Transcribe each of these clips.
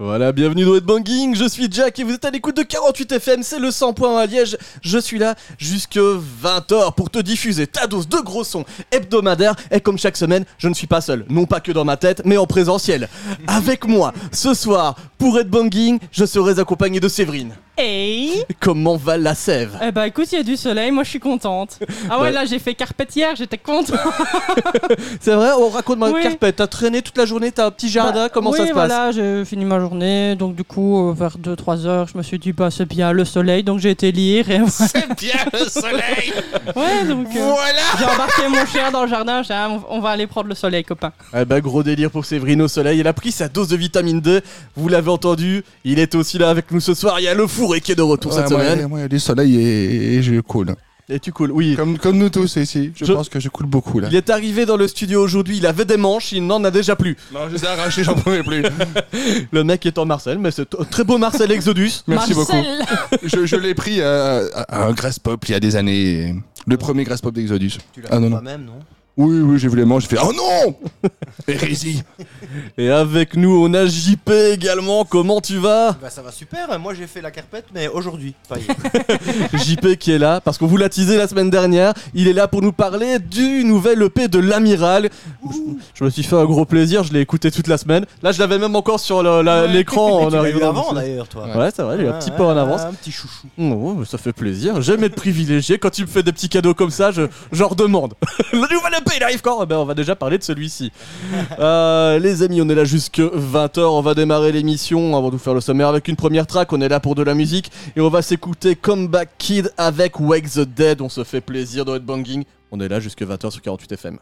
Voilà, bienvenue dans Headbanging, je suis Jack et vous êtes à l'écoute de 48 FM, c'est le 100 points à Liège. Je suis là jusque 20h pour te diffuser ta dose de gros sons hebdomadaires et comme chaque semaine, je ne suis pas seul, non pas que dans ma tête, mais en présentiel. Avec moi, ce soir, pour Headbanging, je serai accompagné de Séverine. Hey Comment va la sève Eh bah écoute, il y a du soleil, moi je suis contente. Ah ouais, là j'ai fait carpette hier, j'étais contente. C'est vrai, on raconte ma Oui. carpette, t'as traîné toute la journée, t'as un petit jardin, Bah, comment ça se passe voilà, j'ai fini ma journée, donc du coup, euh, vers 2-3 heures, je me suis dit, bah c'est bien le soleil, donc j'ai été lire et voilà. C'est bien le soleil Ouais, donc euh, Voilà j'ai embarqué mon chien dans le jardin, j'ai dit, ah, on va aller prendre le soleil, copain. Eh ben gros délire pour Séverine au soleil, elle a pris sa dose de vitamine D, vous l'avez entendu, il est aussi là avec nous ce soir, il y a le fourré qui est de retour cette moi, semaine. Moi, il y a du soleil et, et je coule. Et tu coules, oui. Comme, comme nous tous ici, je, Je- pense que je coule beaucoup là. Il est arrivé dans le studio aujourd'hui, il avait des manches, il n'en a déjà plus. Non, je les ai arrachés, j'en pouvais plus. Le mec est en Marcel, mais c'est un très beau Marcel Exodus. Merci beaucoup. Je, je l'ai pris euh, à, à un Grass Pop il y a des années. Le premier Grass Pop d'Exodus. Tu l'as Ah fait non, non. toi-même, non? Oui, oui, j'ai vu les manches, j'ai fait Oh non Hérésie Et avec nous, on a JP également, comment tu vas? Bah ça va super, moi j'ai fait la carpette mais aujourd'hui, pas hier. JP qui est là, parce qu'on vous l'a teasé la semaine dernière, il est là pour nous parler du nouvel EP de l'Amiral. Je, je me suis fait un gros plaisir, je l'ai écouté toute la semaine. Là, je l'avais même encore sur l'écran en arrivant avant d'ailleurs toi. Ouais, c'est vrai, j'ai eu un petit ouais, peu en avance. Un petit chouchou. Oh, mais ça fait plaisir. J'aime être privilégié. Quand tu me fais des petits cadeaux comme ça, je, j'en redemande. Le nouvel Il arrive quand ben, On va déjà parler de celui-ci. Euh, les amis, on est là jusque 20h. On va démarrer l'émission. Avant de vous faire le sommaire avec une première track, on est là pour de la musique. Et on va s'écouter Comeback Kid avec Wake the Dead. On se fait plaisir dans Headbanging. On est là jusque 20h sur 48 FM.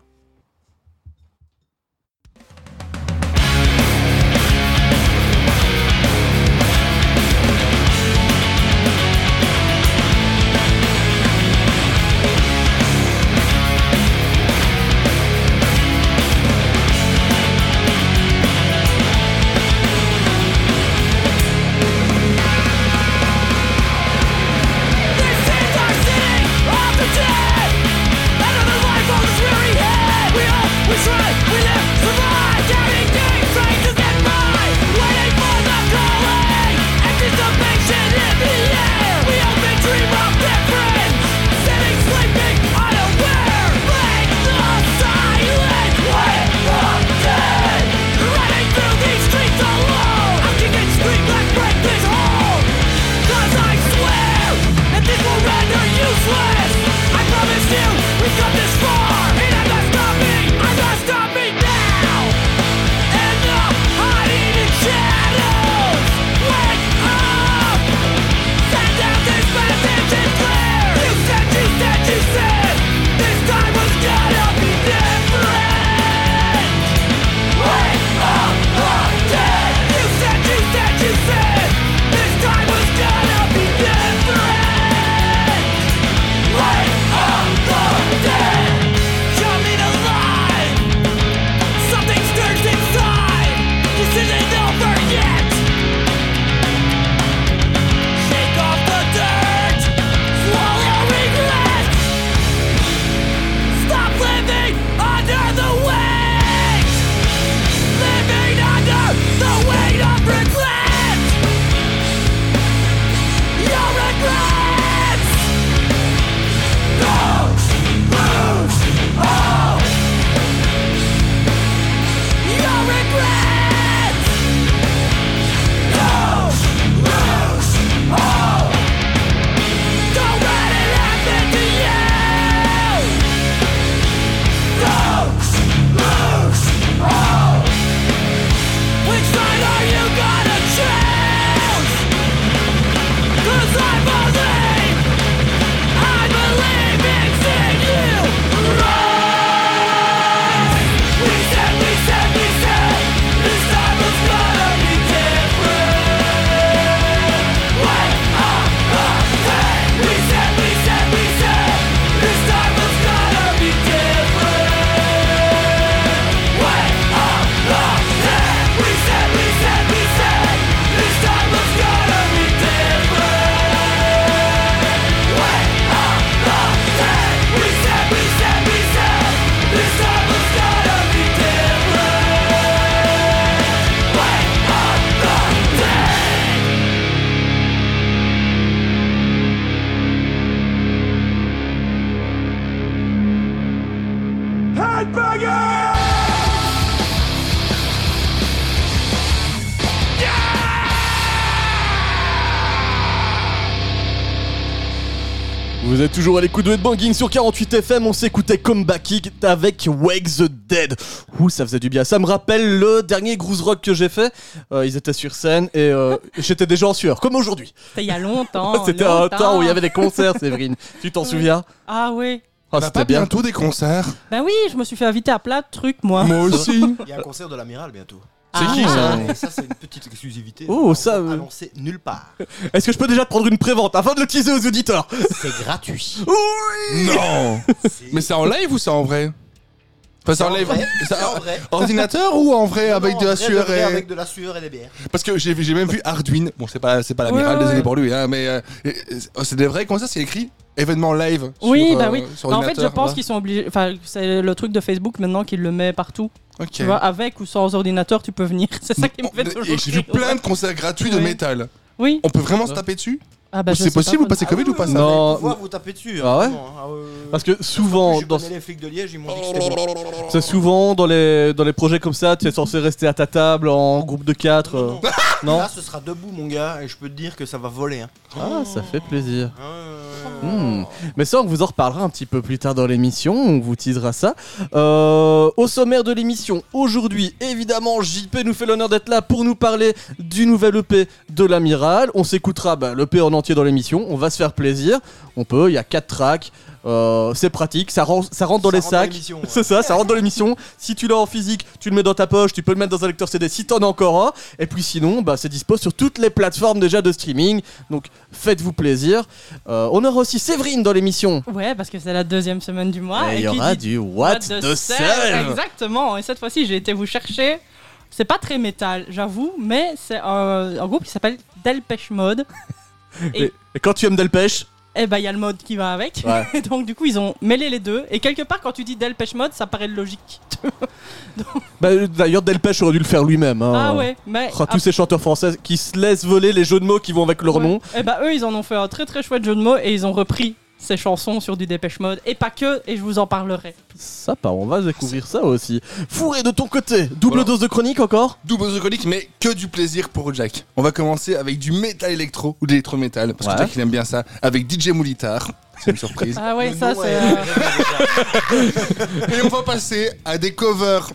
Toujours à l'écoute de Headbanging sur 48 FM, on s'écoutait Comeback Kick avec Wake the Dead. Ouh, ça faisait du bien. Ça me rappelle le dernier Groove Rock que j'ai fait. Euh, ils étaient sur scène et euh, j'étais déjà en sueur, comme aujourd'hui. C'était il y a longtemps. C'était un temps où il y avait des concerts, Séverine. Tu t'en souviens? Ah oui. Ah, On a C'était pas bien. bientôt des concerts? Ben oui, je me suis fait inviter à plein de trucs, moi. Moi aussi. Il y a un concert de l'amiral bientôt. C'est Ah. qui ça Et ça, c'est une petite exclusivité. Oh, ça, euh. Annoncé nulle part. Est-ce que je peux déjà te prendre une prévente afin de le teaser aux auditeurs? C'est gratuit. Non C'est- Mais c'est en live ou c'est en vrai? Enfin, c'est en live. vrai. c'est C'est en vrai. Ordinateur ou en vrai Non, avec de la sueur et... Avec de la sueur et des bières. Parce que j'ai j'ai même vu Arduin. Bon, c'est pas c'est pas l'amiral, Ouais, ouais, désolé ouais. pour lui, hein, mais euh, et- et- c'est des vrais comme ça, c'est écrit? Événement live. Oui, sur, bah euh, oui. sur Bah, en fait, je ordinateur, pense qu'ils sont obligés. Enfin, c'est le truc de Facebook maintenant qui le met partout. Ok. Tu vois, avec ou sans ordinateur, tu peux venir. C'est ça qui me fait toujours. Et j'ai vu rire. plein de concerts gratuits de métal. Oui. On peut vraiment se taper dessus? Ah bah, C'est possible ou pas bonne- c'est Covid ou pas ça Non. Vous pouvoir vous taper dessus. Ah ouais hein. Ah ouais. Parce que souvent, dans, les flics de Liège, ils m'ont dit que c'était bon. c'est souvent dans les, dans les projets comme ça, tu es censé rester à ta table en groupe de 4. Non, non. non Là, ce sera debout, mon gars, et je peux te dire que ça va voler. Hein. Ah, ça fait plaisir. Ah. Hmm. Mais ça, on vous en reparlera un petit peu plus tard dans l'émission. On vous teasera ça. Euh, au sommaire de l'émission, aujourd'hui, évidemment, JP nous fait l'honneur d'être là pour nous parler du nouvel EP de l'Amiral. On s'écoutera bah, l'EP en entier dans l'émission. On va se faire plaisir. On peut, il y a 4 tracks. Euh, c'est pratique, ça, rend- ça rentre dans Ça les rentre sacs. ouais. C'est ça, ça rentre dans l'émission. Si tu l'as en physique, tu le mets dans ta poche, tu peux le mettre dans un lecteur CD si t'en as encore un. Et puis sinon, bah, c'est dispo sur toutes les plateformes déjà de streaming. Donc faites-vous plaisir. Euh, on aura aussi Séverine dans l'émission. Ouais, parce que c'est la deuxième semaine du mois. Et il y aura dit du What the Self Exactement. Et cette fois-ci, j'ai été vous chercher. C'est pas très métal, j'avoue, mais c'est un, un groupe qui s'appelle Delpech Mode. Et, quand tu aimes Delpech, eh ben, il y a le mode qui va avec. Ouais. Donc, du coup, ils ont mêlé les deux. Et quelque part, quand tu dis Delpech Mode, ça paraît logique. bah, d'ailleurs Delpech aurait dû le faire lui-même. hein. Ah ouais, mais. Oh, tous ces chanteurs français qui se laissent voler les jeux de mots qui vont avec leur Ouais. nom. Et bah, eux, ils en ont fait un très très chouette jeu de mots et ils ont repris ces chansons sur du Dépêche Mode. Et pas que, et je vous en parlerai. Ça part, on va découvrir ça aussi. Fourré de ton côté, double Voilà. dose de chronique encore Double chronique, mais que du plaisir pour Jack. On va commencer avec du métal électro ou d'électro-métal, parce Ouais. que Jack il aime bien ça, avec DJ Moulitar. C'est une surprise. Ah ouais, ça, c'est. est- euh, Et on va passer à des covers,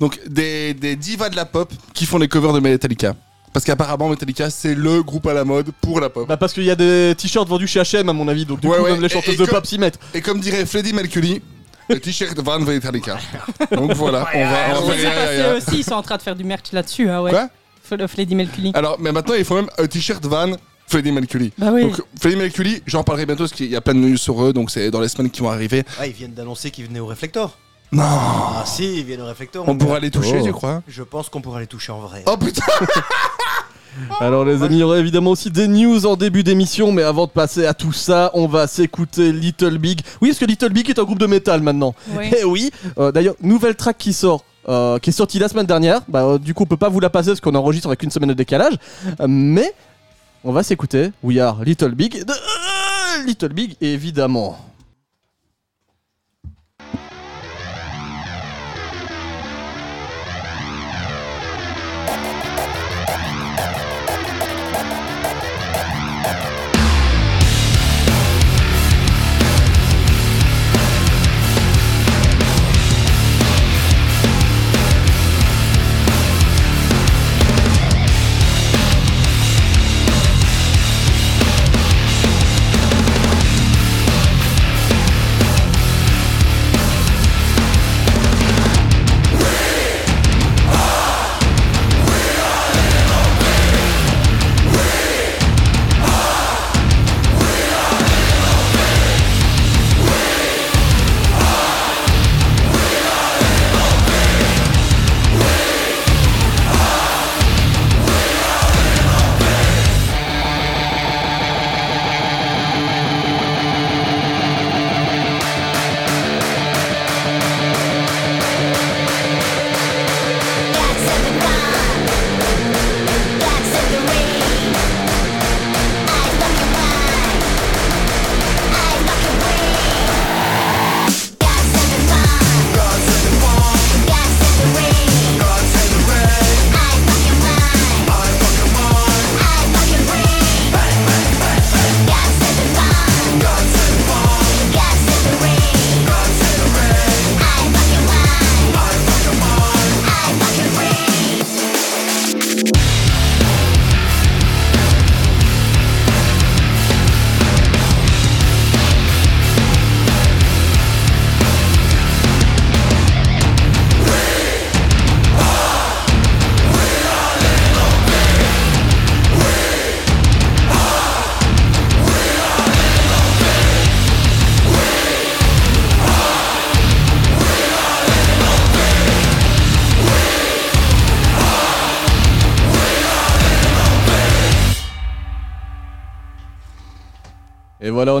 donc des, des divas de la pop qui font des covers de Metallica. Parce qu'apparemment Metallica c'est le groupe à la mode pour la pop. Bah parce qu'il y a des t-shirts vendus chez H&M à mon avis, donc du Ouais, coup ouais, même les et- chanteuses et de comme- pop s'y mettent. Et comme dirait Freddie Mercury, le t-shirt Van Metallica. Donc voilà, on va... on aussi, ils sont en train de faire du merch là-dessus. Ah ouais. Quoi? F- Le Freddy Mercury. Alors, mais maintenant il faut même un t-shirt Van Freddie Mercury. Bah oui. Donc Freddie Mercury, j'en parlerai bientôt parce qu'il y a plein de news sur eux, donc c'est dans les semaines qui vont arriver. Ah, ils viennent d'annoncer qu'ils venaient au Reflector. Non Ah si, ils viennent au Reflector. On pourra les toucher, Oh. tu crois Je pense qu'on pourra les toucher en vrai. Oh putain Alors les amis, il y aura évidemment aussi des news en début d'émission, mais avant de passer à tout ça, on va s'écouter Little Big. Oui, parce que Little Big est un groupe de métal maintenant. Oui. Eh oui, Euh, d'ailleurs, nouvelle track qui sort. euh, qui est sortie la semaine dernière, bah, euh, du coup on peut pas vous la passer parce qu'on enregistre avec une semaine de décalage, Euh, mais on va s'écouter We Are Little Big de euh, Little Big évidemment.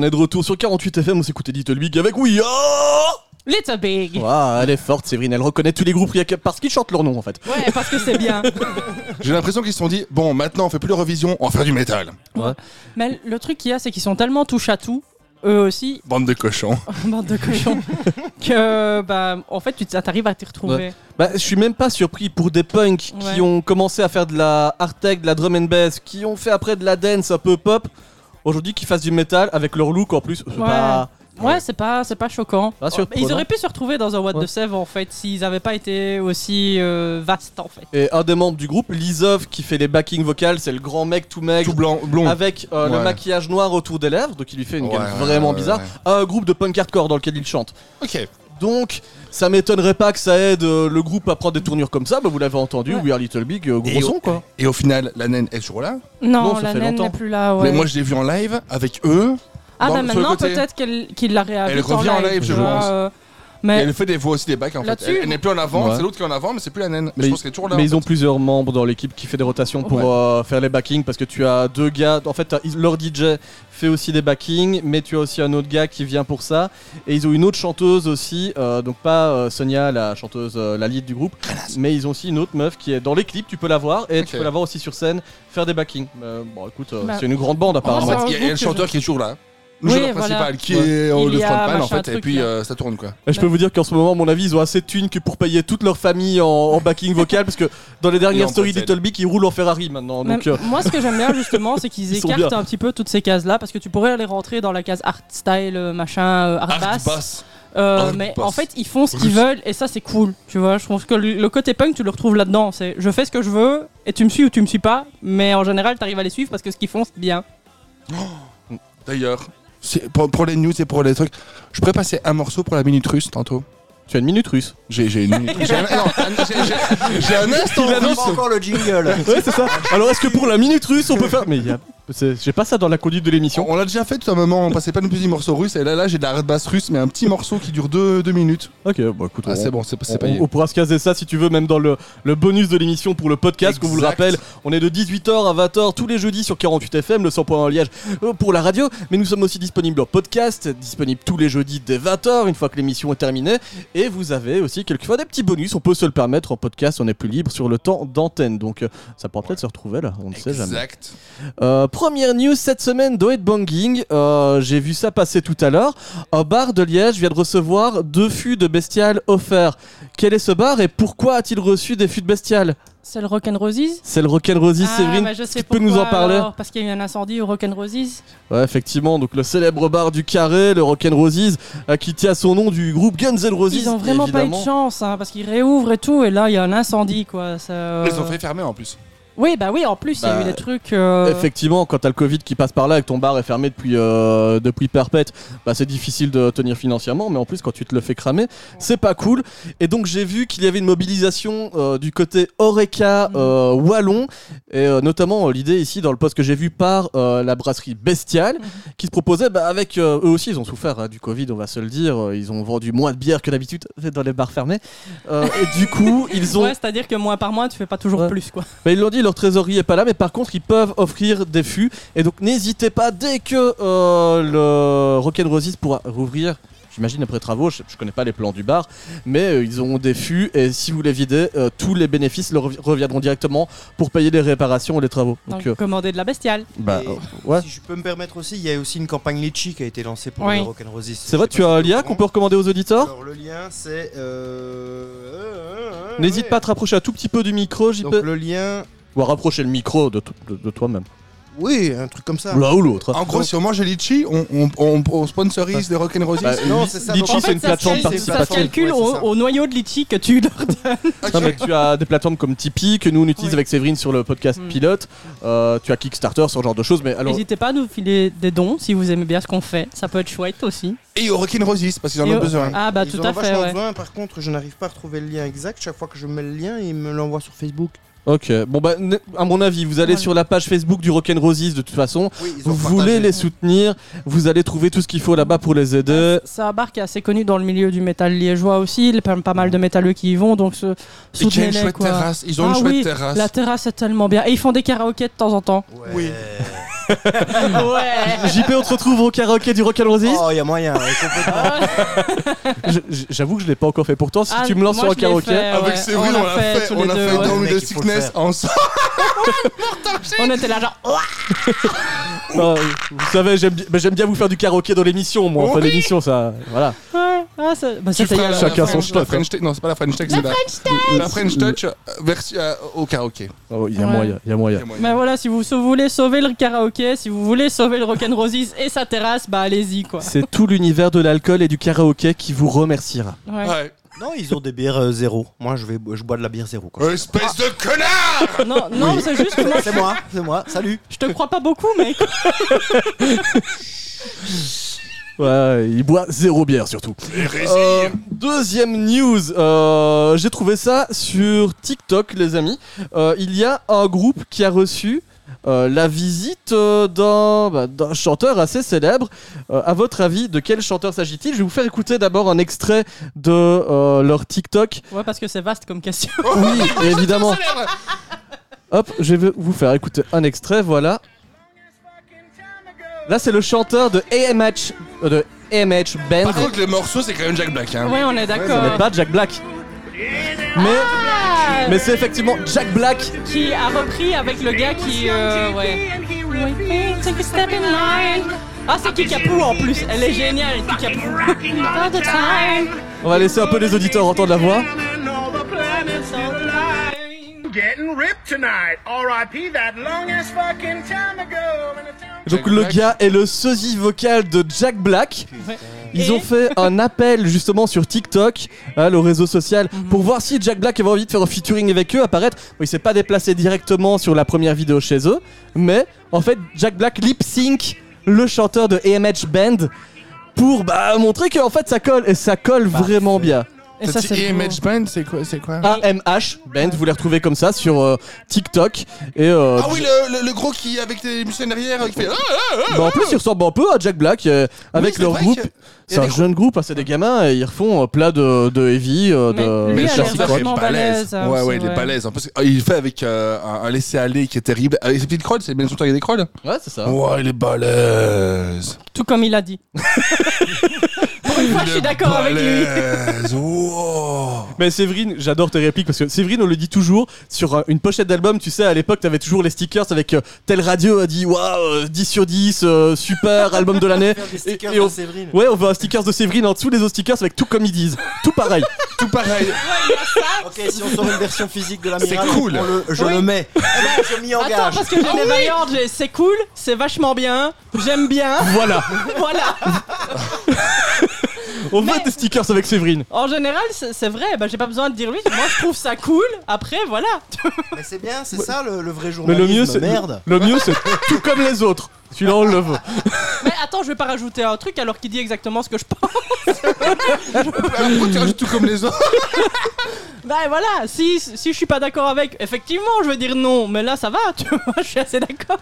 Est de retour sur 48 FM, on s'écoutait Little Big avec Oui Little Big. Ouah, Elle est forte, Séverine, elle reconnaît tous les groupes parce qu'ils chantent leur nom en fait. Ouais, parce que c'est bien. J'ai l'impression qu'ils se sont dit bon, maintenant on fait plus de revision, on va faire du métal. Mais le truc qu'il y a, c'est qu'ils sont tellement touche à tout, eux aussi, Bande de cochons. bande de cochons, que bah, en fait, tu t'arrives à t'y retrouver. Bah, je suis même pas surpris pour des punks qui Ouais. ont commencé à faire de la hard tech, de la drum and bass, qui ont fait après de la dance un peu pop, aujourd'hui qui fassent du métal avec leur look en plus. c'est Ouais. pas- Ouais, c'est pas, c'est pas choquant. Pas surprenant. Ils auraient pu se retrouver dans un What Ouais. the Save en fait, s'ils avaient pas été aussi euh, vastes en fait. Et un des membres du groupe, Lizov, qui fait les backing vocales, c'est le grand mec tout maigre. Tout blanc, blond. Avec euh, le Ouais. maquillage noir autour des lèvres, donc il lui fait une Ouais, gueule ouais, vraiment ouais, bizarre. ouais. Un groupe de punk hardcore dans lequel il chante. Ok. Donc, ça m'étonnerait pas que ça aide euh, le groupe à prendre des tournures comme ça. Bah, vous l'avez entendu, Ouais. We Are Little Big, euh, gros Et son au- quoi. Et au final, la naine est toujours là. Non, Non, ça la fait naine longtemps. n'est plus là. Ouais. Mais moi, je l'ai vu en live avec eux. ah dans- bah sur le maintenant côté. peut-être qu'elle- qu'il la réhabite Elle revient en live, je tu vois, pense. euh, mais elle fait des voix aussi des bacs en fait. Elle, elle n'est plus en avant, Ouais. c'est l'autre qui est en avant, mais c'est plus la naine. Mais, Mais, je pense qu'elle est toujours là. mais en ils ont plusieurs membres dans l'équipe qui fait des rotations pour Ouais. euh, faire les backings parce que tu as deux gars. En fait, leur DJ fait aussi des backings, mais tu as aussi un autre gars qui vient pour ça. Et ils ont une autre chanteuse aussi, euh, donc pas euh, Sonia, la chanteuse, euh, la lead du groupe, mais ils ont aussi une autre meuf qui est dans les clips. Tu peux la voir et tu peux la voir aussi sur scène faire des backings. Euh, bon, écoute, euh, Bah, c'est une grande bande En apparemment. fait, il y a- y a le chanteur je- qui est toujours là. Le Oui, voilà. principal qui est Il le frontman en fait, et puis euh, ça tourne quoi. Et je peux vous dire qu'en ce moment, à mon avis, ils ont assez de thunes que pour payer toute leur famille en, en backing vocal parce que dans les dernières stories. Little Big, ils roulent en Ferrari maintenant. Donc, euh, moi ce que j'aime bien justement c'est qu'ils écartent un petit peu toutes ces cases là parce que tu pourrais aller rentrer dans la case art style euh, machin euh, art, Art bass. Euh, mais en fait ils font ce qu'ils veulent et ça c'est cool tu vois je trouve que le, côté punk tu le retrouves là-dedans c'est je fais ce que je veux et tu me suis ou tu me suis pas mais en général t'arrives à les suivre parce que ce qu'ils font c'est bien D'ailleurs, pour, pour les news et pour les trucs, je pourrais passer un morceau pour la minute russe tantôt. tu as une minute russe. J'ai j'ai une minute. J'ai un, un- instant On russe. pas encore le jingle. Ouais, c'est ça. Alors, est-ce que pour la minute russe, on peut faire. Mais il y a. J'ai pas ça dans la conduite de l'émission. On l'a déjà fait tout un moment, on passait pas non plus du morceau russe, et là, là j'ai de la hard bass russe, mais un petit morceau qui dure deux, deux minutes. Ok, bah écoute, Ah, on, c'est bon, c'est c'est on, on pourra se caser ça si tu veux, même dans le, le bonus de l'émission pour le podcast, qu'on vous le rappelle. On est de 18h à 20h tous les jeudis sur 48 FM, le 100.1 en Liège euh, pour la radio. Mais nous sommes aussi disponibles en podcast, disponibles tous les jeudis dès 20h, une fois que l'émission est terminée. Et vous avez aussi quelquefois des petits bonus, on peut se le permettre en podcast, on est plus libre sur le temps d'antenne. Donc euh, ça pourra peut-être se retrouver là, on ne sait jamais. Exact. Euh, première news cette semaine de Headbanging, euh, j'ai vu ça passer tout à l'heure. Un bar de Liège vient de recevoir deux fûts de bestial offerts. Quel est ce bar et pourquoi a-t-il reçu des fûts de bestial? C'est le Rock'n'Roses C'est le Rock'n'Roses, ah, Séverine. bah, je sais tu peux nous en parler? alors, Parce qu'il y a eu un incendie au Rock'n'Roses. Ouais, effectivement, donc le célèbre bar du Carré, le Rock'n'Roses, euh, qui tient son nom du groupe Guns N' Roses. Ils ont vraiment pas eu de chance hein, parce qu'ils réouvrent et tout et là il y a un incendie quoi. ça, euh, Ils ont fait fermer en plus. Oui bah oui en plus il y a Bah, eu des trucs. euh, Effectivement, quand t'as le Covid qui passe par là et que ton bar est fermé depuis, euh, depuis perpète, bah c'est difficile de tenir financièrement, mais en plus quand tu te le fais cramer, c'est pas cool. Et donc j'ai vu qu'il y avait une mobilisation euh, du côté Oreca euh, Wallon, et notamment l'idée ici dans le poste que j'ai vu par la brasserie Bestiale, qui se proposait bah, avec eux aussi, ils ont souffert hein, du Covid, on va se le dire, ils ont vendu moins de bière que d'habitude dans les bars fermés. Et du coup, ils ont Ouais, c'est-à-dire que mois par mois tu fais pas toujours Ouais. plus quoi. bah, ils l'ont dit, leur trésorerie est pas là, mais par contre, ils peuvent offrir des fûts. Et donc, n'hésitez pas, dès que euh, le Rock'n'Roses pourra rouvrir, j'imagine après travaux, je, je connais pas les plans du bar, mais euh, ils ont des fûts. Et si vous les videz, euh, tous les bénéfices leur revi- reviendront directement pour payer les réparations et les travaux. Donc, Donc euh, commander de la bestiale. bah, euh, ouais. Si je peux me permettre aussi, il y a aussi une campagne Litchi qui a été lancée pour Oui. le Rock'n'Roses. C'est vrai, tu as un lien qu'on peut recommander aux auditeurs Alors le lien c'est... Euh... N'hésite ouais. pas à te rapprocher un tout petit peu du micro, JP. Donc le lien... Ou à rapprocher le micro de, to- de- de toi-même. Oui, un truc comme ça. L'un ou l'autre. En gros, si on mange litchi, on, on, on, on sponsorise des rock'n'roses. Bah, Non, c'est ça. Litchi, En c'est une plateforme participative. ça se calcule au, au noyau de litchi que tu leur donnes. Non, mais tu as des plateformes comme Tipeee que nous on utilise Oui. avec Séverine sur le podcast Mm. pilote. Euh, tu as Kickstarter, ce genre de choses. Mais alors, N'hésitez pas à nous filer des dons si vous aimez bien ce qu'on fait. Ça peut être chouette aussi. Et au rock'n'roses, parce qu'ils en ont au- besoin. Ah bah Ils tout à fait vachement ouais. besoin. Par contre, je n'arrive pas à retrouver le lien exact. Chaque fois que je mets le lien, il me l'envoie sur Facebook. Ok. Bon bah, à mon avis, vous allez sur la page Facebook du Rock'n'Roses de toute façon. Oui, ils Vous voulez partagé. les soutenir, vous allez trouver tout ce qu'il faut là-bas pour les aider. C'est un bar qui est assez connu dans le milieu du métal liégeois aussi. Il y a pas mal de métalleux qui y vont donc se- Et qu'il y a une soutenez-les chouette quoi. terrasse. Ils ont Ah une chouette oui, terrasse. La terrasse est tellement bien. Et ils font des karaokés de temps en temps. Ouais. Oui. Ouais. JP, on te retrouve au karaoké du Rock and Roll Oh, il y a moyen. J'avoue que je l'ai pas encore fait. Pourtant, si Ah, tu me lances sur un karaoké, fait, Avec ouais. Séverine, on l'a fait, tous on les a deux, fait ouais. Faut le Sickness ensemble. On était là genre. vous savez, j'aime bi- bah, j'aime bien vous faire du karaoké dans l'émission, moi. Enfin, Oui. l'émission, ça. Voilà. Ouais, ah, ça- bah, Tu c'était il y feras a- la- Chacun la son French- stuff, la Non, c'est pas la French Tech, c'est la, la French Touch euh, version euh, au karaoké. Oh, Il y a moyen, il y a moyen. Mais voilà, si vous voulez sauver le karaoké, si vous voulez sauver le Rock'n'Roses et sa terrasse, bah allez-y quoi. C'est tout l'univers de l'alcool et du karaoké qui vous remerciera. Ouais. Ouais. Non, ils ont des bières euh, zéro. Moi, je, vais, je bois de la bière zéro. Quoi. Espèce de connard Non, non, Oui. c'est juste que moi, C'est moi, c'est moi. Salut. je te crois pas beaucoup, mec. Ouais, il boit zéro bière surtout. Euh, deuxième news, euh, j'ai trouvé ça sur TikTok, les amis. Euh, il y a un groupe qui a reçu euh, la visite euh, d'un bah, d'un chanteur assez célèbre. Euh, à votre avis, de quel chanteur s'agit-il? Je vais vous faire écouter d'abord un extrait de euh, leur TikTok. Ouais, parce que c'est vaste comme question. Oui, évidemment. Hop, je vais vous faire écouter un extrait, voilà. Là, c'est le chanteur de AMH, euh, de AMH Band. Par contre, le morceau, c'est quand même Jack Black. Hein. Ouais, on est Ce d'accord. n'est pas Jack Black. Mais, Ah, mais c'est effectivement Jack Black. qui a repris avec le gars qui. Euh, ouais. Take a step in line. Ah, c'est Kikapoo en plus. Elle est géniale, Kikapoo. All the time. On va laisser un peu les auditeurs entendre la voix. Getting ripped tonight. R.I.P. that long ass fucking time ago. Donc Jack le Black. gars est le sosie vocal de Jack Black. Ouais. Ils Et- ont fait un appel justement sur TikTok, hein, le réseau social, pour voir si Jack Black avait envie de faire un featuring avec eux, apparaître. Bon, il s'est pas déplacé directement sur la première vidéo chez eux, mais en fait Jack Black lip sync le chanteur de AMH Band pour bah, montrer que en fait ça colle et ça colle vraiment bien. Et ça. Image Band, c'est quoi, c'est quoi AMH Band, vous les retrouvez comme ça sur euh, TikTok et euh, Ah oui, le, le, le gros qui avec des muscles derrière, qui fait. Ah, ah, ah. bah, en plus ils ressemblent un peu à Jack Black euh, avec leur groupe. que- il C'est a un jeune groupe, hein, c'est des gamins et ils refont euh, plein de, de heavy, euh, Mais de vachement balèze, ouais, ouais, il est ouais. balèze. En plus, il fait avec euh, un, laisser-aller qui est terrible. Avec ses petites crolles, c'est bien longtemps qu'il y a des crolles. Ouais, c'est ça. Ouais, il est balèze. Tout comme il a dit. Pour une fois, je suis d'accord avec lui. Balèze. Wow. Mais Séverine, j'adore tes répliques parce que Séverine, on le dit toujours sur euh, une pochette d'album. Tu sais, à l'époque, t'avais toujours les stickers avec euh, telle radio a dit waouh, euh, 10 sur 10, euh, super, album de l'année. Et- stickers et on-. Ouais, on veut un stickers de Séverine en dessous les autres stickers avec tout comme ils disent. Tout pareil. Tout pareil. Ok, si on sort une version physique de la C'est cool. je Oui. le mets. Eh ben, je m'y Attends, engage. parce que j'ai des variantes. j'ai- C'est cool, c'est vachement bien, j'aime bien. voilà. Voilà. On veut Mais- des stickers avec Séverine. En général, c'est vrai. Bah, j'ai pas besoin de dire lui. Moi, je trouve ça cool. Après, voilà. Mais c'est bien, c'est ça le, le vrai Mais journalisme. le mieux, c'est Merde. le mieux, c'est tout comme les autres. Celui-là, on le veut. Mais attends, je vais pas rajouter un truc alors qu'il dit exactement ce que je pense. Pourquoi tu rajoutes tout comme les autres Bah voilà, si, si je suis pas d'accord avec, effectivement, je vais dire non. Mais là, ça va, tu vois, je suis assez d'accord.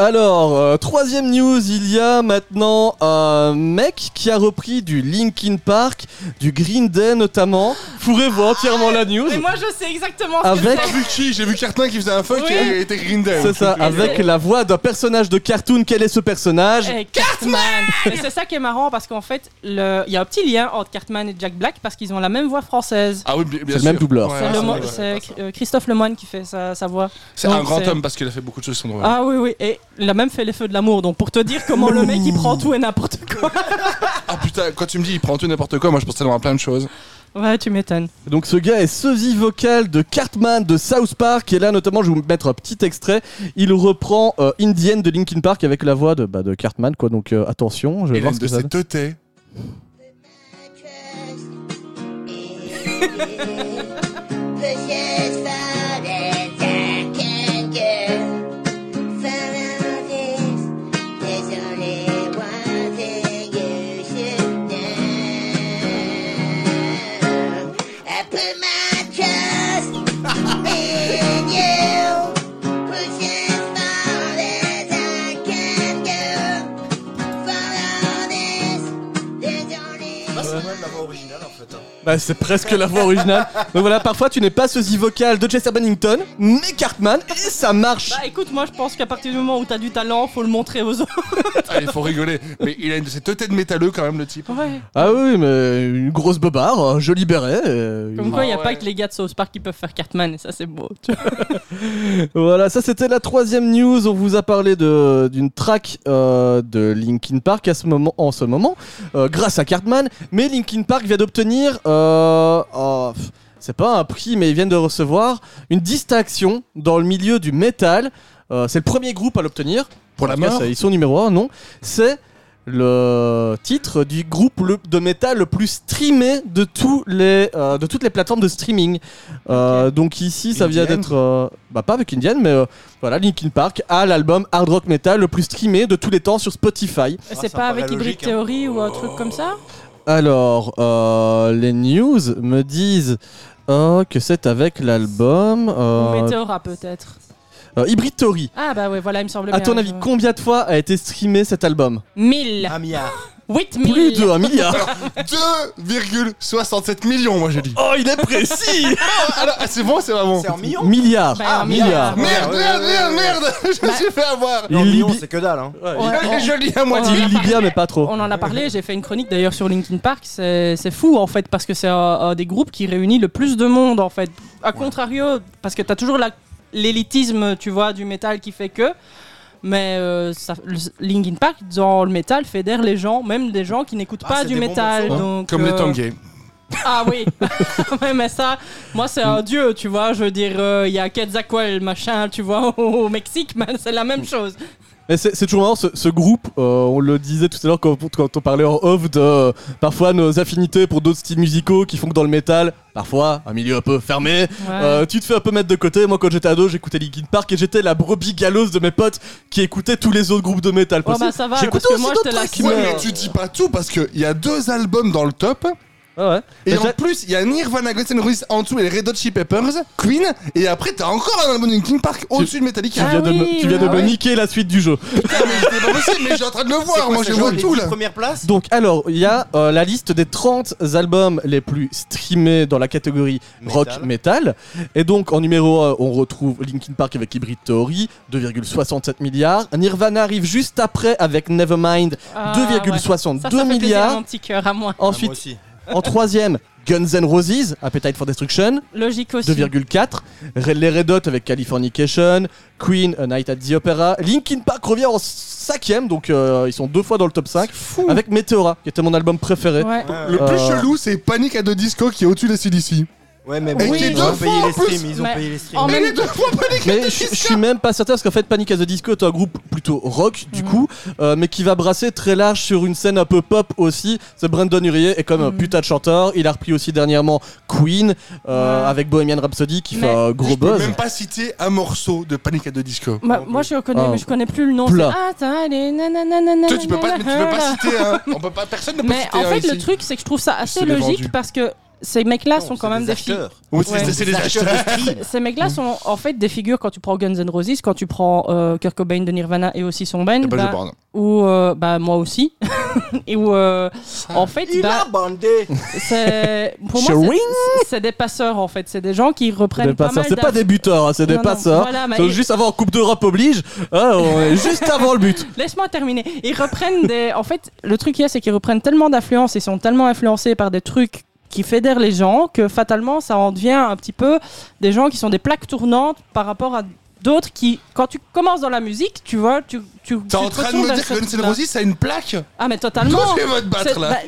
Alors, euh, troisième news, il y a maintenant un mec qui a repris du Linkin Park, du Green Day notamment. Fourrez-vous entièrement la news. Mais moi, je sais exactement ce Avec- que J'ai vu qui J'ai vu Cartin qui faisait un funk Oui. et était Green Day. C'est ça, avec la voix d'un personnage de cartoon. Quel est ce personnage c'est. Eh, Cartman Et c'est ça qui est marrant parce qu'en fait, le- il y a un petit lien entre Cartman et Jack Black parce qu'ils ont la même voix française. Ah oui, bien, bien C'est le sûr. même doubleur. Ouais, C'est ouais, le c'est euh, Christophe Lemoine qui fait sa, sa voix. C'est Donc, un grand c'est- homme parce qu'il a fait beaucoup de choses qui sont drôles. Ah oui, oui, et il a même fait les feux de l'amour. Donc pour te dire comment le mec il prend tout et n'importe quoi. Ah putain, quand tu me dis il prend tout n'importe quoi, moi je pense tellement à plein de choses. Ouais, tu m'étonnes. Donc ce gars est sosie vocal de Cartman de South Park et là notamment je vais vous mettre un petit extrait. Il reprend euh, Indienne de Linkin Park avec la voix de, bah, de Cartman quoi. Donc euh, attention, je vais Et voir ce de que ça ses Bah, c'est presque la voix originale. Donc voilà, parfois tu n'es pas sosie vocal de Chester Bennington, mais Cartman, et ça marche. Bah écoute, moi je pense qu'à partir du moment où t'as du talent, faut le montrer aux autres. Ah, il faut rigoler. Mais il a une de ces têtes métalleux quand même, le type. Ouais. Ah oui, mais une grosse bobarde, un joli béret. euh, Comme quoi, il y a Ah pas que les gars de South Park qui peuvent faire Cartman, et ça c'est beau. tu vois. Voilà, ça c'était la troisième news. On vous a parlé de- d'une track euh, de Linkin Park à ce moment, en ce moment, euh, grâce à Cartman. Mais Linkin Park vient d'obtenir, euh, oh, pff, c'est pas un prix, mais ils viennent de recevoir une distinction dans le milieu du métal. Euh, c'est le premier groupe à l'obtenir. Pour la mort Ils sont numéro un, non C'est le titre du groupe de métal le plus streamé de, tous les, euh, de toutes les plateformes de streaming. Euh, donc ici, ça vient Indian. d'être... euh, bah pas avec Indian, mais euh, voilà, Linkin Park a l'album hard rock metal le plus streamé de tous les temps sur Spotify. c'est pas avec Hybrid logique, hein. Theory ou un truc comme ça? Alors, euh, les news me disent euh, que c'est avec l'album... Euh, Meteora peut-être. euh, Hybrid Theory. Ah bah ouais, voilà, il me semble À bien. ton avis, je- combien de fois a été streamé cet album? 1000 Un milliard. 8000 Plus de 1 milliard 2,67 millions, moi j'ai dit. Oh, il est précis Ah, là, ah, c'est bon, c'est pas bon. C'est en millions Milliard Bah, un Milliard Merde, merde, merde, merde Je me suis fait avoir Il En lit millions, c'est que dalle. Hein. Ouais. Je lis à moitié. Il lit bien, mais pas trop. On en a parlé, j'ai fait une chronique d'ailleurs sur Linkin Park. C'est c'est fou en fait, parce que c'est un, un des groupes qui réunit le plus de monde en fait. A contrario, parce que t'as toujours la- l'élitisme, tu vois, du métal qui fait que. Mais euh, ça- le- Linkin Park, dans le métal, fédère les gens, même des gens qui n'écoutent Ah, pas du métal. donc, Comme les euh, Tanguay. Ah oui, mais ça, moi c'est un dieu, tu vois. Je veux dire, euh, il y a Quetzalcoatl, machin, tu vois, au, au Mexique, mais c'est la même chose. Mais c'est toujours marrant, ce, ce groupe, euh, on le disait tout à l'heure quand, quand on parlait en off de euh, parfois nos affinités pour d'autres styles musicaux qui font que dans le métal, parfois un milieu un peu fermé, Ouais. euh, tu te fais un peu mettre de côté. Moi quand j'étais ado, j'écoutais Linkin Park et j'étais la brebis galeuse de mes potes qui écoutaient tous les autres groupes de métal Ouais, bah ça va, parce que moi, d'autres j'étais la Ouais, mais- mais tu dis pas tout parce qu'il y a deux albums dans le top. Ah ouais. Et Mais en plus, il y a Nirvana, Guns N' Roses en dessous et les Red Hot Chili Peppers, Queen, et après t'as encore un album de Linkin Park au-dessus de Metallica. tu Ah viens de me, oui, tu viens de ouais. me niquer la suite du jeu. Putain, mais c'était pas possible, mais je suis en train de le voir, quoi, moi je vois tout 10 là. Première place Donc alors, il y a euh, la liste des 30 albums les plus streamés dans la catégorie rock metal. Et donc en numéro 1, on retrouve Linkin Park avec Hybrid Theory, 2,67 milliards. Nirvana arrive juste après avec Nevermind, Ah, 2,62 Ça, ça fait plaisir à milliards. mon petit cœur à moi. Ah, moi Ensuite, aussi. En troisième, Guns N' Roses, Appetite for Destruction, Logique aussi. 2,4. Red- Les Red Hot avec Californication, Queen, A Night at the Opera. Linkin Park revient en cinquième, donc euh, ils sont deux fois dans le top 5, avec Meteora, qui était mon album préféré. Ouais. Le plus Euh, chelou, c'est Panic at the Disco qui est au-dessus des CDC. Ouais, mais ils ont payé en les streams. Ils ont Mais payé les streams. en Mais les deux fois Mais the je suis même pas certain parce qu'en fait Panic at the Disco est un groupe plutôt rock du Mhm. coup, euh, mais qui va brasser très large sur une scène un peu pop aussi. C'est Brandon Urier est comme un Mhm. putain de chanteur. Il a repris aussi dernièrement Queen euh, Ouais. avec Bohemian Rhapsody qui Mais fait un gros Je peux buzz. même pas citer un morceau de Panic at the Disco. Bah, moi je connais, Ah. mais je connais plus le nom. Plat. c'est- Ah, t'as des nananana- Toi, tu peux pas, mais tu peux pas citer un. On peut pas, personne ne peut Mais citer en un fait, le truc, c'est que je trouve ça assez logique parce que ces mecs-là sont quand même des filles. acheteurs. Oui, c'est- des. Ces mecs-là sont en fait des figures quand tu prends Guns N' Roses, quand tu prends euh, Kurt Cobain de Nirvana et aussi son band, bah, ou euh, bah moi aussi, et où euh, en fait, Il bah, a bandé c'est pour moi c'est- des passeurs en fait, c'est des gens qui reprennent Des pas mal C'est pas des buteurs, hein, c'est des Non, non, passeurs. voilà, ils- Juste avant Coupe d'Europe oblige, hein, on est juste avant le but. Laisse-moi terminer. Ils reprennent des. En fait, le truc qu'il y a, c'est qu'ils reprennent tellement d'influence et sont tellement influencés par des trucs qui fédèrent les gens que fatalement, ça en devient un petit peu des gens qui sont des plaques tournantes par rapport à d'autres qui, quand tu commences dans la musique, tu vois, tu. tu T'es en train de me dire que Guns N'. Roses a une plaque Ah, mais totalement. Quand tu vas te battre C'est- là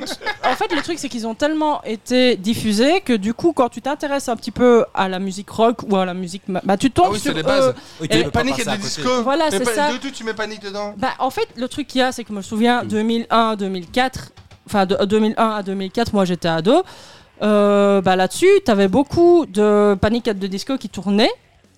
bah, en fait, le truc, c'est qu'ils ont tellement été diffusés que du coup, quand tu t'intéresses un petit peu à la musique rock ou à la musique. Bah, tu tombes Ah oui, sur les bases. Oui, Et- tu peux pas Panic passer at à the côté. Disco. Voilà, c'est ça. de tout, tu mets Panic dedans. Bah, en fait, le truc qu'il y a, c'est que je me souviens, 2001, 2004, enfin de 2001 à 2004, moi j'étais ado. Euh, bah, Là-dessus, t'avais beaucoup de Panic at the Disco qui tournaient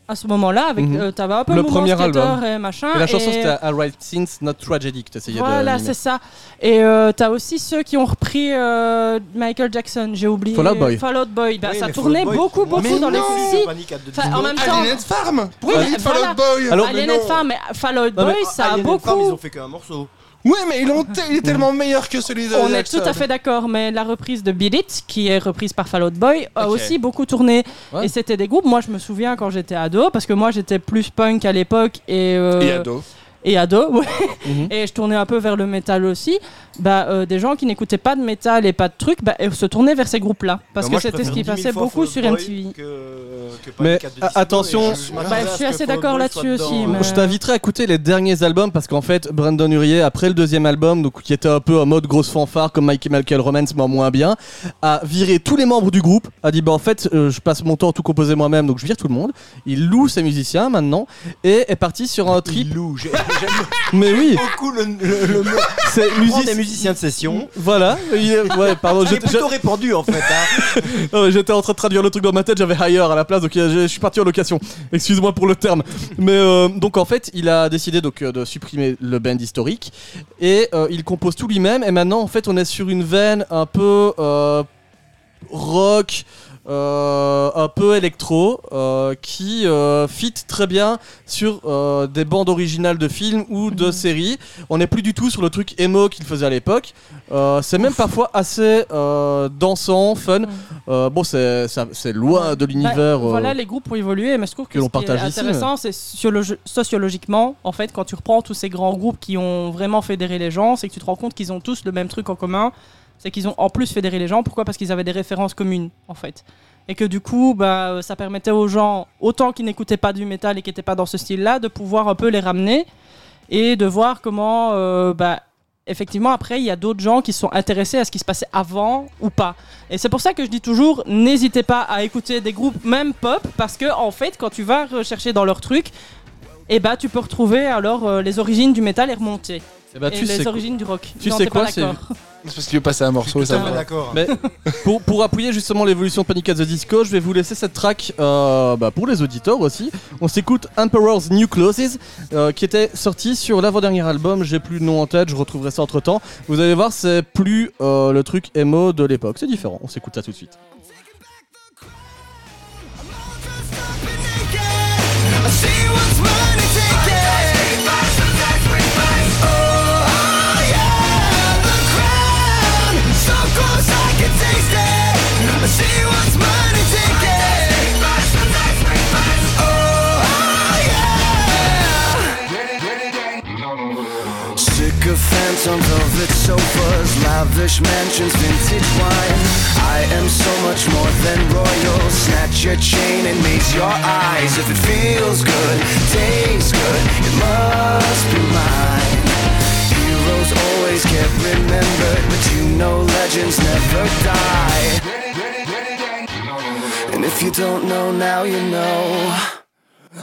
à ce moment-là. avec Mhm. euh, T'avais un peu Le premier album. et machin. Et la chanson et- c'était Alright Since Not Tragic, t'essayais de. Voilà, c'est ça. Et euh, t'as aussi ceux qui ont repris euh, Michael Jackson, j'ai oublié. Fall Out Boy. Fall Out Boy. Bah, Oui, ça tournait Boy, beaucoup, beaucoup Mais dans les non. si. Panic at the Enfin, Disco. en même temps. Alien Farm Pourquoi Fall voilà. Out Boy Alien. Farm, mais Fall Out Non, mais- Boy, ça a Alien and Farm, beaucoup. ils ont fait qu'un morceau. Ouais, mais ils il est tellement meilleur que celui de On est tout à fait d'accord, mais la reprise de Beat It, qui est reprise par Fall Out Boy, a aussi beaucoup tourné. Ouais. Et c'était des groupes, moi je me souviens quand j'étais ado, parce que moi j'étais plus punk à l'époque et, euh, Et ado. Et ado, ouais. Mhm. et je tournais un peu vers le métal aussi. Bah, euh, des gens qui n'écoutaient pas de métal et pas de trucs, bah, se tournaient vers ces groupes-là. Parce que c'était ce qui passait beaucoup sur MTV. Mais, a- attention- Bah, je suis assez d'accord là-dessus aussi, mais- Je t'inviterai à écouter les derniers albums parce qu'en fait, Brandon Urier, après le deuxième album, donc, qui était un peu en mode grosse fanfare comme My Chemical Romance, mais en moins bien, a viré tous les membres du groupe, a dit bah en fait, euh, je passe mon temps à tout composer moi-même, donc je vire tout le monde. Il loue ses musiciens maintenant et est parti sur un trip. Il loue. Mais oui, beaucoup le, le, le mot. c'est music- des musiciens de session. Voilà, ouais, pardon, J'ai plutôt répandu en fait. hein. J'étais en train de traduire le truc dans ma tête, j'avais hire à la place, donc euh, je suis parti en location. Excuse-moi pour le terme. Mais euh, donc en fait, il a décidé donc euh, de supprimer le band historique et euh, il compose tout lui-même. Et maintenant, en fait, on est sur une veine un peu euh, rock. Euh, un peu électro euh, qui euh, fit très bien sur des bandes originales de films ou de séries. On n'est plus du tout sur le truc emo qu'il faisait à l'époque. C'est même parfois assez dansant, fun. Bon, c'est loin de l'univers. Bah, Voilà, les groupes ont évolué, mais je trouve que, que ce qui est intéressant, c'est sociologi- sociologiquement, en fait, quand tu reprends tous ces grands groupes qui ont vraiment fédéré les gens, c'est que tu te rends compte qu'ils ont tous le même truc en commun, c'est qu'ils ont en plus fédéré les gens. Pourquoi? Parce qu'ils avaient des références communes, en fait. Et que du coup, bah, euh, ça permettait aux gens, autant qui n'écoutaient pas du métal et qui n'étaient pas dans ce style-là, de pouvoir un peu les ramener et de voir comment, euh, bah, effectivement, après, il y a d'autres gens qui sont intéressés à ce qui se passait avant ou pas. Et c'est pour ça que je dis toujours, n'hésitez pas à écouter des groupes, même pop, parce que en fait, quand tu vas rechercher dans leur truc, eh bah, tu peux retrouver alors euh, les origines du métal et remonter. Ben, et tu les sais, origines du rock. tu Non, sais t'es pas quoi, c'est- d'accord. C'est parce qu'il veut passer un morceau, ça va. d'accord. Mais pour, pour appuyer justement l'évolution de Panic at the Disco, je vais vous laisser cette track euh, bah, pour les auditeurs aussi. On s'écoute Emperor's New Clothes euh, qui était sorti sur l'avant-dernier album. J'ai plus le nom en tête, je retrouverai ça entre temps. Vous allez voir, c'est plus euh, le truc emo de l'époque. C'est différent. On s'écoute ça tout de suite. Sycophants on velvet sofas, lavish mansions, vintage wine. I am so much more than royal. Snatch your chain and maze your eyes. If it feels good, tastes good, it must be mine. Heroes always get remembered, but you know legends never die. And if you don't know now, you know.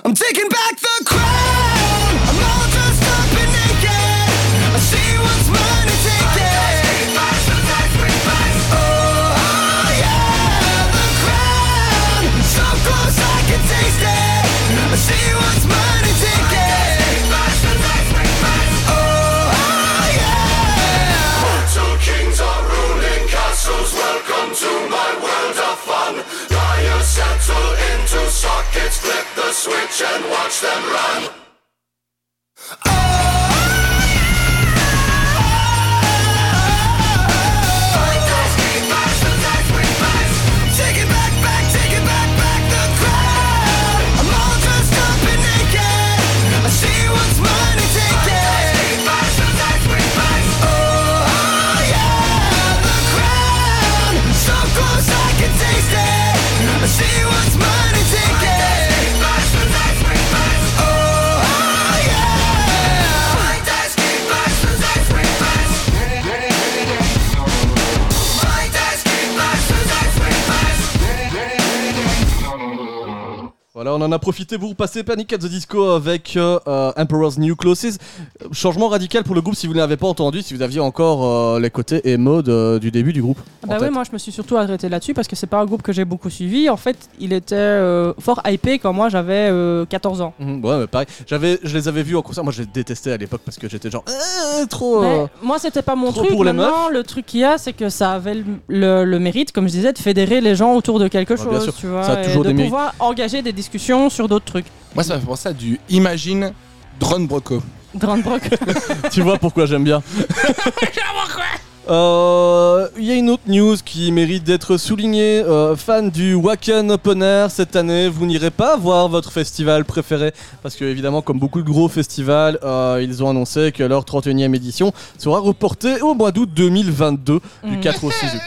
I'm taking back the crown. Switch and watch them run. Voilà, on en a profité pour passer Panic at the Disco avec euh, euh, Emperor's New Clothes. Euh, Changement radical pour le groupe si vous ne l'avez pas entendu, si vous aviez encore euh, les côtés emo de- du début du groupe. Ah Bah tête. oui, moi je me suis surtout arrêté là-dessus parce que c'est pas un groupe que j'ai beaucoup suivi. En fait, il était euh, fort hypé quand moi j'avais euh, 14 ans. Mhm, ouais, mais pareil. J'avais, je les avais vus en concert. Moi, je les détestais à l'époque parce que j'étais genre euh, trop. euh, Mais moi, c'était pas mon trop truc. pour les Maintenant, le truc qu'il y a, c'est que ça avait le, le- le mérite, comme je disais, de fédérer les gens autour de quelque Ouais, bien chose, sûr. tu vois, Ça a et toujours de des mérites. pouvoir engager des discussions sur d'autres trucs. Moi, ça me fait penser à du Imagine Drone Broco. Drandbrock. tu vois pourquoi j'aime bien. Euh, Il y a une autre news qui mérite d'être soulignée. Euh, fan du Wacken Open Air cette année, vous n'irez pas voir votre festival préféré parce que évidemment, comme beaucoup de gros festivals, euh, ils ont annoncé que leur 31e édition sera reportée au mois d'août 2022 du Mhm. 4 au 6 août.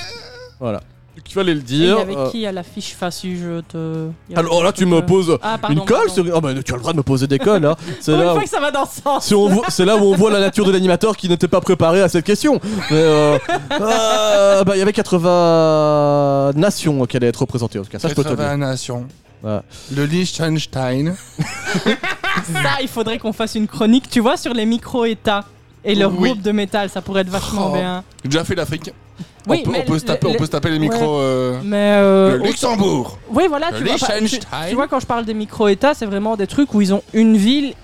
Voilà. Donc, il fallait le Et dire. avec euh, qui à l'affiche Fassu je te. alors un là, tu me poses Ah, pardon, une colle. sur- Ah bah, tu as le droit de me poser des colles. Hein. C'est là. fois où- que ça va dans ce sens. Si c'est là où on voit la nature de l'animateur qui n'était pas préparé à cette question. Mais euh, euh, bah, il y avait 80 nations qui allaient être représentées. En tout cas, ça je peux te le dire. 80 nations. Voilà. Le Liechtenstein. Ça, il faudrait qu'on fasse une chronique, tu vois, sur les micro-États et leur Oui. groupe de métal. Ça pourrait être vachement Oh. bien. J'ai déjà fait l'Afrique. Oui, on, peut, on, peut se taper, le- on peut se taper les ouais. micros. euh, Mais. euh, le Luxembourg. Oui, voilà, Le tu vois, tu, vois, quand je parle des micro-États, c'est vraiment des trucs où ils ont une ville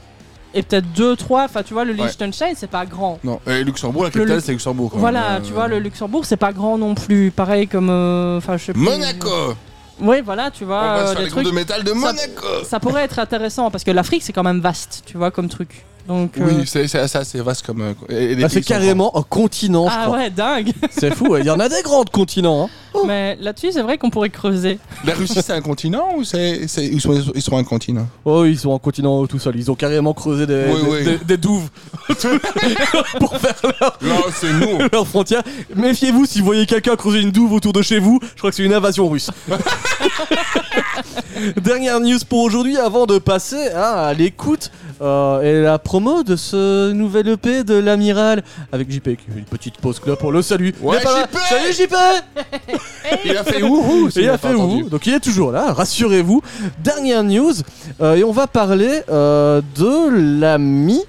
et peut-être deux, trois. Enfin, tu vois, le Ouais. Liechtenstein, c'est pas grand. Non, et Luxembourg, la Le capitale, c'est Luxembourg. quand Voilà, même. tu Euh, vois, le Luxembourg, c'est pas grand non plus. Pareil comme. euh, Enfin, je sais plus. Monaco. Oui, voilà, tu On vois, va euh, se faire des trucs. de métal de ça- Monaco. Ça pourrait être intéressant parce que l'Afrique, c'est quand même vaste, tu vois, comme truc. Donc. euh, Oui, c'est c'est assez vaste comme. euh, et- et les Bah, c'est pays sont carrément un continent, je Ah crois. ouais, dingue. C'est fou. ouais. Il y en a des grands continents. hein. Mais là-dessus, c'est vrai qu'on pourrait creuser. La Russie, c'est un continent ou c'est c'est- ils sont ils sont un continent? Oh, ils sont en continent tout seuls. Ils ont carrément creusé des, Oui, des, oui. des- des douves pour faire leur, Là, c'est nous. leurs frontières. Méfiez-vous si vous voyez quelqu'un creuser une douve autour de chez vous. Je crois que c'est une invasion russe. Dernière news pour aujourd'hui avant de passer à l'écoute euh, et la promo de ce nouvel EP de l'amiral avec JP qui fait une petite pause club pour le salut. Ouais. JP Salut JP Il a fait ouhou. Et il a fait où Donc il est toujours là, rassurez-vous. Dernière news, euh, et on va parler euh, de l'ami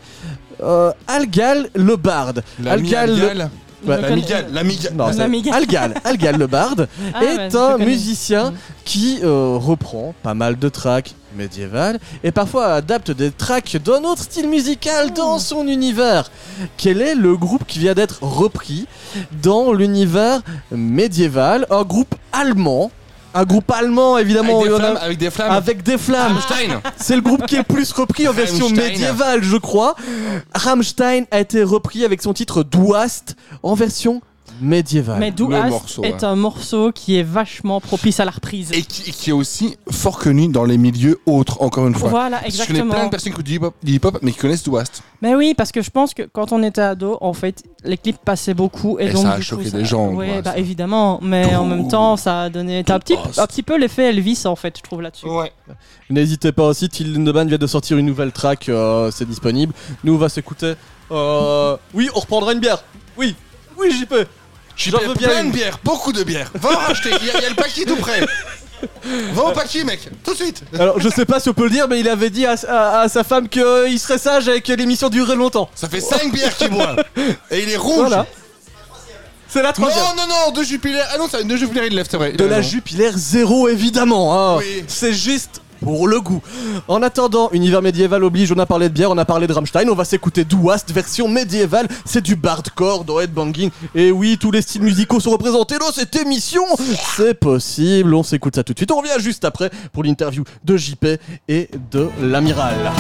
euh, Algal le Barde. L'ami Algal- L'amigal. L'amigal. Non, c'est Amigal. Algal, Algal le Barde Ah, est un musicien Mm. qui euh, reprend pas mal de tracks médiévales et parfois adapte des tracks d'un autre style musical dans Mm. son univers. Quel est le groupe qui vient d'être repris dans l'univers médiéval? Un groupe allemand. Un groupe allemand, évidemment. Avec des a- flammes. Avec des flammes. avec des flammes. Rammstein. C'est le groupe qui est le plus repris en version Rammstein. médiévale, je crois. Rammstein a été repris avec son titre Douast en version médiévale. Mais morceau, est ouais. un morceau qui est vachement propice à la reprise. Et qui, est aussi fort connu dans les milieux autres, encore une fois. Voilà, Parce que Je connais plein de exactement. personnes qui écoutent du hip-hop, mais qui connaissent Douast. Mais oui, parce que je pense que quand on était ado, en fait, les clips passaient beaucoup et, Et donc ça a du choqué coup, ça- des gens, Oui, bah évidemment, mais en même temps, ça a donné t'as un petit, un petit peu l'effet Elvis en fait, je trouve là-dessus. Ouais. N'hésitez pas aussi, Till Lindemann vient de sortir une nouvelle track, euh, c'est disponible. Nous, on va s'écouter. Euh... Oui, on reprendra une bière. Oui, oui, j'y peux. J'en veux bien plein une. de bières, beaucoup de bières. Va en racheter, il y, a- il y a le paquet tout prêt. Va au paquet, mec, tout de suite. Alors, je sais pas si on peut le dire, mais il avait dit à, à- à sa femme qu'il serait sage et que l'émission durerait longtemps. Ça fait 5 bières qu'il boit. Et il est rouge. Voilà. C'est la Non, troisième. non, non, de Jupiler. Ah non, ça, de Jupiler, il lève, c'est vrai. De la Jupiler zéro évidemment. hein. Oui. C'est juste pour le goût. En attendant, univers médiéval oblige, on a parlé de bière, on a parlé de Rammstein, on va s'écouter Douast, version médiévale, c'est du bardcore dans Headbanging. Et oui, tous les styles musicaux sont représentés dans cette émission. C'est possible, on s'écoute ça tout de suite. On revient juste après pour l'interview de JP et de l'amiral.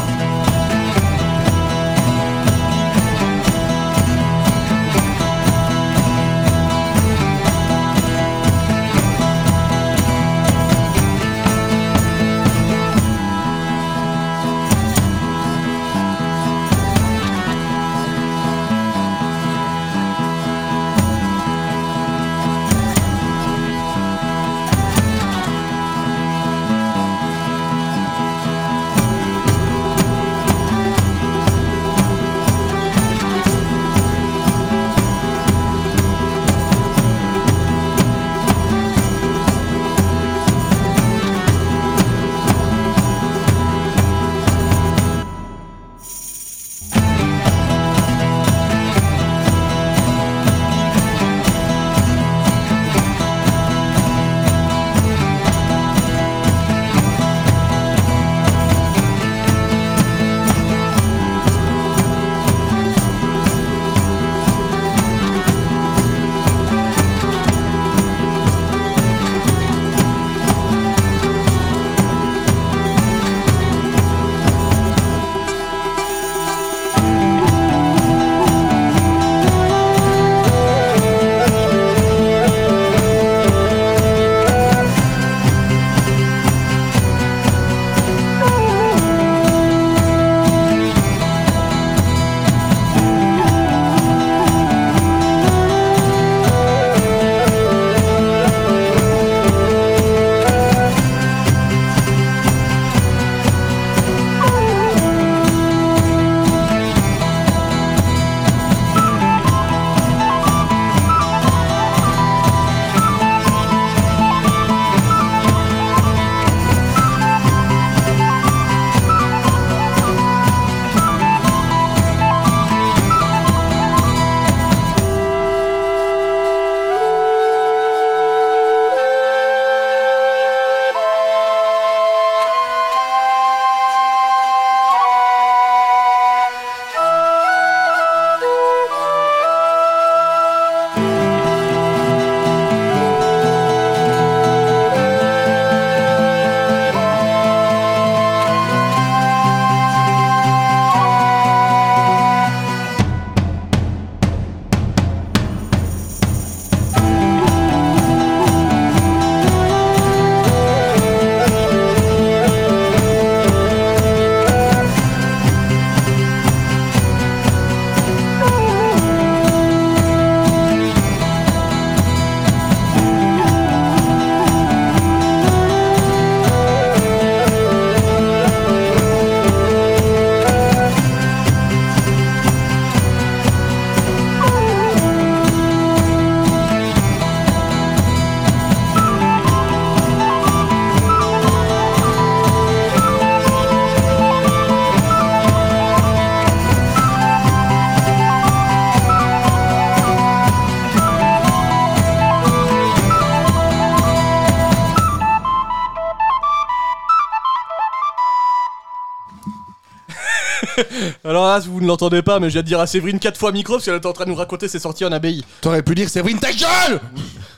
L'entendez pas, mais je viens de dire à Séverine quatre fois micro parce qu'elle était en train de nous raconter ses sorties en abbaye. T'aurais pu dire Séverine ta gueule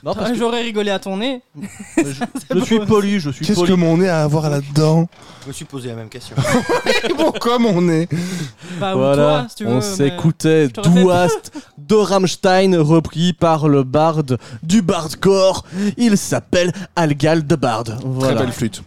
Non, parce Ah, que J'aurais rigolé à ton nez. je suis poli, je suis Qu'est-ce poli. que mon nez a à voir là-dedans? Je me suis posé la même question. Pourquoi mon nez Bah, ou Voilà, toi, si tu veux. on mais- s'écoutait je te. Douast de Rammstein repris par le barde du bardcore. Il s'appelle Algal de Bard. Voilà. Très belle flûte.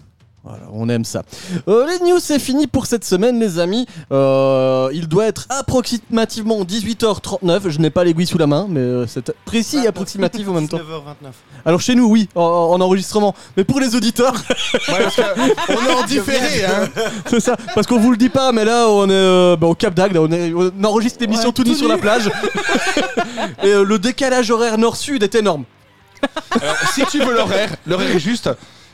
Voilà, on aime ça. Euh, les news, c'est fini pour cette semaine, les amis. Euh, il doit être approximativement 18h39. Je n'ai pas l'aiguille sous la main, mais euh, c'est précis et approximatif en même temps. 9h29. Alors chez nous, oui, en, en enregistrement. Mais pour les auditeurs, Ouais, parce que on est en différé, hein. c'est ça. Parce qu'on vous le dit pas, mais là, on est euh, bah, au Cap d'Agde. On, est- on enregistre l'émission Ouais, tout nu tout sur la plage. et euh, le décalage horaire nord-sud est énorme. Alors, si tu veux l'horaire, l'horaire est juste.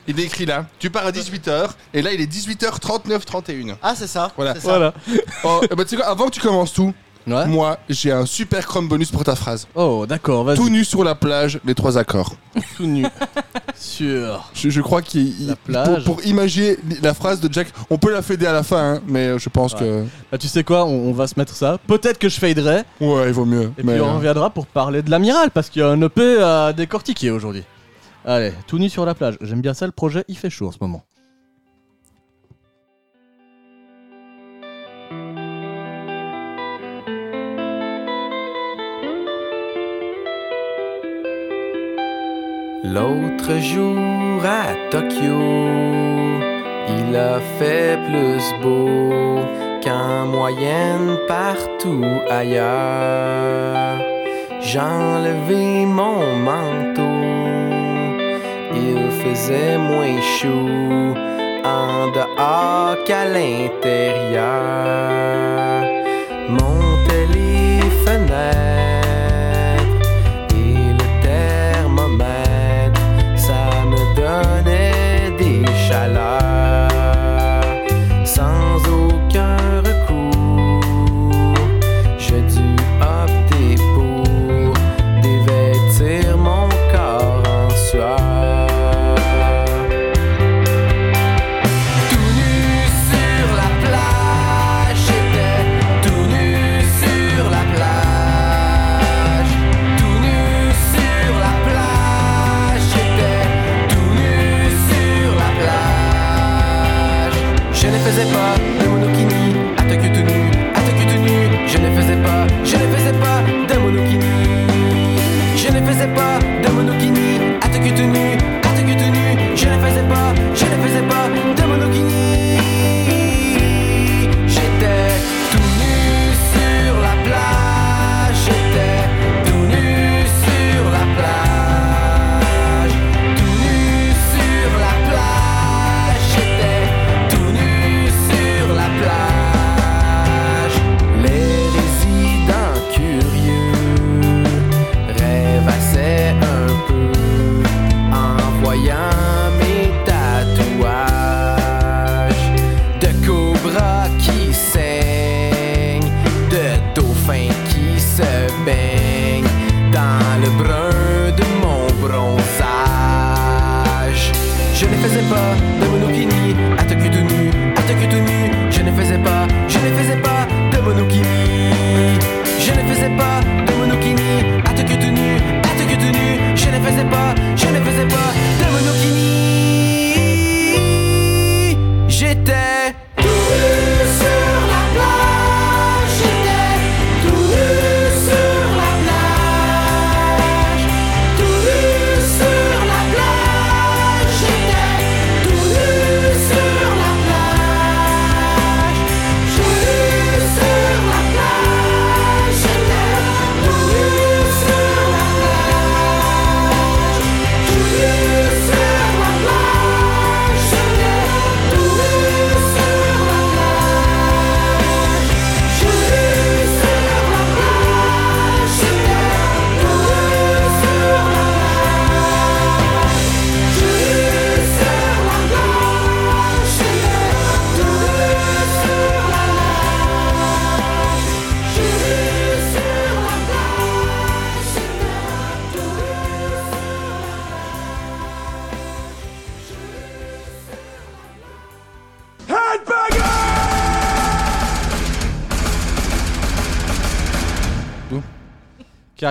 Il est écrit là. Tu pars à 18h et là il est 18h39 31. Ah, c'est ça. Voilà. c'est ça. Voilà. Oh, eh ben, tu sais quoi, avant que tu commences tout, Ouais. moi j'ai un super chrome bonus pour ta phrase. Oh, d'accord, vas-y. Tout nu sur la plage, les trois accords. Tout nu. Sur. Je, je crois qu'il il- La plage. Pour, pour imaginer la phrase de Jack, on peut la féder à la fin, hein, mais je pense Là, Bah, tu sais quoi, on, on va se mettre ça. Peut-être que je faderai. que ouais, il vaut mieux. Et mais, puis on euh, reviendra pour parler de l'amiral, parce qu'il y a un EP à décortiquer aujourd'hui. Allez, tout nu sur la plage. J'aime bien ça, le projet, il fait chaud en ce moment. L'autre jour à Tokyo, il a fait plus beau qu'en moyenne partout ailleurs. J'ai enlevé mon il faisait moins chaud en dehors qu'à l'intérieur. Montait les Faisais pas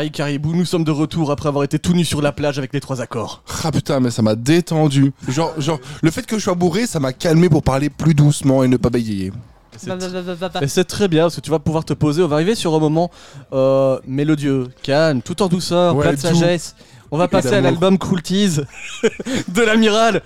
Caribou, nous sommes de retour après avoir été tout nus sur la plage avec les trois accords. Ah putain, mais ça m'a détendu. Genre, genre, le fait que je sois bourré, ça m'a calmé pour parler plus doucement et ne pas bégayer. Et c'est très bien parce que tu vas pouvoir te poser. On va arriver sur un moment euh, mélodieux, calme, tout en douceur, Ouais, plein de sagesse. On va Et passer à l'album Cruelties de l'amiral.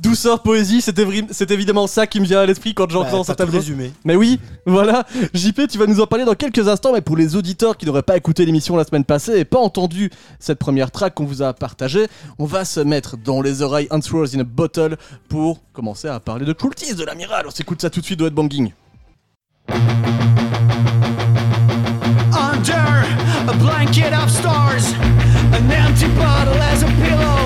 Douceur, poésie, c'est évri- évidemment ça qui me vient à l'esprit quand j'entends Bah, cet album. résumé. Mais oui, voilà. JP, tu vas nous en parler dans quelques instants, mais pour les auditeurs qui n'auraient pas écouté l'émission la semaine passée et pas entendu cette première track qu'on vous a partagée, on va se mettre dans les oreilles Answers in a Bottle pour commencer à parler de Cruelties de l'amiral. On s'écoute ça tout de suite de Headbanging. Under a blanket of stars, an empty bottle as a pillow.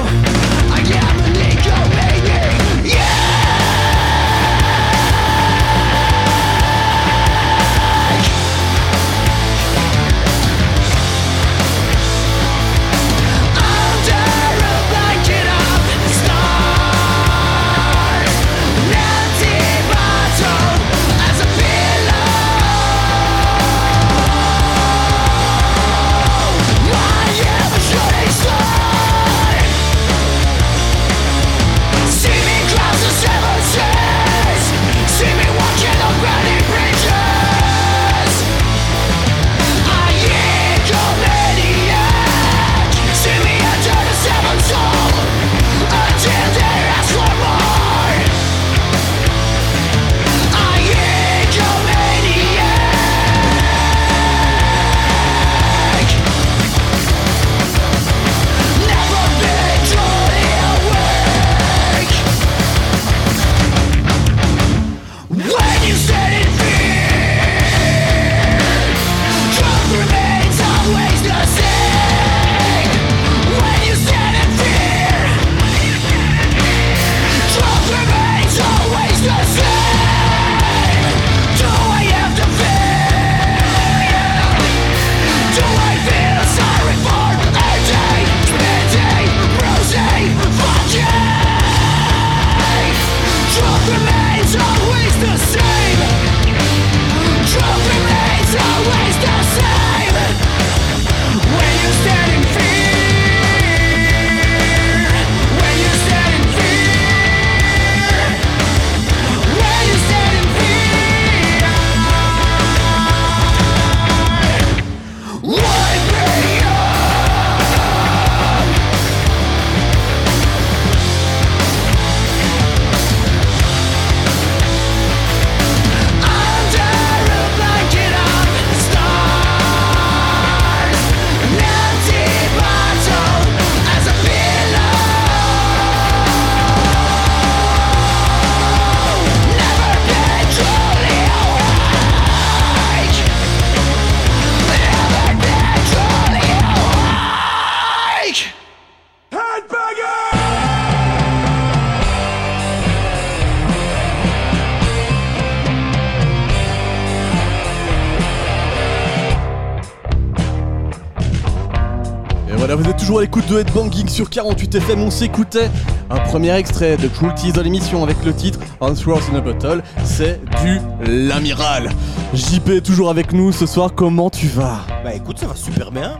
L'écoute de Headbanging sur 48 FM. On s'écoutait un premier extrait de Cruelties dans l'émission avec le titre Answers in a Bottle. C'est du l'amiral. JP est toujours avec nous ce soir. Comment tu vas? Bah écoute, ça va super bien.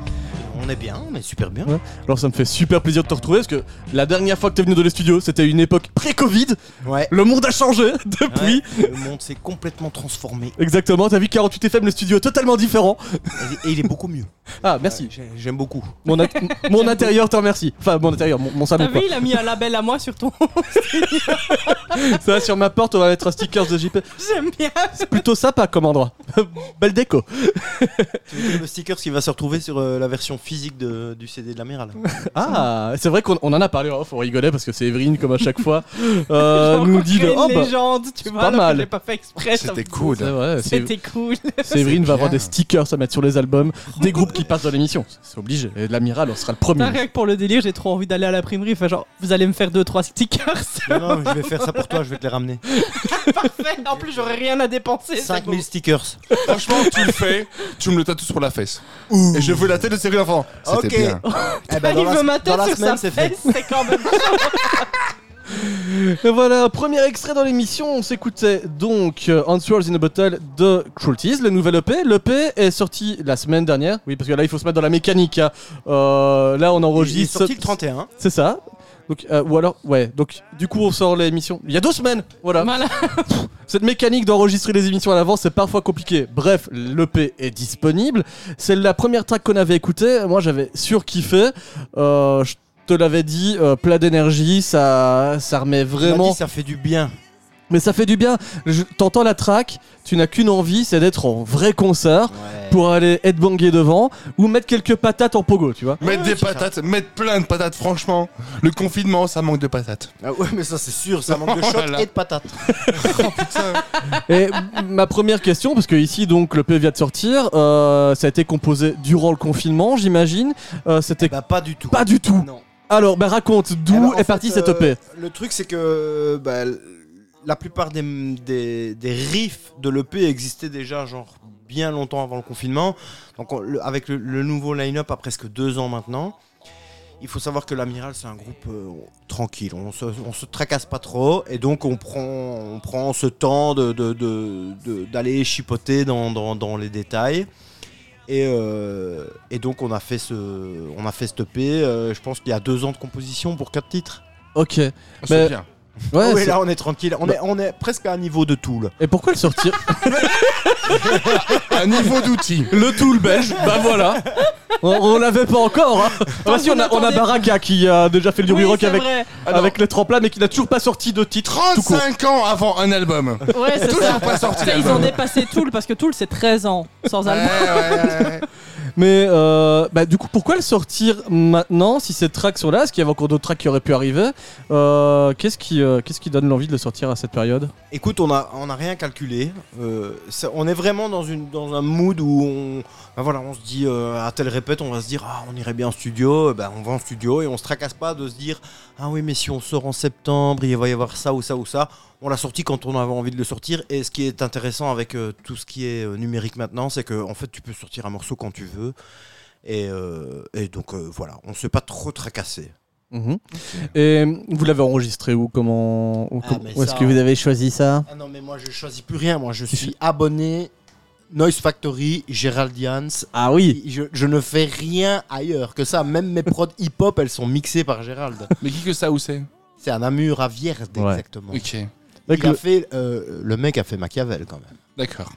On est bien, on est super bien. Ouais. Alors ça me fait super plaisir de te retrouver parce que la dernière fois que t'es venu dans les studios, c'était une époque pré-Covid. Ouais. Le monde a changé depuis. Ouais, le monde s'est complètement transformé. Exactement, t'as vu 48 FM, le studio est totalement différent. Et il est beaucoup mieux. Ah, merci. J'ai- J'aime beaucoup. Mon, intérieur te remercie. Enfin, mon intérieur, mon, mon salon T'as quoi. vu, il a mis un label à moi sur ton. Ça va sur ma porte, on va mettre un sticker de JP. J'aime bien. C'est plutôt sympa comme endroit. Belle déco. Tu veux dire le sticker qui va se retrouver sur euh, la version physique de- du CD de l'amiral. Ah, c'est vrai qu'on on en a parlé en off, on rigolait parce que c'est Evelyne comme à chaque fois. Euh, nous dit de. une Oh bah, légende, tu c'est vois. pas alors que mal. J'ai pas fait exprès. ça C'était cool. c'est vrai, c'est- C'était cool. Séverine va avoir des stickers à mettre sur les albums, des groupes qui passent dans l'émission. C'est obligé. Et l'amiral, on sera le premier. Rien que pour le délire, j'ai trop envie d'aller à l'imprimerie. Enfin, genre, vous allez me faire 2-3 stickers. Non, non, mais je vais faire ça pour toi, je vais te les ramener. Parfait. En plus, j'aurais rien à dépenser. c'est 5000 beau. stickers. Franchement, tu le fais, tu me le tatoues sur la fesse. Et je veux la tête de Cyril Enfant. Ok. bien. Eh ben, il dans la, veut ma tête sur sa c'est fait. fesse, c'est quand même. Et voilà, premier extrait dans l'émission, on s'écoutait donc euh, Answers in a Bottle de Cruelties, le nouvel EP. L'EP est sorti la semaine dernière, oui, parce que là il faut se mettre dans la mécanique. hein. Euh, là on Il est enregistre. sorti le 31. C'est ça. Donc, euh, ou alors, ouais, donc du coup on sort l'émission. Il y a deux semaines, voilà. Voilà. Cette mécanique d'enregistrer les émissions à l'avance, c'est parfois compliqué. Bref, l'EP est disponible. C'est la première track qu'on avait écoutée. Moi, j'avais surkiffé. Euh, je te l'avais dit, euh, plat d'énergie, ça, ça remet vraiment. dit, ça fait du bien. Mais ça fait du bien. T'entends la track, tu n'as qu'une envie, c'est d'être en vrai concert pour aller headbanger devant ou mettre quelques patates en pogo, tu vois. Mettre des patates, mettre plein de patates, franchement. Le confinement, ça manque de patates. Ah ouais, mais ça c'est sûr, ça manque de shot Voilà. et de patates. Et ma première question, parce que ici donc le P vient de sortir, euh, ça a été composé durant le confinement, j'imagine. Euh, C'était Bah pas du tout. pas du tout. Non. Alors, bah raconte, Eh d'où ben, est fait, parti cette euh, EP Le truc, c'est que bah, la plupart des, des, des riffs de l'EP existaient déjà, genre bien longtemps avant le confinement. Donc, on- le- avec le, le nouveau line-up à presque deux ans maintenant, il faut savoir que l'Amiral, c'est un groupe euh, tranquille. On se, on se tracasse pas trop. Et donc, on prend, on prend ce temps d'aller de, de, de- chipoter dans, dans, dans les détails. Et, euh, et donc on a fait ce, on a fait EP. euh, je pense qu'il y a deux ans de composition pour quatre titres. Ok. C'est Mais- bien. Ouais, Ah là on est tranquille. On, est, on est presque à un niveau de Tool. Et pourquoi le sortir Un niveau d'outils. Le tool belge, bah voilà. On, on l'avait pas encore. Hein. Ah bah si, on a, on a Baraka qui a déjà fait le Oui, Rock avec. Alors- avec les tremplins, mais qui n'a toujours pas sorti de titre. tout court. 35 ans avant un album. Ouais, c'est Toujours ça. pas sorti Ça, Ils ont dépassé Tool parce que Tool c'est 13 ans sans Ouais, album. ouais, ouais, ouais. Mais euh, bah, du coup, pourquoi le sortir maintenant si ces tracks sont là Est-ce qu'il y avait encore d'autres tracks qui auraient pu arriver Euh, Qu'est-ce qui, euh, qu'est-ce qui donne l'envie de le sortir à cette période? Écoute, on a, on a rien calculé. On est vraiment dans, une, dans un mood où on, bah voilà, on se dit à tel répète, on va se dire ah on irait bien en studio. Ben, on va en studio et on se tracasse pas de se dire ah oui mais si on sort en septembre, il va y avoir ça ou ça ou ça. On l'a sorti quand on avait envie de le sortir. Et ce qui est intéressant avec euh, tout ce qui est euh, numérique maintenant, c'est que en fait tu peux sortir un morceau quand tu veux. Et, euh, et donc euh, voilà, on se fait pas trop tracasser. Mhm. Et vous l'avez enregistré où Comment où, Ah, où est-ce que vous avez choisi ça Ah non, mais moi je choisis plus rien. Moi je suis abonné Noise Factory, Geraldians. Ah oui. Je, je ne fais rien ailleurs que ça. Même mes prods hip-hop, elles sont mixées par Gérald. Mais qui que ça où c'est C'est un Namur à Vierde, Ouais. exactement. Ok, Donc Il a le- fait, euh, le mec a fait Machiavel quand même. d'accord.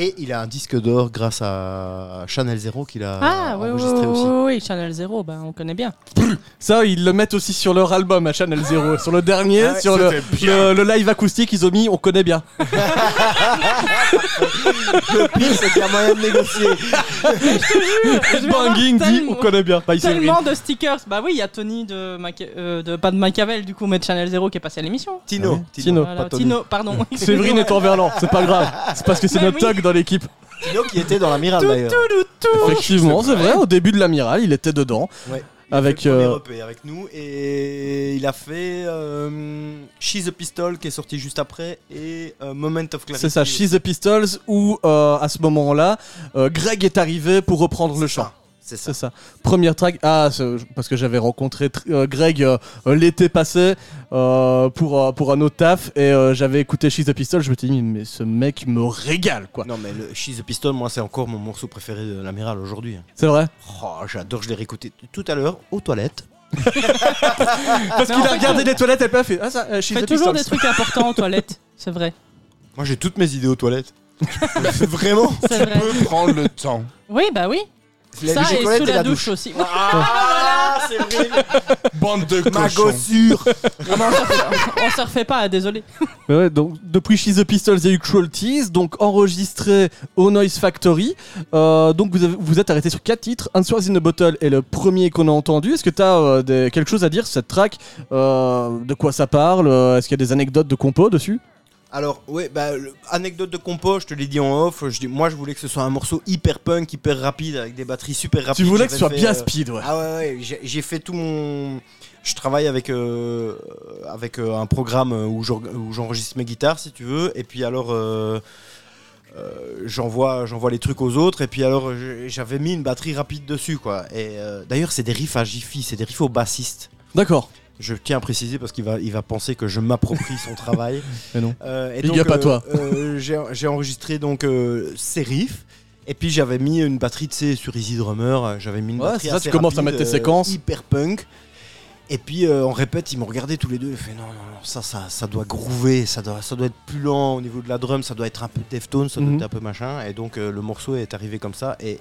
Et il a un disque d'or grâce à Chanel Zero qu'il a Ah oui, oui, enregistré oui, aussi. oui, oui, Channel Zero, bah, on connaît bien. Ça, ils le mettent aussi sur leur album à Channel Zero. sur le dernier, Ah ouais, sur le, le- le live acoustique, ils ont mis On connaît bien. Le pire, c'est qu'il y a moyen de négocier. Banging dit On connaît bien. Bah, Tellement de stickers. Bah oui, il y a Tony de, euh, de pas de Machiavel du coup, mais de Channel Zero qui est passé à l'émission. Tino. Ah oui. Tino. Voilà, pas Tony. Tino, pardon. Séverine est en verlan, c'est pas grave. C'est parce que c'est notre oui. Dans l'équipe. Tino qui était dans l'amiral d'ailleurs. Effectivement, c'est vrai, au début de l'amiral, il était dedans. Ouais. Il Avec, a fait le premier euh, EP avec nous et il a fait euh, She's a Pistol qui est sorti juste après et euh, Moment of Clarity. C'est ça, She's the Pistols, où euh, à ce moment-là, euh, Greg est arrivé pour reprendre le chant. C'est ça. Ça. Première track. Ah, parce que j'avais rencontré tr- euh, Greg euh, l'été passé euh, pour, euh, pour un autre taf et euh, j'avais écouté She's the Pistol. Je me suis dit, mais ce mec me régale, quoi. Non mais le She's a Pistol, moi c'est encore mon morceau préféré de l'amiral aujourd'hui. C'est vrai? Oh, j'adore, je l'ai réécouté tout à l'heure aux toilettes. Parce qu'il a fait, regardé les toilettes et pas fait. Ah, ça, She's the toujours des trucs importants aux toilettes, c'est vrai. Moi j'ai toutes mes idées aux toilettes. Vraiment C'est vrai. Peut prendre le temps. Oui, bah oui. Ça et sous la, douche, aussi. Ah, c'est vrai Bande de Ma cochons. gossure On se refait pas, désolé. Mais ouais, donc depuis She's the Pistols, il y a eu Cruelties, donc enregistré au Noise Factory. Euh, donc vous, avez- vous êtes arrêté sur quatre titres. Answers in a Bottle est le premier qu'on a entendu. Est-ce que tu as quelque chose à dire sur cette track? Euh, De quoi ça parle? Euh, Est-ce qu'il y a des anecdotes de compo dessus? Alors, ouais, bah, le- anecdote de compo, je te l'ai dit en off. Je dis, moi, je voulais que ce soit un morceau hyper punk, hyper rapide, avec des batteries super rapides. Tu voulais que ce soit bien euh, speed, ouais. Ah ouais, ouais, j'ai j'ai fait tout mon. Je travaille avec, euh, avec euh, un programme où j'enregistre mes guitares, si tu veux. Et puis alors, euh, j'envoie j'envoie les trucs aux autres. Et puis alors, j'avais mis une batterie rapide dessus, quoi. Et euh, d'ailleurs, c'est des riffs à Jiffy, c'est des riffs au bassiste. D'accord. Je tiens à préciser parce qu'il va, il va penser que je m'approprie son travail. Mais non. Euh, et Big donc, up à euh, toi. euh, j'ai enregistré donc riffs. Et puis j'avais mis une batterie, tu sais, sur Easy Drummer. J'avais mis une Ouais, batterie ça, assez tu commences à mettre tes séquences. Hyper punk. Et puis euh, on répète, ils m'ont regardé tous les deux. Ils fait non, non, non, ça, ça, ça doit groover, ça doit, ça doit être plus lent au niveau de la drum, ça doit être un peu Deftone, ça doit Mhm. être un peu machin. Et donc euh, le morceau est arrivé comme ça. Et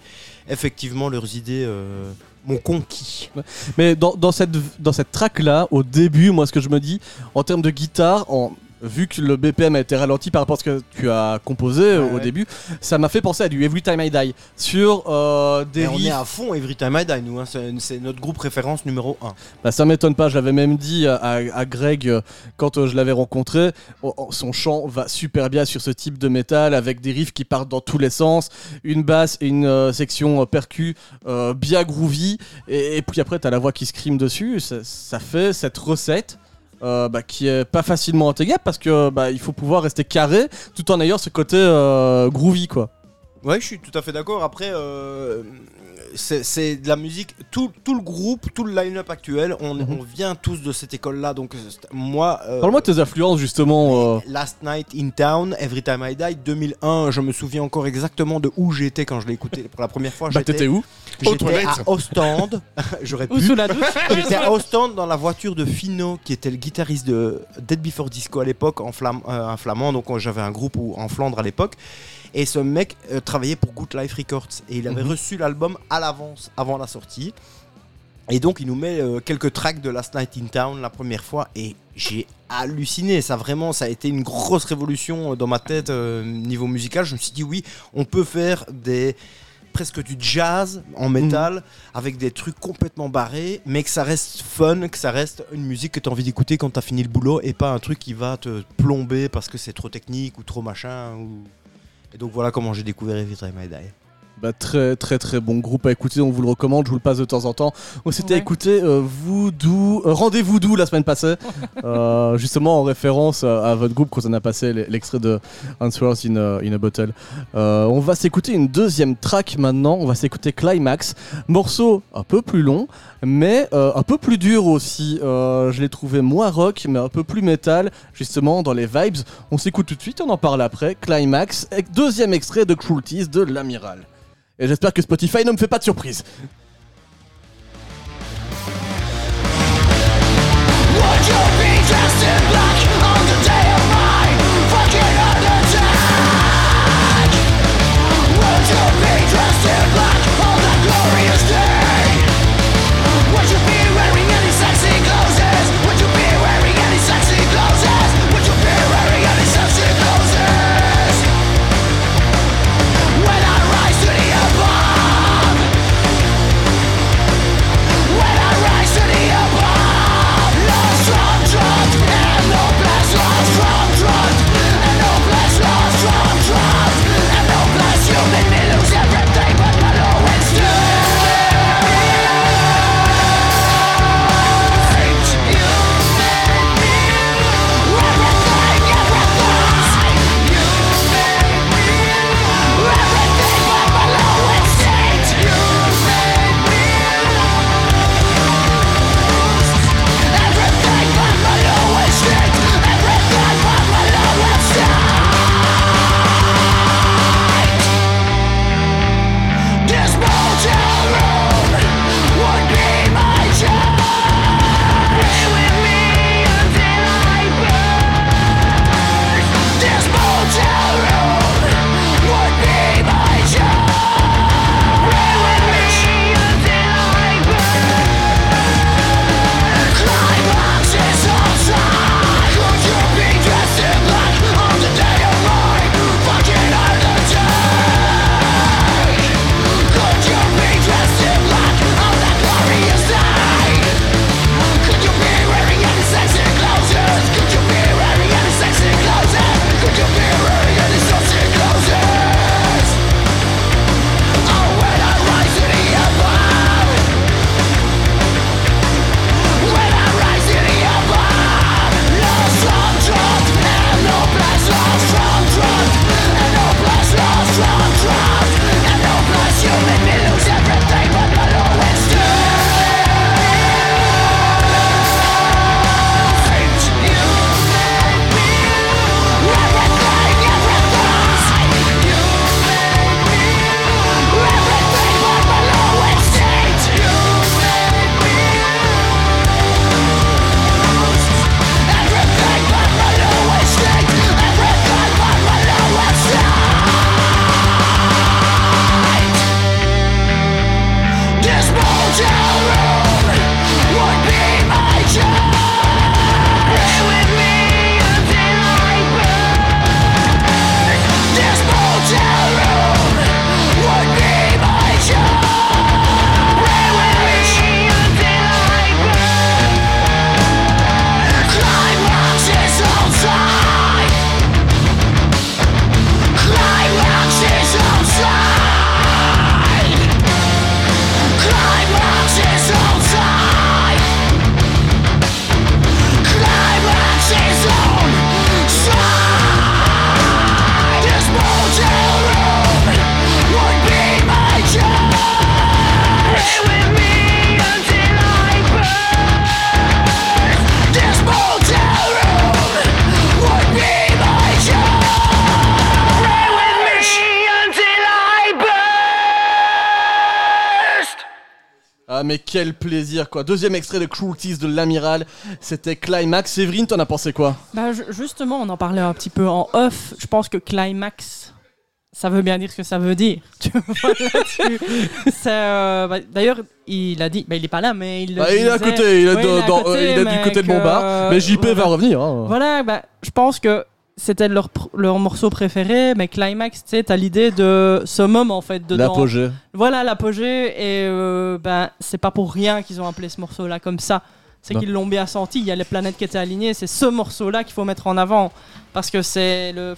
effectivement, leurs idées euh, m'ont conquis. Mais dans, dans cette, dans cette track-là, au début, moi, ce que je me dis, en termes de guitare, en, vu que le BPM a été ralenti par rapport à ce que tu as composé euh, au ouais. début, ça m'a fait penser à du Every Time I Die sur euh, des Et on est à fond Every Time I Die, nous. hein. C'est notre groupe référence numéro 1. Bah, ça m'étonne pas, je l'avais même dit à, Greg euh, quand je l'avais rencontré. Oh, oh, son chant va super bien sur ce type de métal avec des riffs qui partent dans tous les sens, une basse et une section percu euh, bien groovy. Et, et puis après, t'as la voix qui scream dessus. Ça, ça fait cette recette. Euh, bah, qui est pas facilement intégrable parce que bah, il faut pouvoir rester carré tout en ayant ce côté euh, groovy quoi. Ouais, je suis tout à fait d'accord. Après, euh, c'est de la musique. Tout, tout le groupe, tout le line-up actuel, on, Mhm. on vient tous de cette école-là. Donc, c'est- moi. euh, Parle-moi de tes influences justement. euh, Last Night in Town, Every Time I Die, 2001. Je me souviens encore exactement de où j'étais quand je l'ai écouté pour la première fois. bah, J'étais- t'étais où? J'étais à Ostende. J'aurais pu. sous la douche. J'étais à Ostende dans la voiture de Fino, qui était le guitariste de Dead Before Disco à l'époque, en flam- euh, un flamand. Donc euh, j'avais un groupe où- en Flandre à l'époque. Et ce mec euh, travaillait pour Good Life Records. Et il avait Mhm. reçu l'album à l'avance, avant la sortie. Et donc il nous met euh, quelques tracks de Last Night in Town la première fois. Et j'ai halluciné. Ça vraiment, ça a été une grosse révolution euh, dans ma tête euh, niveau musical. Je me suis dit oui, on peut faire des presque du jazz en métal avec des trucs complètement barrés, mais que ça reste fun, que ça reste une musique que tu as envie d'écouter quand tu as fini le boulot et pas un truc qui va te plomber parce que c'est trop technique ou trop machin. Ou... Et donc voilà comment j'ai découvert Every Time I Die. Bah, très très très bon groupe à écouter, on vous le recommande, je vous le passe de temps en temps. On s'était Ouais. écouté euh, Voodoo, euh, Rendez-vous doux la semaine passée, euh, justement en référence à, à votre groupe quand on a passé l'extrait de Answers in a, in a Bottle. On va s'écouter une deuxième track maintenant, on va s'écouter Climax, morceau un peu plus long, mais un peu plus dur aussi. Je l'ai trouvé moins rock, mais un peu plus métal, justement dans les vibes. On s'écoute tout de suite, on en parle après. Climax, deuxième extrait de Cruelties de l'Amiral. Et j'espère que Spotify ne me fait pas de surprise. Quoi. Deuxième extrait de Cruelties de l'amiral, c'était Climax. Séverine, t'en as pensé quoi Bah, ju- justement, on en parlait un petit peu en off. Je pense que climax, ça veut bien dire ce que ça veut dire. Euh, bah, D'ailleurs, il a dit, bah, il est pas là, mais il. le Bah, Il est à côté, il est, Ouais, de- il est à dans- côté, euh, il est du côté de bar. euh, Mais JP voilà. va revenir. hein. Voilà, bah, je pense que c'était leur, leur morceau préféré, mais climax, tu sais, t'as l'idée de summum en fait dedans. L'apogée. Voilà l'apogée, et euh, ben c'est pas pour rien qu'ils ont appelé ce morceau-là comme ça. C'est qu'ils l'ont bien senti. Il y a les planètes qui étaient alignées. C'est ce morceau-là qu'il faut mettre en avant parce que c'est le.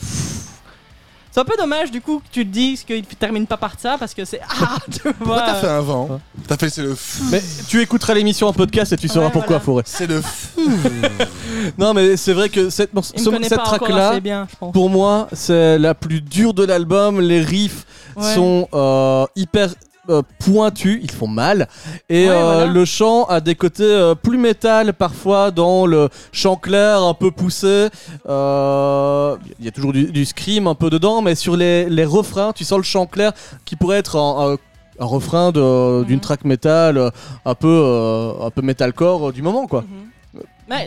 C'est un peu dommage du coup que tu te dises qu'il termine pas par ça parce que c'est ah tu Pourquoi vois. t'as fait un vent T'as fait c'est le f... Mais tu écouteras l'émission en podcast et tu sauras Ouais, pourquoi, voilà. Fourré. C'est le f... Non, mais c'est vrai que cette, morce- Il me ce- connaît cette pas encore track-là, assez bien, je pense. pour moi, c'est la plus dure de l'album. Les riffs Ouais. sont euh, hyper euh, pointus, ils font mal. Et Ouais, euh, voilà. le chant a des côtés euh, plus métal parfois dans le chant clair un peu poussé. Il y a toujours du, du scream un peu dedans, mais sur les, les refrains, tu sens le chant clair qui pourrait être un, un- un refrain d'une Mhm. track métal un peu, un peu metalcore du moment quoi.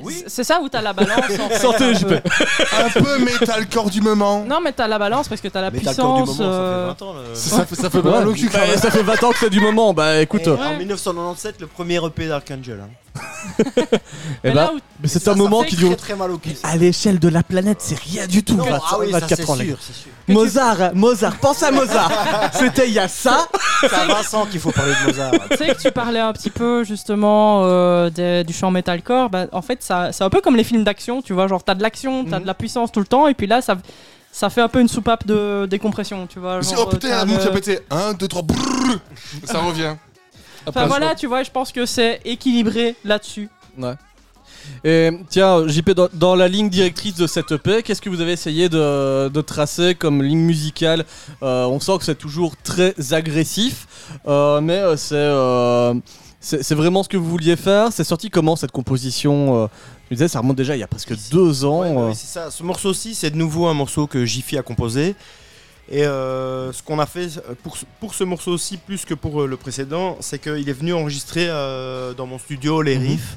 C'est- c'est ça où t'as la balance. en fait, un peu. Un peu metalcore du moment. Non, mais t'as la balance parce que t'as la Mais t'as le corps du puissance. moment, euh, ça fait 20 ans. le- Ça, ça fait, ça fait Ouais, mal au cul quand bah, même. ça fait 20 ans que c'est du moment. Bah écoute, Et euh, En 1997, le premier EP d'Archangel. Hein. Eh mais ben, là où- mais c'est Ça, un ça moment fait qui dure. très très mal au cul. À l'échelle de la planète, c'est rien du tout. Non, 20 ah oui, ça 24 c'est ans, les gars. sûr, c'est sûr. Mozart, Mozart, pense à Mozart. C'était il y a ça. C'est à Vincent qu'il faut parler de Mozart. tu sais que tu parlais un petit peu justement euh, des- du chant metalcore. Bah, en fait, ça, c'est un peu comme les films d'action, tu vois. Genre, t'as de l'action, t'as de la puissance tout le temps, et puis là, ça, ça fait un peu une soupape de décompression, tu vois. C'est- genre, Oh putain, t'as la montre le- a pété. 1, 2, 3, ça revient. Enfin voilà, tu vois, je pense que c'est équilibré là-dessus. Ouais. Et tiens, JP, dans, dans la ligne directrice de cette EP, qu'est-ce que vous avez essayé de, de tracer comme ligne musicale? Euh, On sent que c'est toujours très agressif, euh, mais euh, c'est euh, c'est c'est vraiment ce que vous vouliez faire? C'est sorti comment cette composition euh, Je me disais, ça remonte déjà il y a presque deux ans. Ouais, bah oui, c'est ça. Ce morceau-ci, c'est de nouveau un morceau que Jiffy a composé. Et euh, ce qu'on a fait euh, pour, ce- pour ce morceau-ci, plus que pour euh, le précédent, c'est qu'il est venu enregistrer euh, dans mon studio les Mhm. riffs.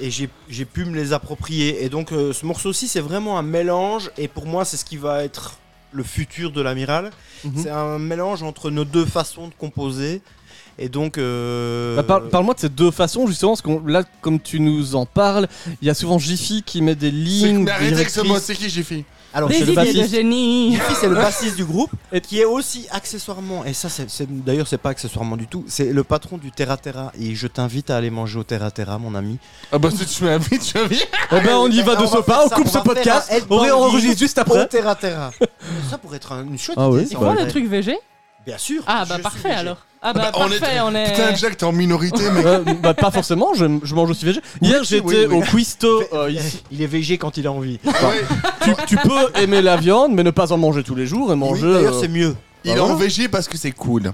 Et j'ai j'ai pu me les approprier. Et donc, euh, ce morceau-ci, c'est vraiment un mélange. Et pour moi, c'est ce qui va être le futur de l'amiral. Mhm. C'est un mélange entre nos deux façons de composer. Et donc. euh, Bah, par- Parle-moi de ces deux façons, justement, parce que là, comme tu nous en parles, il y a souvent Jiffy qui met des lignes. Mais arrêtez avec ce mot, directrices. c'est qui fait alors, Des c'est le idées de bassiste. génie. Jiffy, c'est le bassiste du groupe, Et- qui est aussi accessoirement, et ça, c'est, c'est- d'ailleurs, c'est pas accessoirement du tout, c'est le patron du Terra Terra. Et je t'invite à aller manger au Terra Terra, mon ami. Ah bah si tu m'invites, tu m'invites. Eh ben, on y va de ce pas, on coupe ce podcast, on réenregistre juste Au après. Terra Terra. ça pourrait être un- une chouette Ah idée. Ça, en le vrai. truc VG Bien sûr. Ah bah parfait alors. Ah bah, Bah, on est- parfait, on est. Putain, Jack, t'es en minorité, mec. Euh, bah, pas forcément, je, je mange aussi végé. Hier, si, j'étais oui, oui. au Quisto euh, ici. Il est végé quand il a envie. Ouais. Tu, tu peux aimer la viande, mais ne pas en manger tous les jours et Oui, manger. D'ailleurs, euh, c'est mieux. Il est Bah, en voilà. VG parce que c'est cool.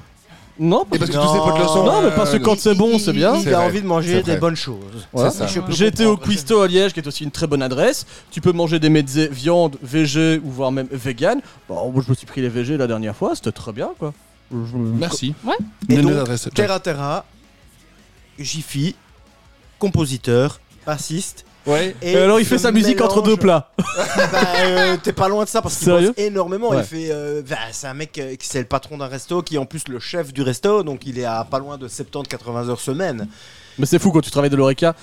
Non, Et parce que Non. tous ses potes le sont. Non, mais parce que quand c'est bon, c'est bien. Il a envie de manger des bonnes choses. Voilà. Ça, je peux J'ai été au comprendre. Quisto à Liège, qui est aussi une très bonne adresse. Tu peux manger des mezzés viande, végé ou voire même vegan. Bon, moi, je me suis pris les végés la dernière fois, c'était très bien quoi. Merci. Ouais. Et Donne donc, l'adresse, Jack. Terra Terra, Jiffy, compositeur, bassiste. Ouais. Et alors, il fait sa musique entre deux plats. Bah, euh, T'es pas loin de ça parce qu'il bosse énormément. Ouais. Il fait, euh, bah, c'est un mec euh, qui c'est le patron d'un resto, qui est en plus le chef du resto, donc il est à pas loin de 70-80 heures semaine. Mais c'est fou quand tu travailles de l'Oreca.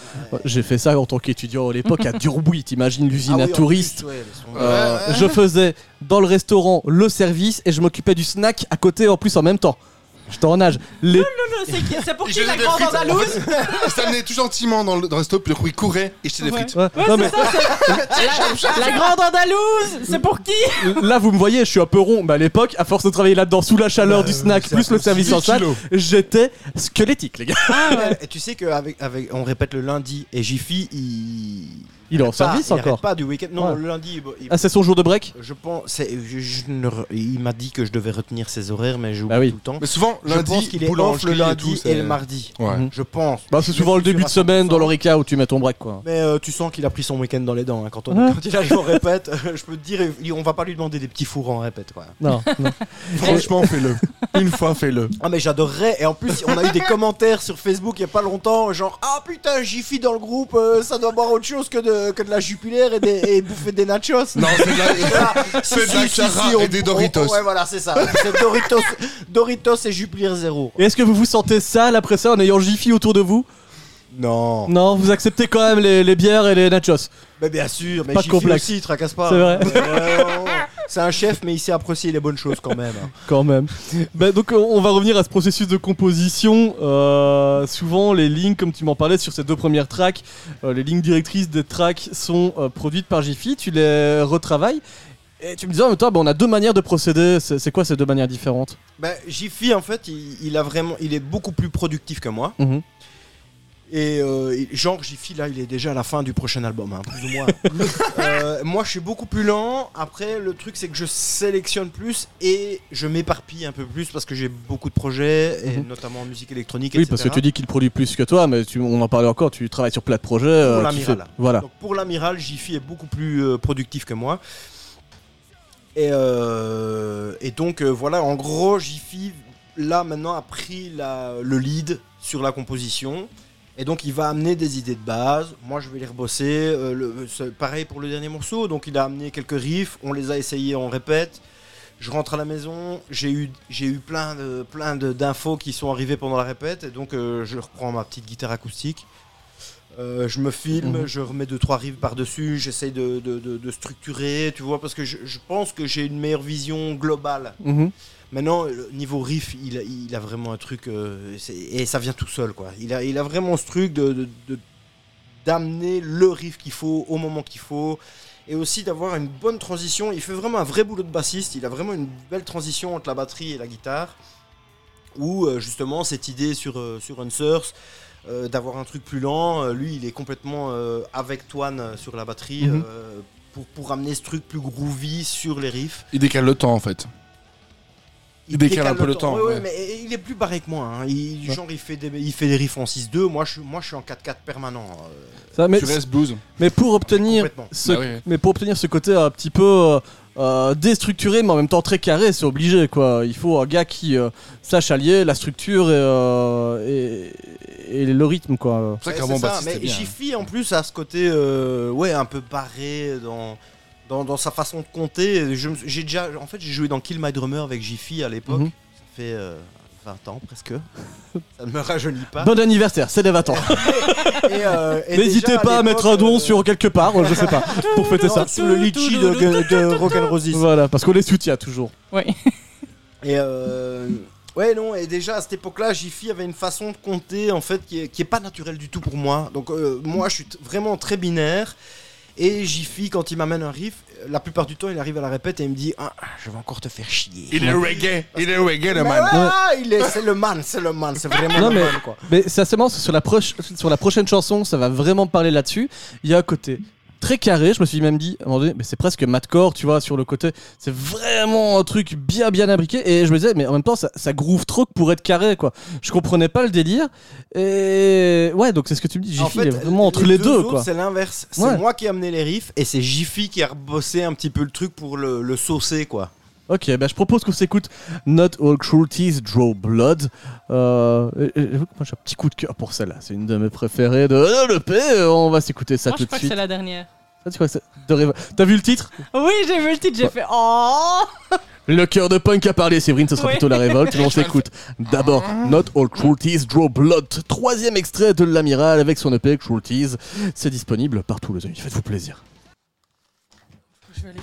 J'ai fait ça en tant qu'étudiant à l'époque à Durbouy. T'imagines l'usine Ah oui, à touristes. plus, ouais, elles sont- Euh, je faisais dans le restaurant le service et je m'occupais du snack à côté en plus en même temps. J'étais en âge. Les... C'est qui- c'est pour Il qui la grande frites. andalouse Il s'amenait tout gentiment dans le, dans le puis le coup il courait et jetait des Ouais. frites. Ouais, Ouais, non, c'est mais ça, c'est la, la grande andalouse C'est pour qui là vous me voyez, je suis un peu rond. Mais à l'époque, à force de travailler là-dedans sous la chaleur du snack c'est plus le service en 10 salle, j'étais squelettique les gars. Et tu sais qu'avec avec, on répète le lundi et Jiffy il. Il est en pas, service il encore. pas du week-end. Non, Ouais. le lundi. il- il- Ah c'est son jour de break je pense. je- je ne il m'a dit que je devais retenir ses horaires, mais j'oublie Bah oui. tout le temps. Mais souvent, je lundi, pense qu'il est off le et lundi tout, et, le mardi. Ouais. Mhm. Je pense. Bah c'est Je souvent le début de semaine dans 100%. l'Oreca où tu mets ton break quoi. Mais euh, tu sens qu'il a pris son week-end dans les dents hein, quand, on, Ouais. quand il arrive en répète. je peux te dire, on va pas lui demander des petits fours en répète. Quoi. Non, non. Franchement, fais-le. Une fois, fais-le. Ah mais j'adorerais et en plus on a eu des commentaires sur Facebook il y a pas longtemps genre ah putain Jiffy dans le groupe euh, ça doit boire autre chose que de, que de la Jupiler et, des, et bouffer des nachos. Non, c'est de la, c'est de la Cara on- et des on- Doritos. ouais voilà c'est ça. C'est Doritos, Doritos et Jupiler zéro. Et est-ce que vous vous sentez sale après ça en ayant Jiffy autour de vous? Non. Non, vous acceptez quand même les, les bières et les nachos? Mais bien sûr, mais Pas de Jiffy complexe. aussi, tracasse pas. C'est vrai. Euh. C'est un chef mais il sait apprécier les bonnes choses quand même. Quand même. Bah, donc on va revenir à ce processus de composition. Euh, souvent les lignes, comme tu m'en parlais sur ces deux premières tracks, euh, les lignes directrices des tracks sont euh, produites par Jiffy. Tu les retravailles. Et tu me disais en même temps, bah, on a deux manières de procéder. C'est quoi ces deux manières différentes? Bah, Jiffy en fait il, il a vraiment il est beaucoup plus productif que moi. Mhm. Et euh, genre Jiffy là il est déjà à la fin du prochain album hein, plus ou moins. Euh, moi je suis beaucoup plus lent. Après le truc c'est que je sélectionne plus et je m'éparpille un peu plus parce que j'ai beaucoup de projets et Mhm. notamment en musique électronique. Oui, etc. parce que tu dis qu'il produit plus que toi, mais tu, on en parlait encore. Tu travailles sur plein de projets. euh, tu l'amiral. fais- Voilà. Donc pour l'amiral, Jiffy est beaucoup plus euh, productif que moi. Et, euh, et donc euh, voilà, en gros, Jiffy, là maintenant, a pris la- le lead sur la composition. Et donc il va amener des idées de base. Moi je vais les rebosser. Euh, le- pareil pour le dernier morceau. Donc il a amené quelques riffs. On les a essayés, on répète. Je rentre à la maison, j'ai eu, j'ai eu plein de plein de- d'infos qui sont arrivées pendant la répète, et donc euh, je reprends ma petite guitare acoustique. Euh, je me filme, Mhm. je remets deux trois riffs par dessus, j'essaye de, de- de- de structurer, tu vois, parce que je, je pense que j'ai une meilleure vision globale. Mhm. Maintenant, niveau riff, il a, il a vraiment un truc, euh, et ça vient tout seul, quoi. Il a, il a vraiment ce truc de, de- de- d'amener le riff qu'il faut au moment qu'il faut, et aussi d'avoir une bonne transition. Il fait vraiment un vrai boulot de bassiste. Il a vraiment une belle transition entre la batterie et la guitare, où euh, justement cette idée sur euh, sur Unsource. euh, d'avoir un truc plus lent, euh, lui il est complètement euh, avec Toine sur la batterie Mhm. euh, pour, pour amener ce truc plus groovy sur les riffs. Il décale le temps en fait. Il décale un peu le temps, Ouais, ouais, ouais. mais il est plus barré que moi. hein. Il, Genre, il fait, des, il fait des riffs en 6-2. Moi je, suis- moi, je suis en 4-4 permanent. euh, Ça, mais, Sur S Blues. mais pour obtenir ce, Bah oui. mais pour obtenir ce côté un petit peu euh, euh, déstructuré, mais en même temps très carré, c'est obligé quoi. Il faut un gars qui euh, sache allier la structure et, euh, et, et le rythme quoi. C'est ça Ouais, qu'un c'est bon ça, bassiste, Mais. Jiffy en plus a ce côté euh, ouais un peu barré dans, dans, dans sa façon de compter. J'ai déjà en fait j'ai joué dans Kill My Drummer avec Jiffy à l'époque. Mhm. Ça fait euh, 20 ans presque. ça ne me rajeunit pas. Bon anniversaire, c'est les 20 ans. Euh, N'hésitez pas à mettre un don euh, sur quelque part, je sais pas, pour fêter ça. sur le litchi de, de Rock'n'Rosis. Voilà, parce qu'on les soutient toujours. Oui. Et euh, ouais, non, et déjà à cette époque-là, Jiffy avait une façon de compter en fait qui est, qui est pas naturelle du tout pour moi. Donc euh, moi, je suis vraiment très binaire. Et Jiffy, quand il m'amène un riff, la plupart du temps, il arrive à la répète et il me dit ah, Je vais encore te faire chier. Il est reggae. Il est reggae le man. ouais, ah, il est, c'est le man, c'est le man, c'est vraiment Non, le mais- man quoi. Mais c'est assez marrant, parce que sur la, proche- sur la prochaine chanson, ça va vraiment parler là-dessus. Il y a un côté très carré, je me suis même dit, à un moment donné, mais c'est presque madcore, tu vois, sur le côté. C'est vraiment un truc bien bien imbriqué. Et je me disais, mais en même temps, ça, ça groove trop pour être carré, quoi. Je comprenais pas le délire. Et ouais, donc c'est ce que tu me dis, En Jiffy fait, il est vraiment entre les deux, quoi. C'est l'inverse. C'est Ouais. moi qui ai amené les riffs et c'est Jiffy qui a bossé un petit peu le truc pour le, le saucer quoi. Ok, bah je propose qu'on s'écoute Not All Cruelties Draw Blood. Euh, moi j'ai un petit coup de cœur pour celle-là, c'est une de mes préférées de de l'EP. On va s'écouter ça Moi, je tout de crois que suite. c'est la dernière. Ah, tu crois que c'est de T'as vu le titre? Oui, j'ai vu le titre, j'ai fait Oh Le cœur de punk a parlé, Séverine, ce sera Oui. plutôt la révolte. On s'écoute d'abord Not All Cruelties Draw Blood, troisième extrait de l'amiral avec son EP Cruelties. C'est disponible partout, les amis. Faites-vous plaisir. Je vais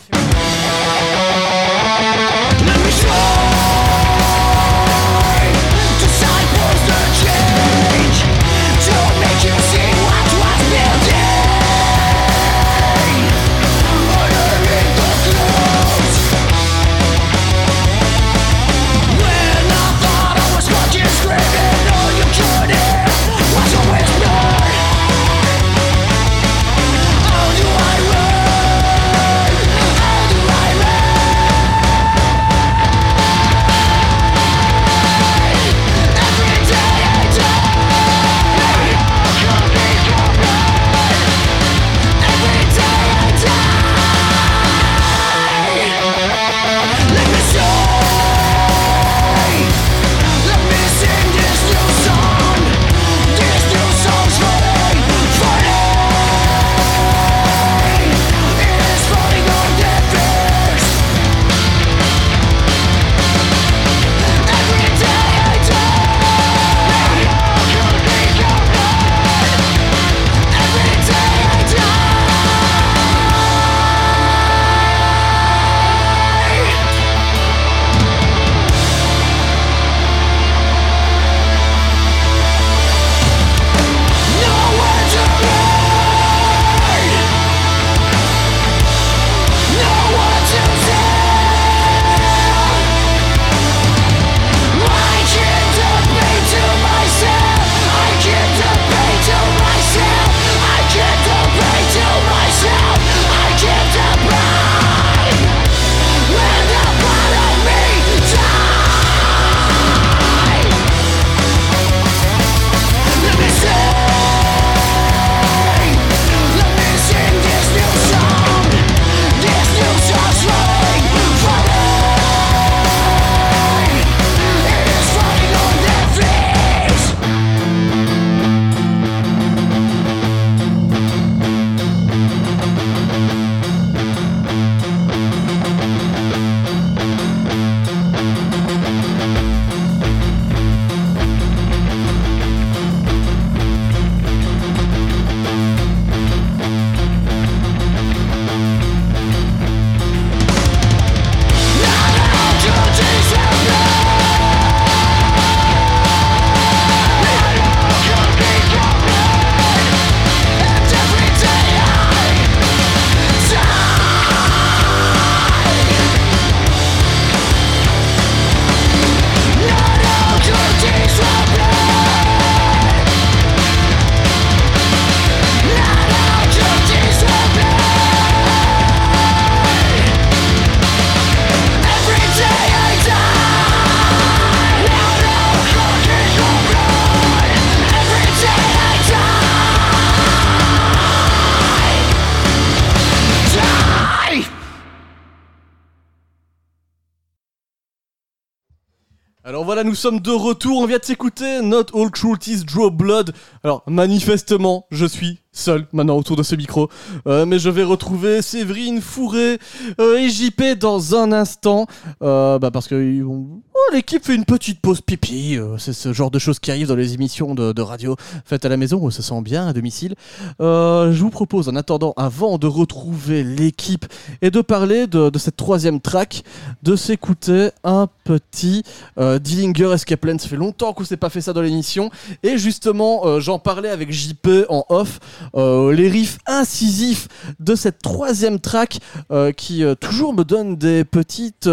Alors voilà, nous sommes de retour, on vient de s'écouter Not All Cruelties Draw Blood. Alors manifestement, je suis seul maintenant autour de ce micro, Euh, mais je vais retrouver Séverine, Fourré euh, et JP dans un instant, euh, bah parce que oh, l'équipe fait une petite pause pipi, euh, c'est ce genre de choses qui arrivent dans les émissions de, radio faites à la maison où ça sent bien à domicile. Euh, je vous propose en attendant, avant de retrouver l'équipe et de parler de, de cette troisième track, de s'écouter un petit euh, Dillinger Escape Plan. Ça fait longtemps qu'on s'est pas fait ça dans l'émission. Et justement, j'en parlais avec JP en off. Euh, les riffs incisifs de cette troisième track euh, qui euh, toujours me donne des petites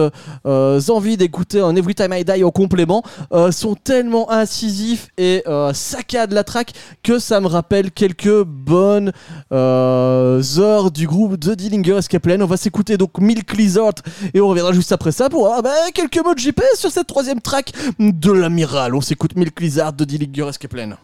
envies d'écouter un Every Time I Die en complément sont tellement incisifs et saccadent la track que ça me rappelle quelques bonnes heures du groupe de Dillinger Escape Plan. On va s'écouter donc Milk Lizard et on reviendra juste après ça pour avoir bah, quelques mots de JP sur cette troisième track de l'amiral. On s'écoute Milk Lizard de Dillinger Escape Plan.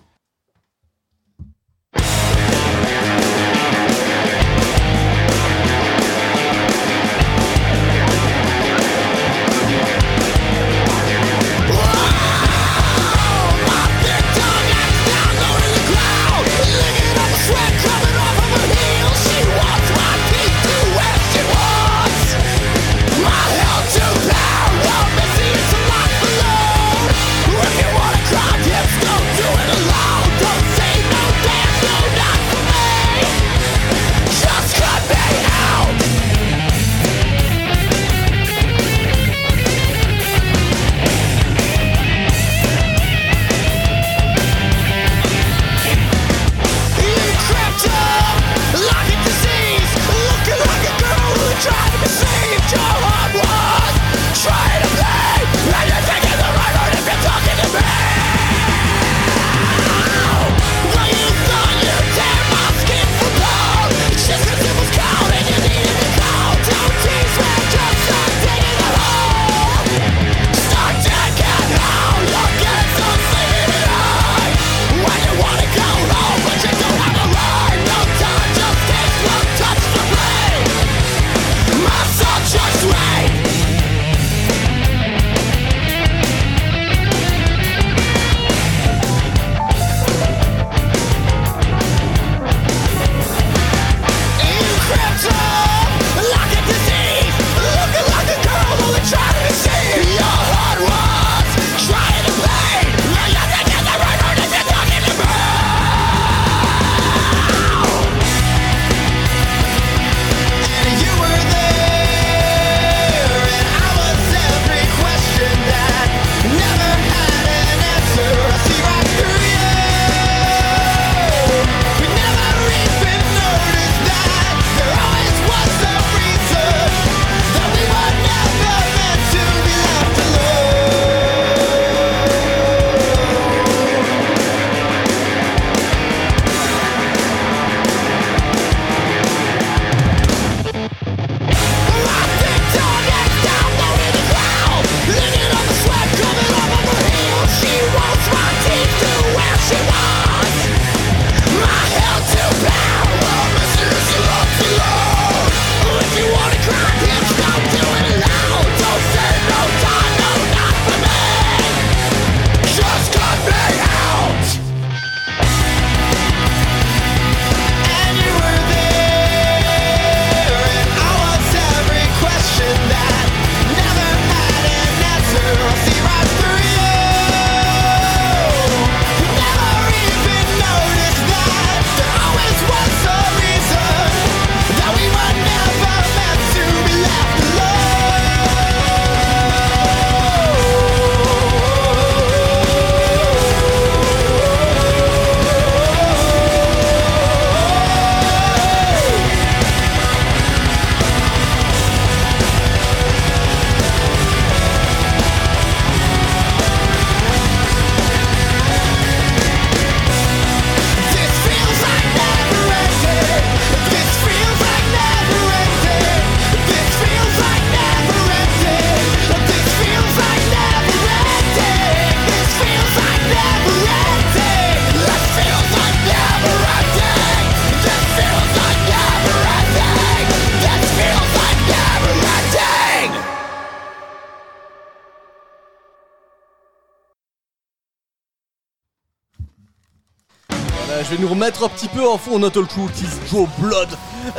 Voilà, je vais nous remettre un petit peu en fond Not All Cruelties, Joe Blood,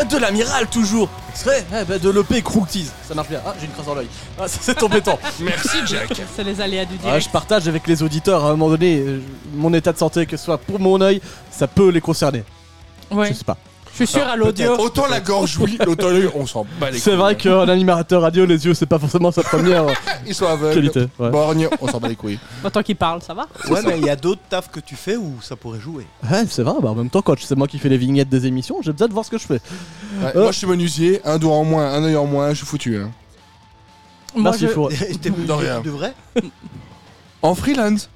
de l'amiral toujours. Extrait eh ben, de l'EP Cruelties. Ça marche bien. Ah, j'ai une crasse dans l'œil. Ah, ça, c'est embêtant. Merci Jack. C'est les aléas du Ah, direct. je partage avec les auditeurs à un moment donné euh, mon état de santé, que ce soit pour mon œil, ça peut les concerner. Ouais. Je sais pas. Je suis sûr à l'audio. Autant la gorge, oui, l'autant l'œil, on s'en bat les C'est vrai qu'un animateur radio, les yeux, c'est pas forcément sa première euh, Ils sont aveugles. qualité. ouais. Borgne, on s'en bat les couilles. Autant qu'il parle, ça va Ouais, mais il y a d'autres tafs que tu fais où ça pourrait jouer. Ouais, c'est vrai, bah en même temps, coach, c'est moi qui fais les vignettes des émissions, j'ai besoin de voir ce que je fais. Ouais, Euh. Moi, je suis menuisier, un doigt en moins, un œil en moins, je suis foutu. hein. Moi, Merci, je-. T'es De rien. de vrai En freelance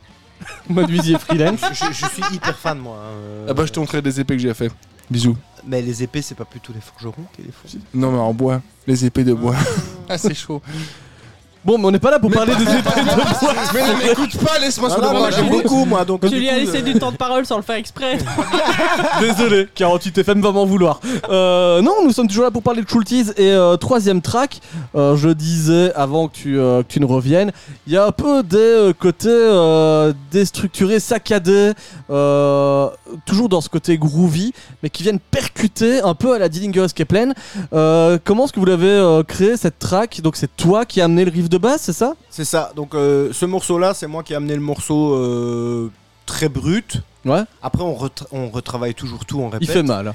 Menuisier freelance. je, je- je suis hyper fan, moi. hein, euh, Ah bah, je te montrerai des épées que j'ai fait. Bisous. Mais les épées, c'est pas plutôt les forgerons qui les font. Non, mais en bois. Les épées de bois. ah, c'est chaud. Bon, mais on n'est pas là pour parler des épées de bois. Mais ne m'écoute pas, laisse-moi Ah sur non, le moi j'aime beaucoup, moi. Donc, Tu lui as laissé du temps de parole sans le faire exprès. Désolé, 48 FM va m'en vouloir. Euh, non, nous sommes toujours là pour parler de Cruelties et euh, troisième track. euh, je disais avant que tu, euh, que tu ne reviennes, il y a un peu des euh, côtés euh, déstructurés, saccadés, euh, toujours dans ce côté groovy, mais qui viennent percuter un peu à la Dillinger Escape Plan. Euh, comment est-ce que vous l'avez euh, créé cette track? Donc c'est toi qui as amené le riff de basse, c'est ça? C'est ça. Donc, euh, ce morceau-là, c'est moi qui ai amené le morceau euh, très brut. Ouais. Après, on, retra- on retravaille toujours tout, on répète. Il fait mal.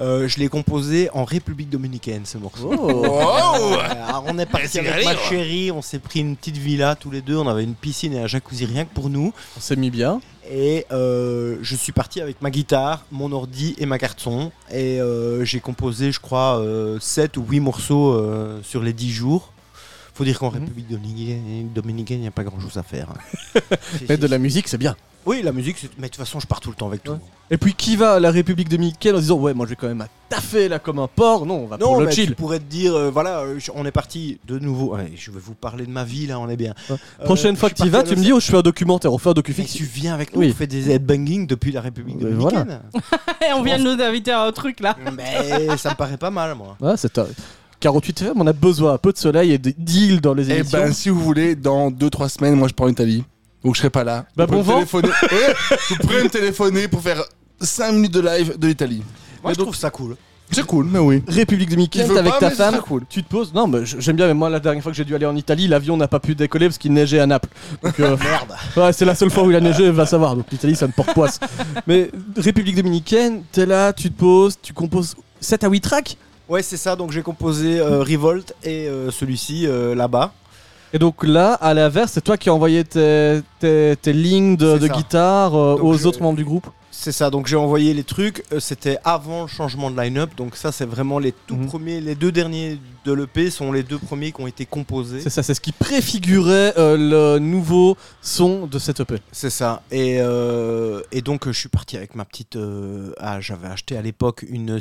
Euh, je l'ai composé en République Dominicaine, ce morceau. Oh. Oh Alors, on est parti avec galère, ma chérie, on s'est pris une petite villa tous les deux, on avait une piscine et un jacuzzi rien que pour nous. On s'est mis bien. Et euh, je suis parti avec ma guitare, mon ordi et ma carte son. Et euh, j'ai composé, je crois, 7 ou 8 morceaux euh, sur les 10 jours. Faut dire qu'en Mhm. République Dominicaine, il n'y a pas grand chose à faire. hein. C'est- Mais de la musique, c'est bien. Oui, la musique, c'est- mais de toute façon, je pars tout le temps avec tout. Ouais. Et puis qui va à la République dominicaine en disant ouais moi je vais quand même à taffer là comme un porc? Non, on va Non, pour le mais tu chill. pourrais te dire, euh, voilà, euh, je- on est parti de nouveau. Ouais, je vais vous parler de ma vie, là, on est bien. Ouais. Euh, Prochaine fois que tu y vas, tu me dis oh je fais un documentaire, on fait un Mais docu-fiction. tu viens avec nous, Oui. on fait des headbanging depuis la République dominicaine. on vient de nous inviter à un truc là. Mais ça me paraît pas mal, moi. Ouais, c'est un- 48 FM, on a besoin un peu de soleil et de- d'îles dans les Eh émissions. ben, si vous voulez, dans 2-3 semaines, moi je pars en Italie. Donc je serai pas là. Bah, Vous bon vent. téléphoner. Ouais, vous pourrez me téléphoner pour faire 5 minutes de live de l'Italie. Moi, je trouve ça cool. C'est cool, mais oui. République dominicaine, avec pas, ta femme, cool. tu te poses. Non, mais j'aime bien, mais moi la dernière fois que j'ai dû aller en Italie, l'avion n'a pas pu décoller parce qu'il neigeait à Naples. Donc, euh, Merde. ouais, c'est la seule fois où il a neigé, va savoir. Donc l'Italie, ça me porte poisse. mais République dominicaine, t'es là, tu te poses, tu composes 7 à 8 tracks. Ouais, c'est ça. Donc j'ai composé euh, Revolt et euh, celui-ci euh, là-bas. Et donc là, à l'inverse, c'est toi qui as envoyé tes, tes, tes lignes de, guitare Donc aux je- autres membres du groupe. C'est ça. Donc j'ai envoyé les trucs. C'était avant le changement de line-up. Donc ça, c'est vraiment les tout Mhm. premiers. Les deux derniers de l'EP sont les deux premiers qui ont été composés. C'est ça, c'est ce qui préfigurait le nouveau son de cette EP. C'est ça. Et, et donc, je suis parti avec ma petite. ah, J'avais acheté à l'époque une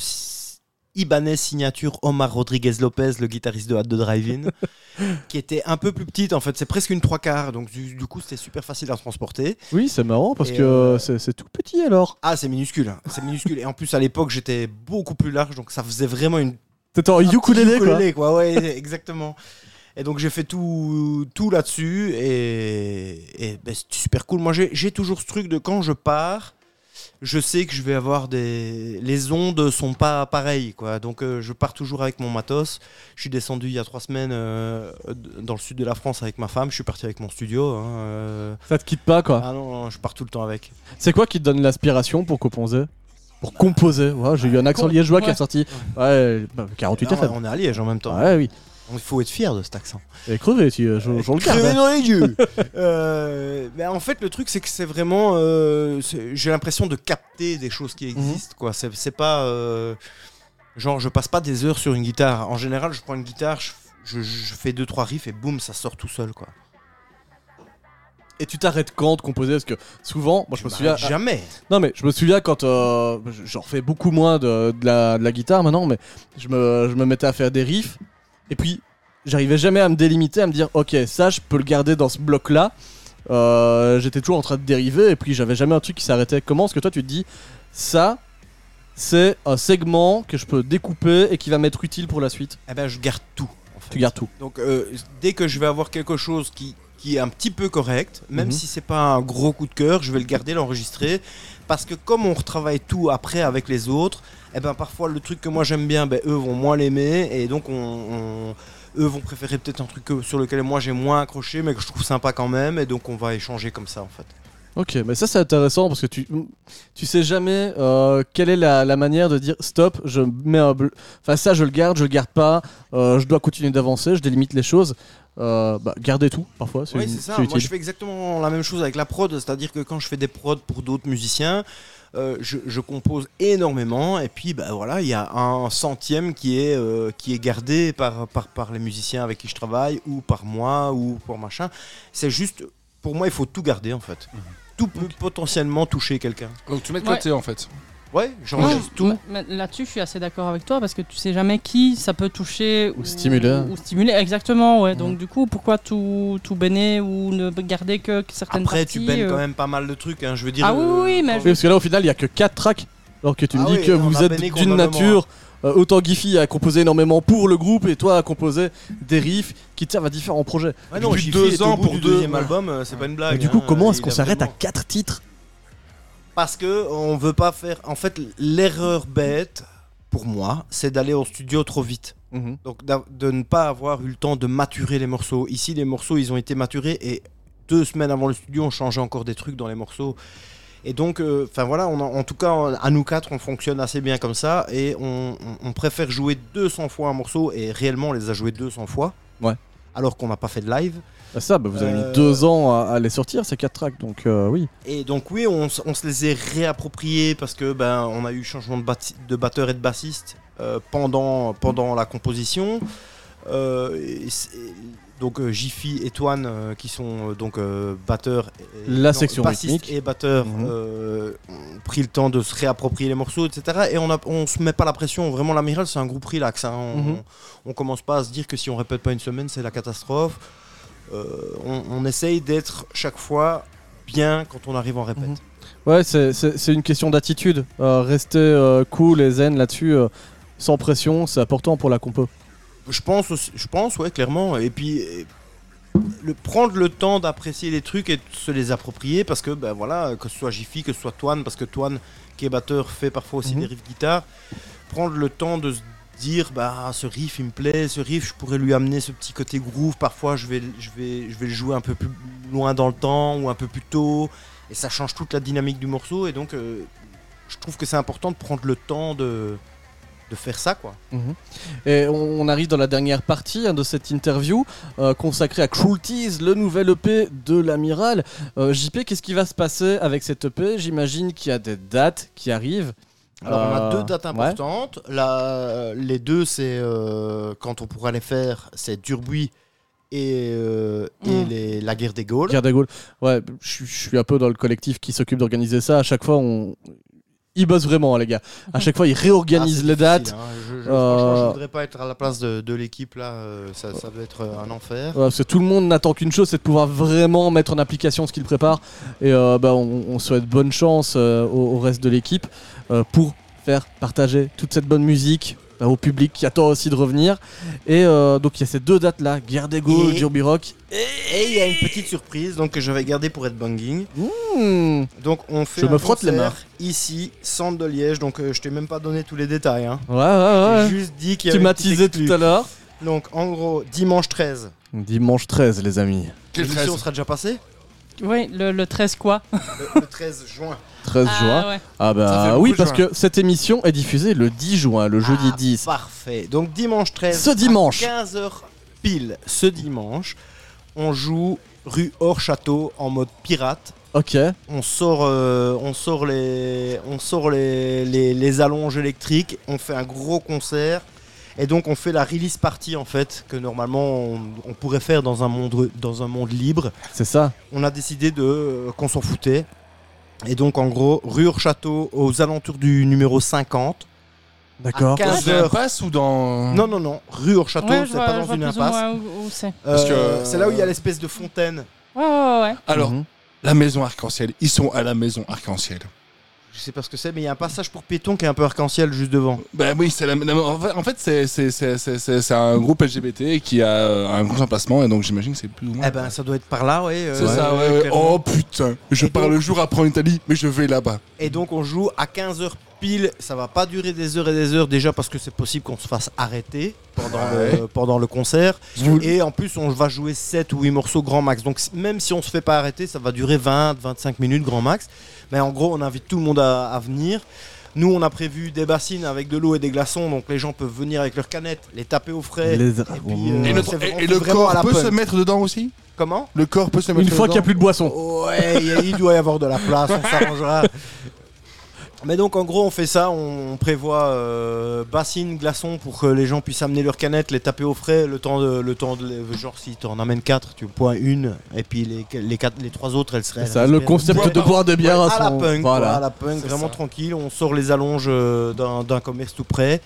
Ibanez signature Omar Rodriguez Lopez, le guitariste de Hot de Drive-In, qui était un peu plus petite. En fait, c'est presque une trois quarts. Donc, du, du coup, c'était super facile à transporter. Oui, c'est marrant parce Et, que euh, c'est tout petit alors. Ah, c'est minuscule. hein. C'est minuscule. Et en plus, à l'époque, j'étais beaucoup plus large. Donc, ça faisait vraiment une T'étais en petit ukulélé quoi. ukulélé, quoi. Ouais, exactement. Et donc j'ai fait tout, tout là-dessus et, et ben, c'est super cool. Moi j'ai toujours ce truc de quand je pars, je sais que je vais avoir des... Les ondes sont pas pareilles quoi. Donc euh, je pars toujours avec mon matos. Je suis descendu il y a trois semaines euh, dans le sud de la France avec ma femme. Je suis parti avec mon studio. hein, euh. Ça te quitte pas quoi. Ah non, non, je pars tout le temps avec. C'est quoi qui te donne l'inspiration pour composer? Pour composer Ouais, J'ai eu un accent liégeois qui est Ouais. sorti. Ouais, bah, 48 Non, FM. on est à Liège en même temps. Ouais, oui. Il faut être fier de cet accent. Et crevé, tu, je, je le garde. Crevé hein. dans les yeux. Euh, en fait, le truc, c'est que c'est vraiment. euh, J'ai l'impression de capter des choses qui existent. quoi. C'est pas. euh, genre, je passe pas des heures sur une guitare. En général, je prends une guitare, je, fais deux trois riffs et boum, ça sort tout seul. quoi. Et tu t'arrêtes quand de composer? Parce que souvent, moi je me souviens. m'arrête jamais. Non mais je me souviens quand euh, j'en fais beaucoup moins de, de la, de la guitare maintenant, mais je me, je me mettais à faire des riffs et puis j'arrivais jamais à me délimiter, à me dire ok ça je peux le garder dans ce bloc là. J'étais toujours en train de dériver et puis j'avais jamais un truc qui s'arrêtait. Comment est-ce que toi tu te dis ça c'est un segment que je peux découper et qui va m'être utile pour la suite? Eh ben, je garde tout. en fait. Tu gardes tout. Donc, euh, dès que je vais avoir quelque chose qui qui est un petit peu correct, même Mhm. si c'est pas un gros coup de cœur, je vais le garder, l'enregistrer, parce que comme on retravaille tout après avec les autres, et ben parfois le truc que moi j'aime bien, ben eux vont moins l'aimer, et donc on, on- eux vont préférer peut-être un truc sur lequel moi j'ai moins accroché, mais que je trouve sympa quand même, et donc on va échanger comme ça en fait. Ok, mais ça c'est intéressant parce que tu, tu sais jamais euh, quelle est la, la manière de dire stop, je mets un bleu. Enfin, ça je le garde, je le garde pas, euh, je dois continuer d'avancer, je délimite les choses. Euh, bah, garder tout parfois, c'est Oui, c'est ça. Moi, je fais exactement la même chose avec la prod, c'est-à-dire que quand je fais des prods pour d'autres musiciens, euh, je, je compose énormément, et puis bah, voilà, il y a un centième qui est, euh, qui est gardé par, par, par les musiciens avec qui je travaille, ou par moi, ou pour machin. C'est juste, pour moi, il faut tout garder en fait. Tout peut potentiellement toucher quelqu'un. Donc tu mets de Ouais. côté en fait. Ouais, j'enregistre Ouais, tout. mais- mais Là-dessus, je suis assez d'accord avec toi parce que tu sais jamais qui ça peut toucher Ou stimuler. Ou stimuler, exactement, ouais. Donc, du coup, pourquoi tout, tout baigner ou ne garder que certaines Après, parties tu baignes euh, quand même pas mal de trucs, hein, je veux dire. Ah oui, oui, oui, mais Oui, parce que là au final il y a que 4 tracks. Alors que tu me Ah dis oui, que on vous a êtes d'une nature. euh, autant Giffy a composé énormément pour le groupe et toi a composé des riffs qui te servent à différents projets. Ouais, non, Depuis Jiffy deux au ans bout pour du deux- deuxième album, euh, c'est pas une blague. Mais du coup, hein, comment est-ce qu'on s'arrête à vraiment- 4 titres? Parce que on veut pas faire. En fait, l'erreur bête pour moi, c'est d'aller au studio trop vite. Mhm. Donc de ne pas avoir eu le temps de maturer les morceaux. Ici, les morceaux, ils ont été maturés et deux semaines avant le studio, on changeait encore des trucs dans les morceaux. Et donc, enfin voilà, on a- en tout cas, à nous quatre, on fonctionne assez bien comme ça et on, on- on préfère jouer 200 fois un morceau et réellement, on les a joués 200 fois. Ouais. Alors qu'on n'a pas fait de live. Bah ça, bah, vous avez Euh, mis 2 ans à, à les sortir ces 4 tracks, donc euh, oui. Et donc oui, on, se les est réappropriés parce que ben on a eu changement de, de batteur et de bassiste euh, pendant pendant la composition. Euh, et donc euh, Jiffy et Toine euh, qui sont euh, donc euh, batteurs, et- La section rythmique. et batteur Mhm. euh, ont pris le temps de se réapproprier les morceaux, etc. Et on a, on se met pas la pression. Vraiment, l'amiral c'est un groupe relax. hein. On, Mhm. on commence pas à se dire que si on répète pas une semaine, c'est la catastrophe. Euh, on, on essaye d'être chaque fois bien quand on arrive en répète. Mhm. Ouais, c'est- une question d'attitude. Euh, rester euh, cool et zen là-dessus, sans pression, c'est important pour la compo. Je pense, aussi- je pense, ouais, clairement. Et puis, et- le, prendre le temps d'apprécier les trucs et de se les approprier, parce que, ben voilà, que ce soit Jiffy, que ce soit Toine, parce que Toine, qui est batteur, fait parfois aussi Mhm. des riffs guitare. Prendre le temps de se dire, bah, ce riff, il me plaît, ce riff, je pourrais lui amener ce petit côté groove. Parfois, je vais, je vais, je vais le jouer un peu plus loin dans le temps ou un peu plus tôt. Et ça change toute la dynamique du morceau. Et donc, euh, je trouve que c'est important de prendre le temps de, de faire ça, quoi. Mhm. Et on, arrive dans la dernière partie hein, de cette interview euh, consacrée à Cruelties, le nouvel EP de l'amiral. Euh, JP, qu'est-ce qui va se passer avec cet EP J'imagine qu'il y a des dates qui arrivent. Alors, on a Euh, deux dates ouais. importantes. La- les deux, c'est euh, quand on pourra les faire, c'est Durbuy et, euh, et Mm. les- la guerre des Gaules. Guerre des Gaules. Ouais, je je suis un peu dans le collectif qui s'occupe d'organiser ça. À chaque fois, on. Ils bossent vraiment, les gars. À chaque fois, ils Ah, réorganisent c'est les dates. hein. Je, je- Euh, franchement, je voudrais pas être à la place de, de l'équipe là. euh, ça, ça doit être euh, un enfer. Ouais, parce que tout le monde n'attend qu'une chose, c'est de pouvoir vraiment mettre en application ce qu'il prépare. Et euh, bah, on, on souhaite bonne chance au, au reste de l'équipe pour faire partager toute cette bonne musique bah, au public qui attend aussi de revenir. Et euh, donc il y a ces deux dates là, Guerre des Gaules, Et- Derby Rock. Et il y a une petite surprise donc que je vais garder pour être banging. Hmm. Donc on fait Je un me frotte les concert mains. ici, centre de Liège. Donc euh, je t'ai même pas donné tous les détails. Hein. Ouais, ouais, ouais. J'ai juste dit qu'il y Tu avait m'as une petite teasé tout à l'heure. Donc en gros, dimanche 13. Dimanche 13, les amis. Quel L'émission 13 sera déjà passée? Oui, le, le 13 quoi? Le, le 13 juin. 13 Ah, juin. ouais. Ah bah oui, parce juin. que cette émission est diffusée le 10 juin, le jeudi Ah, 10. Parfait. Donc dimanche 13. Ce dimanche. 15h pile ce dimanche, on joue rue hors château en mode pirate. Ok. On sort, euh, on sort, les, on sort les, les, les allonges électriques, on fait un gros concert. Et donc on fait la release party en fait, que normalement on, on pourrait faire dans un, monde, dans un monde libre. C'est ça. On a décidé de euh, qu'on s'en foutait. Et donc en gros, rue hors château aux alentours du numéro 50. D'accord. À 15 Dans une impasse ou dans. Non, non, non, rue hors château, Ouais, c'est pas dans une impasse. c'est. Parce que- Euh, c'est là où il y a l'espèce de fontaine. Ouais, ouais, ouais. Alors, Mhm. la maison arc-en-ciel. Ils sont à la maison arc-en-ciel. Je sais pas ce que c'est, mais il y a un passage pour piétons qui est un peu arc-en-ciel juste devant. Bah oui, c'est la, la- en fait- c'est- un groupe LGBT qui a euh, un gros emplacement et donc j'imagine que c'est plus ou moins. Eh ben, ça doit être par là, ouais. euh, c'est ça, ouais, ouais. Oh putain, je Et pars donc- le jour après en Italie, mais je vais là-bas. Et donc on joue à 15h pile, ça va pas durer des heures et des heures déjà parce que c'est possible qu'on se fasse arrêter pendant, Ouais. le, pendant le concert. Vous- Et en plus on va jouer 7 ou 8 morceaux grand max. Donc même si on se fait pas arrêter, ça va durer 20-25 minutes grand max. Mais en gros on invite tout le monde à, à venir. Nous on a prévu des bassines avec de l'eau et des glaçons, donc les gens peuvent venir avec leurs canettes, les taper au frais. Les- Et puis, euh, Et, le, et- et corps la peut se mettre dedans aussi? Comment? Le corps peut se mettre Une fois qu'il n'y a dedans? plus de boisson. Ouais, il il doit y avoir de la place, on s'arrangera. Mais donc en gros on fait ça, on prévoit euh, bassine, glaçons pour que les gens puissent amener leurs canettes, les taper au frais, le temps de, le temps de genre si tu en amènes 4, tu points une et puis les, les, quatre, les trois autres elles seraient... Ça, le concept Ouais, de boire des bières à à la son- punk, voilà. quoi, à la punk, vraiment ça. tranquille, on sort les allonges euh, d'un commerce tout près.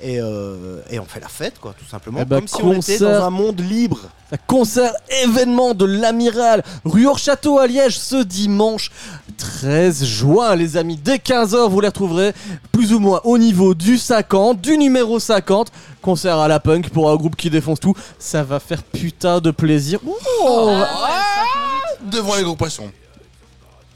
Et, euh, et on fait la fête, quoi, tout simplement. Eh ben, Comme si on était dans un monde libre. Concert événement de l'Amiral, rue Hors-Château à Liège, ce dimanche 13 juin, les amis. Dès 15h, vous les retrouverez plus ou moins au niveau du 50, du numéro 50. Concert à la punk pour un groupe qui défonce tout. Ça va faire putain de plaisir. Oh, devant les gros poissons.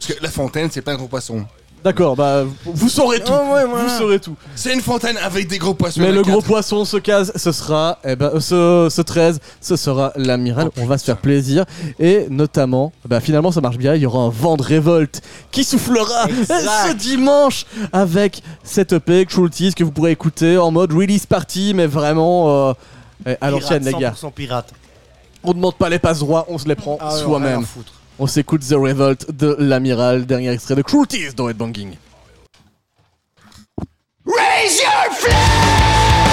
Parce que la fontaine, c'est pas un gros poisson. D'accord, bah vous saurez tout. Oh, ouais, voilà. Vous saurez tout. C'est une fontaine avec des gros poissons. Mais le gros poisson se case, ce sera, eh ben, ce, ce 13, ce sera l'amiral. On va se faire plaisir. Et notamment, bah, finalement, ça marche bien. Il y aura un vent de révolte qui soufflera Exact. ce dimanche avec cette EP Cruelties que vous pourrez écouter en mode release party, mais vraiment euh, eh, à l'ancienne, les gars. 100% pirate. On demande pas les passes droits, on se les prend Ah soi-même. On s'écoute The Revolt de l'amiral, dernier extrait de Cruelties dans Headbanging. Raise your flag!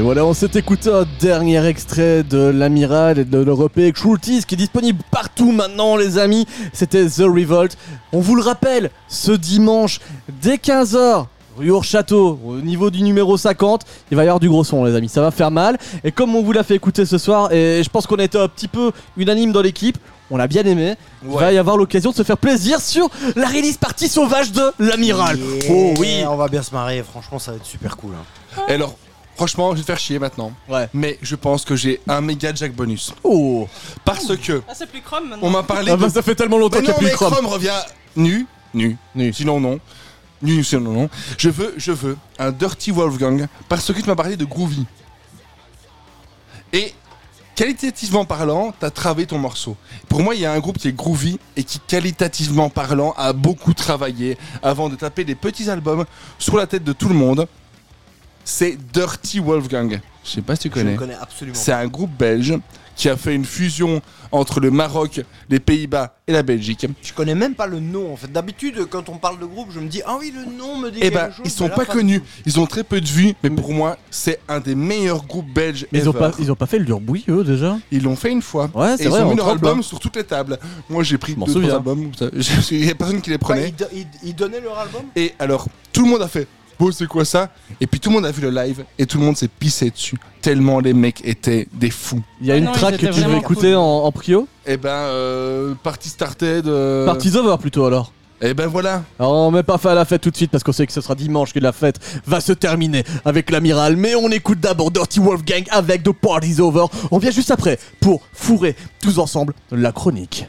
Voilà, on s'est écouté un dernier extrait de l'Amiral et de l'Europé Cruelties qui est disponible partout maintenant, les amis. C'était The Revolt. On vous le rappelle, ce dimanche, dès 15h, rue Château, au niveau du numéro 50, il va y avoir du gros son, les amis. Ça va faire mal. Et comme on vous l'a fait écouter ce soir, et je pense qu'on a été un petit peu unanime dans l'équipe, on l'a bien aimé. Il va y avoir l'occasion de se faire plaisir sur la release partie sauvage de l'Amiral. Yeah, Oh oui. On va bien se marrer, franchement, ça va être super cool. hein. Et alors, franchement, je vais te faire chier maintenant. Ouais. Mais je pense que j'ai un méga Jack bonus. Oh. Parce que Ah, c'est plus Chrome maintenant. on m'a parlé Ah de bah ça fait tellement longtemps qu'il n'y a non, plus mais. Chrome revient nu, nu, Nu. Sinon non. Nu, sinon non. Je veux, je veux un Dirty Wolfgang parce que tu m'as parlé de Groovy. Et qualitativement parlant, t'as travaillé ton morceau. Pour moi, il y a un groupe qui est groovy et qui, qualitativement parlant, a beaucoup travaillé avant de taper des petits albums sur la tête de tout le monde. C'est Dirty Wolfgang. Je sais pas si tu Je connais. ne connais absolument C'est un groupe belge qui a fait une fusion entre le Maroc, les Pays-Bas et la Belgique. Je connais même pas le nom en fait. D'habitude, quand on parle de groupe, je me dis ah oui, le nom me dit Eh quelque ben, chose. ils sont là, pas connus, ils ont très peu de vues, mais pour moi, c'est un des meilleurs groupes belges. Mais ils ont, pas, ils ont pas fait le durbouille, eux, déjà? Ils l'ont fait une fois. Ouais, c'est ils vrai, ont en mis leur album sur toutes les tables. Moi, j'ai pris Je deux albums. Il y a personne qui les prenait. ils, do- ils- ils donnaient leur album? Et alors, tout le monde a fait. Bon, c'est quoi ça? Et puis tout le monde a vu le live et tout le monde s'est pissé dessus. Tellement les mecs étaient des fous. Il y a Ah une non, ils track que étaient tu veux vraiment écouter cool. en, en prio? Et ben, euh, Party Started. Euh... Parties over plutôt alors. Et ben voilà. Alors, on met pas fait à la fête tout de suite parce qu'on sait que ce sera dimanche que la fête va se terminer avec l'amiral. Mais on écoute d'abord Dirty Wolfgang avec The Party's Over. On vient juste après pour fourrer tous ensemble la chronique.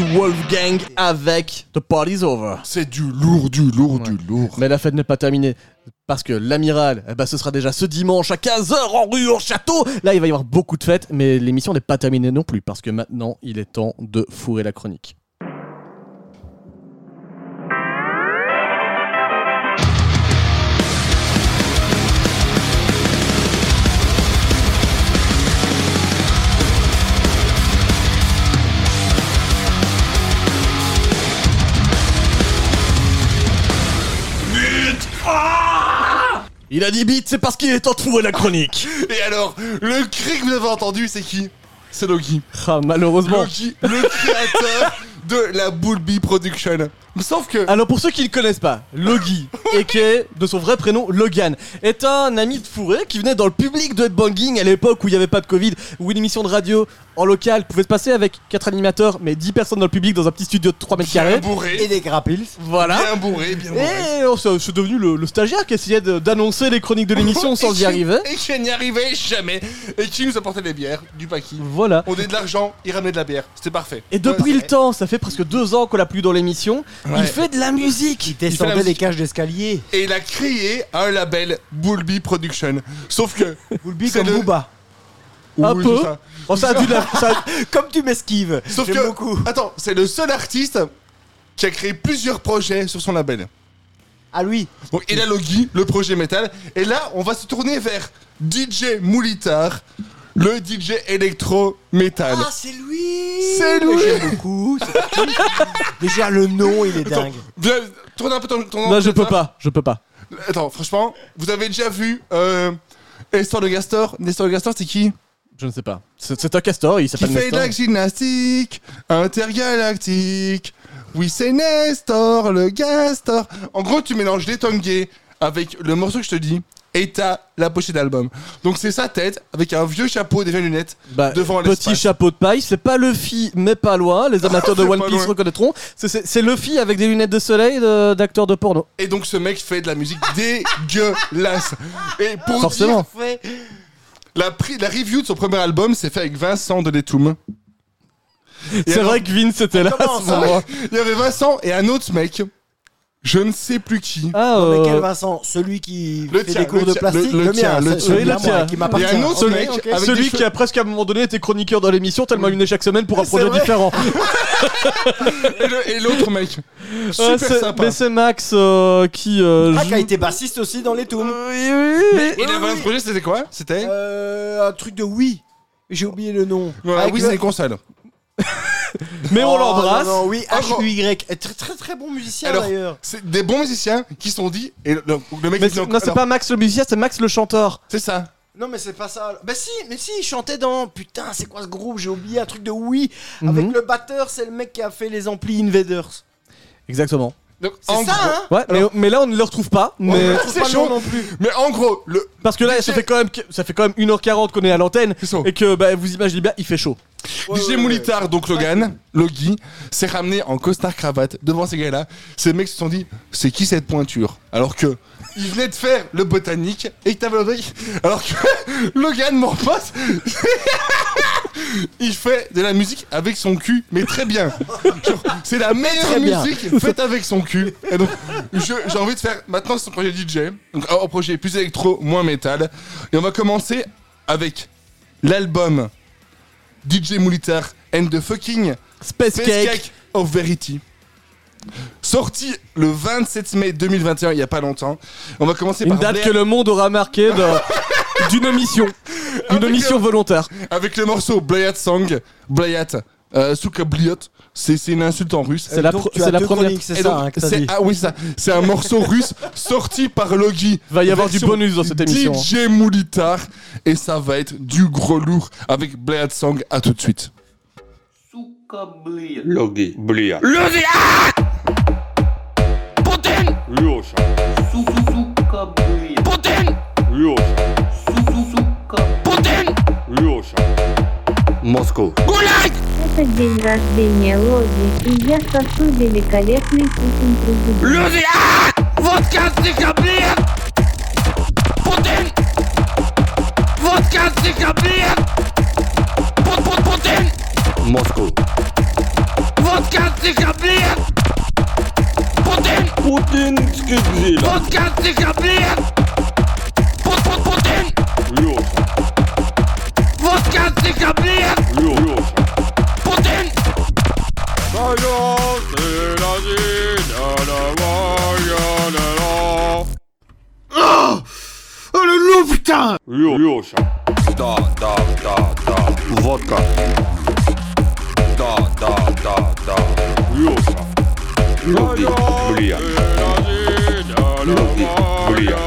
Wolfgang avec The Party's Over. C'est du lourd, du lourd, du lourd. Mais la fête n'est pas terminée. Parce que l'amiral, eh ben, ce sera déjà ce dimanche à 15h en rue au château. Là, il va y avoir beaucoup de fêtes, mais l'émission n'est pas terminée non plus. Parce que maintenant, il est temps de fourrer la chronique. Il a dit bite, c'est parce qu'il est temps de fourrer la chronique. Et alors, le cri que vous avez entendu, c'est qui? C'est Loki. Ah, malheureusement. Loki, le créateur de la Bullbee Production. Sauf que. Alors pour ceux qui ne le connaissent pas, Logi, et qui est de son vrai prénom Logan, est un ami de Fourré qui venait dans le public de Headbanging à l'époque où il n'y avait pas de Covid, où une émission de radio en local pouvait se passer avec 4 animateurs, mais 10 personnes dans le public dans un petit studio de 3 mètres Bien carrés. bourré. Et des grappils. Voilà. Bien bourré, bien bourré. Et c'est c'est devenu le, le stagiaire qui essayait de- d'annoncer les chroniques de l'émission sans y qui- arriver. Et qui n'y arrivait jamais. Et qui nous apportait des bières, du paquis. Voilà. On donnait de l'argent, il ramenait de la bière. C'était parfait. Et depuis Ouais, le temps, ça fait presque deux ans qu'on l'a plus dans l'émission. Il fait de la musique. Il descendait les cages d'escalier. Et il a créé un label Bullbee Production. Sauf que. Boulby C'est comme le- Booba. Un Oui, peu. c'est ça. Oh, ça a dû la- ça a- Comme tu m'esquives. Sauf que. beaucoup. Attends, c'est le seul artiste qui a créé plusieurs projets sur son label. Ah lui. Donc il a Logi, le projet métal. Et là, on va se tourner vers DJ Moulitar, le DJ électro-métal. Ah c'est lui. C'est lui. Mais J'aime beaucoup. c'est Déjà le nom il est Attends, dingue. viens, tourne un peu ton, ton Non, je peux pas, je peux pas. Attends, franchement, vous avez déjà vu euh, Nestor le Gastor Nestor le Gastor, c'est qui? Je ne sais pas. C'est c'est un castor, il Qui s'appelle fait de Nestor. la gymnastique intergalactique. Oui, c'est Nestor le Gastor. En gros, tu mélanges les tongués avec le morceau que je te dis et t'as la pochette d'album. Donc c'est sa tête avec un vieux chapeau, des vieilles lunettes Bah, devant petit l'espace. chapeau de paille, c'est pas Luffy, mais pas loin. Les amateurs de One Piece reconnaîtront. C'est- C'est c'est Luffy avec des lunettes de soleil de- d'acteur de, porno. Et donc ce mec fait de la musique dégueulasse. Et pour Forcément. dire, la, pri- la review de son premier album s'est fait avec Vincent de Letoum. Et C'est alors- vrai que Vin c'était là à ce moment. Il y avait Vincent et un autre mec. Je ne sais plus qui. Ah, Non, mais euh, quel Vincent Celui qui Le fait tien, des cours le de tien, plastique le- le mien, tien, le c'est- tien. celui-là, Oui, le moi, tien. qui m'appartient. Il y a un autre Ok, mec ok. avec celui qui a presque à un moment donné été chroniqueur dans l'émission tellement il venait chaque semaine pour un C'est projet vrai. différent. Et le- et l'autre mec. Ouais, Super c'est- sympa. mais c'est Max euh, qui euh, Ah, qui a été bassiste aussi dans les Toons. Oui, oui, oui. Il avait un projet, c'était quoi? C'était? Euh, un truc de oui. J'ai oublié le nom. Voilà, Avec Oui, le- c'est une console. Mais on Oh, l'embrasse. non, non, oui, H-U-Y. Très très très bon musicien Alors, d'ailleurs. C'est des bons musiciens qui se sont dit. Et le, le mec Mais c'est- non, c'est alors, pas Max le musicien, c'est Max le chanteur. C'est ça. Non mais c'est pas ça. Bah si, mais si, il chantait dans. Putain, c'est quoi ce groupe? J'ai oublié un truc de oui. Mhm. Avec le batteur, c'est le mec qui a fait les amplis Invaders. Exactement. Donc, C'est en ça, gros- hein Ouais, mais, mais là on ne le retrouve pas. On Mais... c'est pas chaud. non plus. Mais en gros, le. Parce que là, ça fait, quand même, ça fait quand même 1h40 qu'on est à l'antenne et que bah, vous imaginez bien, il fait chaud. Ouais, DJ ouais, Moulitar, donc Logan, Logi, s'est ramené en costard cravate devant ces gars-là. Ces mecs se sont dit, c'est qui cette pointure? Alors que il venait de faire le botanique et que t'avais le truc. Alors que Logan, mon pote, il fait de la musique avec son cul, mais très bien. Genre, C'est la meilleure Très bien. musique faite avec son cul. Et donc, je- j'ai envie de faire maintenant son projet DJ, donc un projet plus électro, moins métal. Et on va commencer avec l'album DJ Moulitar and the fucking Space, Space Cake. Cake of Verity. Sorti le 27 mai 2021, il y a pas longtemps. On va commencer Une par date Blair que le monde aura marqué de- d'une omission. D'une Avec omission volontaire. avec le morceau Blayat Song. Blayat, euh, Souka Bliot. C'est c'est une insulte en russe. C'est la, Donc, pro- tu as c'est la deux première. chroniques, c'est Et ça donc, hein, que t'as c'est- dit. ah oui, c'est ça. C'est un morceau russe sorti par Logi. Va y avoir du Version bonus dans cette émission. hein. DJ Moulitar. Et ça va être du gros lourd avec Blayat Song. À tout de suite. Logi. Blia. Putin! Ljoša. Putin! Ljoša. Putin! Ljoša. Москву. Гулять! это день рождения Лоди, и я сосу великолепный Путин президент. Люди! а! Вот каждый блин! Путин! Вот каждый блин! Пут пут Путин! Москву. Вот каждый блин! Путин! Путин блин! Вот каждый блин! Пут пут Путин! Лёша. Вот каждый блин! Лёша. Oh Oh Yo, yo, chat. Da, da, da, da. Vodka. Da, da, da, da. Yo, chat. Lubi, Blia. Lubi, Blia.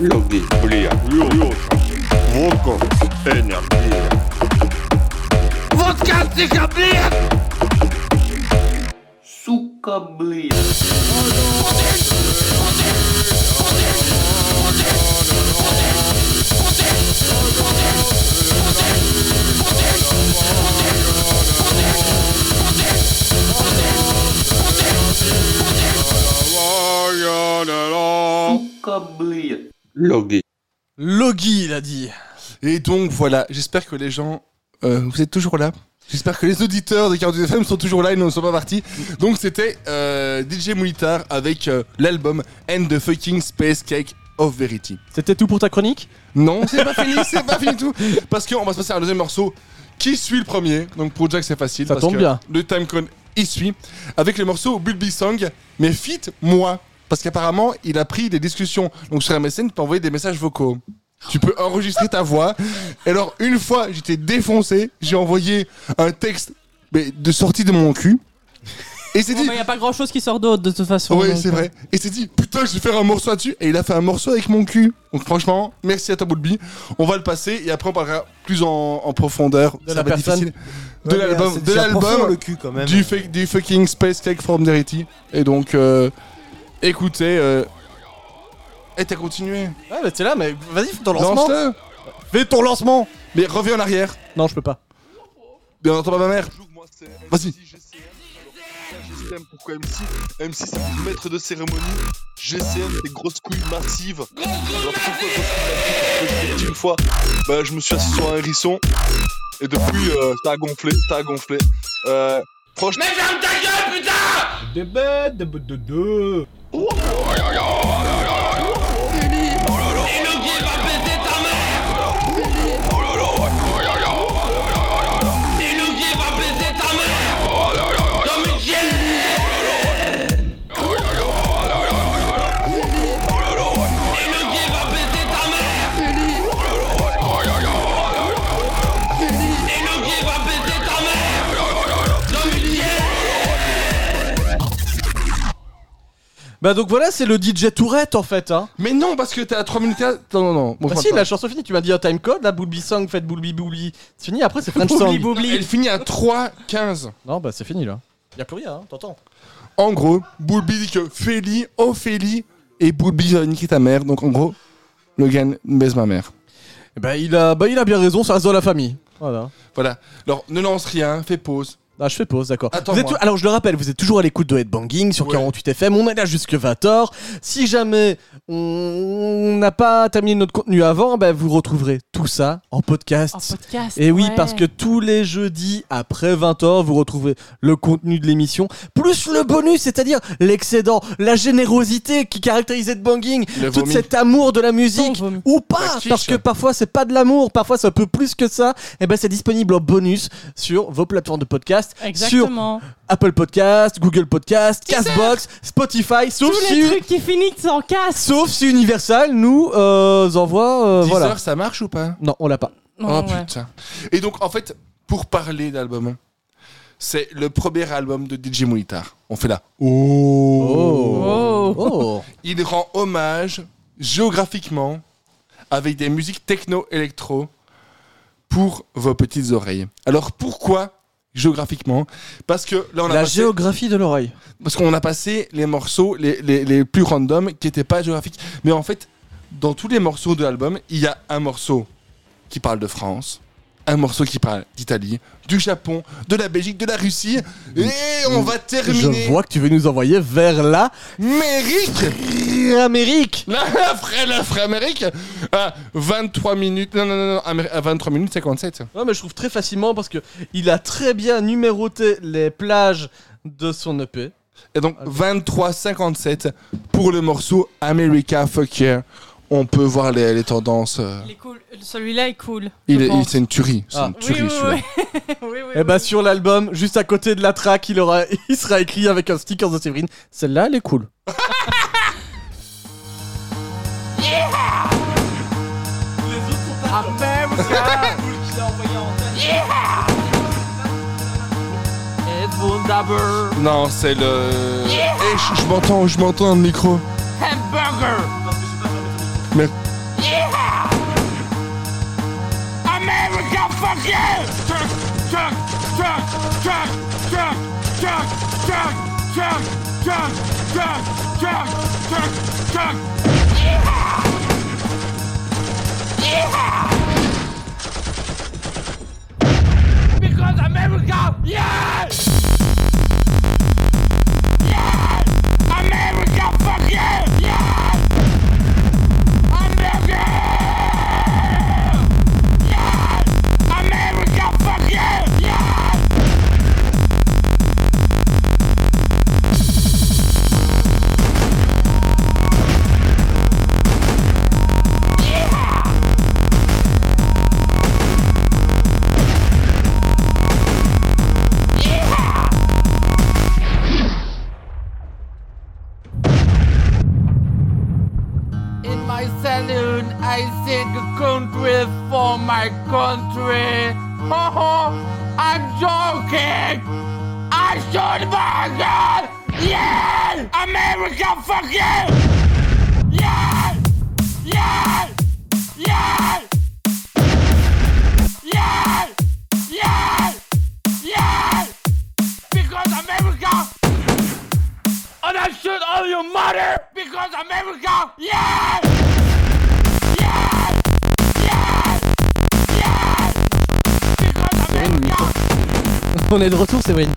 Lubi, Blia. Yo, yo, chat. Vodka. Energia. Сука, блин. Сука, блин. Логи. Logi, il a dit. Et donc voilà, j'espère que les gens, euh, vous êtes toujours là. J'espère que les auditeurs de 48 FM sont toujours là et ne sont pas partis. Donc c'était euh, DJ Moulitar avec euh, l'album And the Fucking Space Cake of Verity. C'était tout pour ta chronique? Non, c'est pas fini, c'est pas fini tout. Parce qu'on va se passer à un deuxième morceau qui suit le premier. Donc pour Jack c'est facile. Ça parce tombe que bien. Le timecode il suit avec le morceau Bulby Song, mais fit moi. Parce qu'apparemment il a pris des discussions donc sur MSN pour envoyer des messages vocaux. Tu peux enregistrer ta voix. Et alors une fois j'étais défoncé, j'ai envoyé un texte mais, de sortie de mon cul. Et c'est dit. Il n'y a pas grand chose qui sort d'autre de toute façon. Oui, c'est euh, vrai. Et c'est dit, putain, je vais faire un morceau là-dessus. Et il a fait un morceau avec mon cul. Donc franchement, merci à toi, Boulby. On va le passer et après on parlera plus en, en profondeur. De Ça la va personne. difficile. De Ouais, l'album, de l'album, le cul, quand même. du, fake- du fucking Space Cake from Verity. Et donc, euh, écoutez, euh... Et t'as continué. Ouais, mais t'es là, mais vas-y, fais ton lancement. Lance-le. Fais ton lancement. Mais reviens en arrière. Non, je peux pas. Mais on entend pas ma mère. Vas-y. GCM, pourquoi MC MC c'est le maître de cérémonie. GCM c'est grosse couille massive. Alors pourquoi grosse couille massive Parce que je l'ai dit une fois, bah je me suis assis sur un hérisson. Et depuis euh, ça a gonflé, ça a gonflé. Euh, franchement. Mais ferme ta gueule, putain Des bêtes, des bêtes de deux. ain't no give. Bah donc voilà, c'est le DJ Tourette en fait. Hein. Mais non, parce que t'es à 3 minutes 4. Non, non, non. Bon, Bah enfin, si, la chanson finie, tu m'as dit un time code, la Boulby Song, faites Boulby Boulby. C'est fini, après c'est French Song. Elle finit à 3-15. Non, bah c'est fini là. Y'a plus rien, hein, t'entends En gros, Boulby dit que Félie, Ophélie et Boulby va niquer ta mère. Donc en gros, Logan baise ma mère. Bah il a, bah, il a bien raison, ça reste dans la famille. Voilà. Voilà. Alors ne lance rien, fais pause. Ah, je fais pause, d'accord. Attends, Vous êtes moi. tou- Alors, je le rappelle, vous êtes toujours à l'écoute de Headbanging sur 48 FM. On est là jusque 20h. Si jamais on n'a pas terminé notre contenu avant, ben, vous retrouverez tout ça en podcast. En podcast, Et oui, ouais. parce que tous les jeudis après 20h, vous retrouvez le contenu de l'émission, plus le bonus, c'est-à-dire l'excédent, la générosité qui caractérise Headbanging, Le tout vomi. cet amour de la musique, ou pas, quiche. parce que parfois c'est pas de l'amour, parfois c'est un peu plus que ça. Et ben c'est disponible en bonus sur vos plateformes de podcast, Exactement. sur Apple Podcast, Google Podcast, Castbox, Spotify, sauf Tous les si, trucs qui finissent en casse. sauf si Universal nous euh, envoie, euh, Deezer, voilà. ça marche ou pas? Non, on l'a pas. Oh putain. Et donc en fait, pour parler d'album, c'est le premier album de DJ Moulitar. On fait là. Oh. Oh. Il rend hommage géographiquement avec des musiques techno-électro pour vos petites oreilles. Alors pourquoi géographiquement Parce que là on a La passé- géographie de l'oreille. parce qu'on a passé les morceaux les, les- les plus random qui n'étaient pas géographiques. Mais en fait, dans tous les morceaux de l'album, il y a un morceau qui parle de France, un morceau qui parle d'Italie, du Japon, de la Belgique, de la Russie. Et on va terminer. Je vois que tu veux nous envoyer vers la Amérique Amérique La vraie, la vraie Amérique à 23 minutes. Non, non, non, non, à 23 minutes 57. Ouais, mais je trouve très facilement parce que il a très bien numéroté les plages de son EP. Et donc 23,57 pour le morceau America Fuck Yeah. On peut voir les, les tendances. euh, Il est cool. Celui-là est cool. il est- il- c'est une tuerie. C'est Ah. une tuerie oui, celui-là. oui. oui, oui, Et bah sur l'album, juste à côté de la track, il, aura, il sera écrit avec un sticker de Séverine. Celle-là, elle est cool. It's wunderbar. Non, c'est le. Eh, je, je m'entends, je m'entends dans le micro. Hamburger. Yeah! America, fuck yeah! Chuck, chuck, chuck, chuck, chuck, chuck, chuck, chuck, chuck, chuck, chuck, chuck, chuck. Yeah! Yeah! Because America, yeah! Yeah! America, fuck yeah! Yeah! A country for my country. Ho ho, I'm joking. I should burger. Yeah, America, fuck you. Yeah, yeah, yeah, yeah, yeah, yeah. Because America. And I shoot all your mother because America! Yeah! On est de retour, Séverine.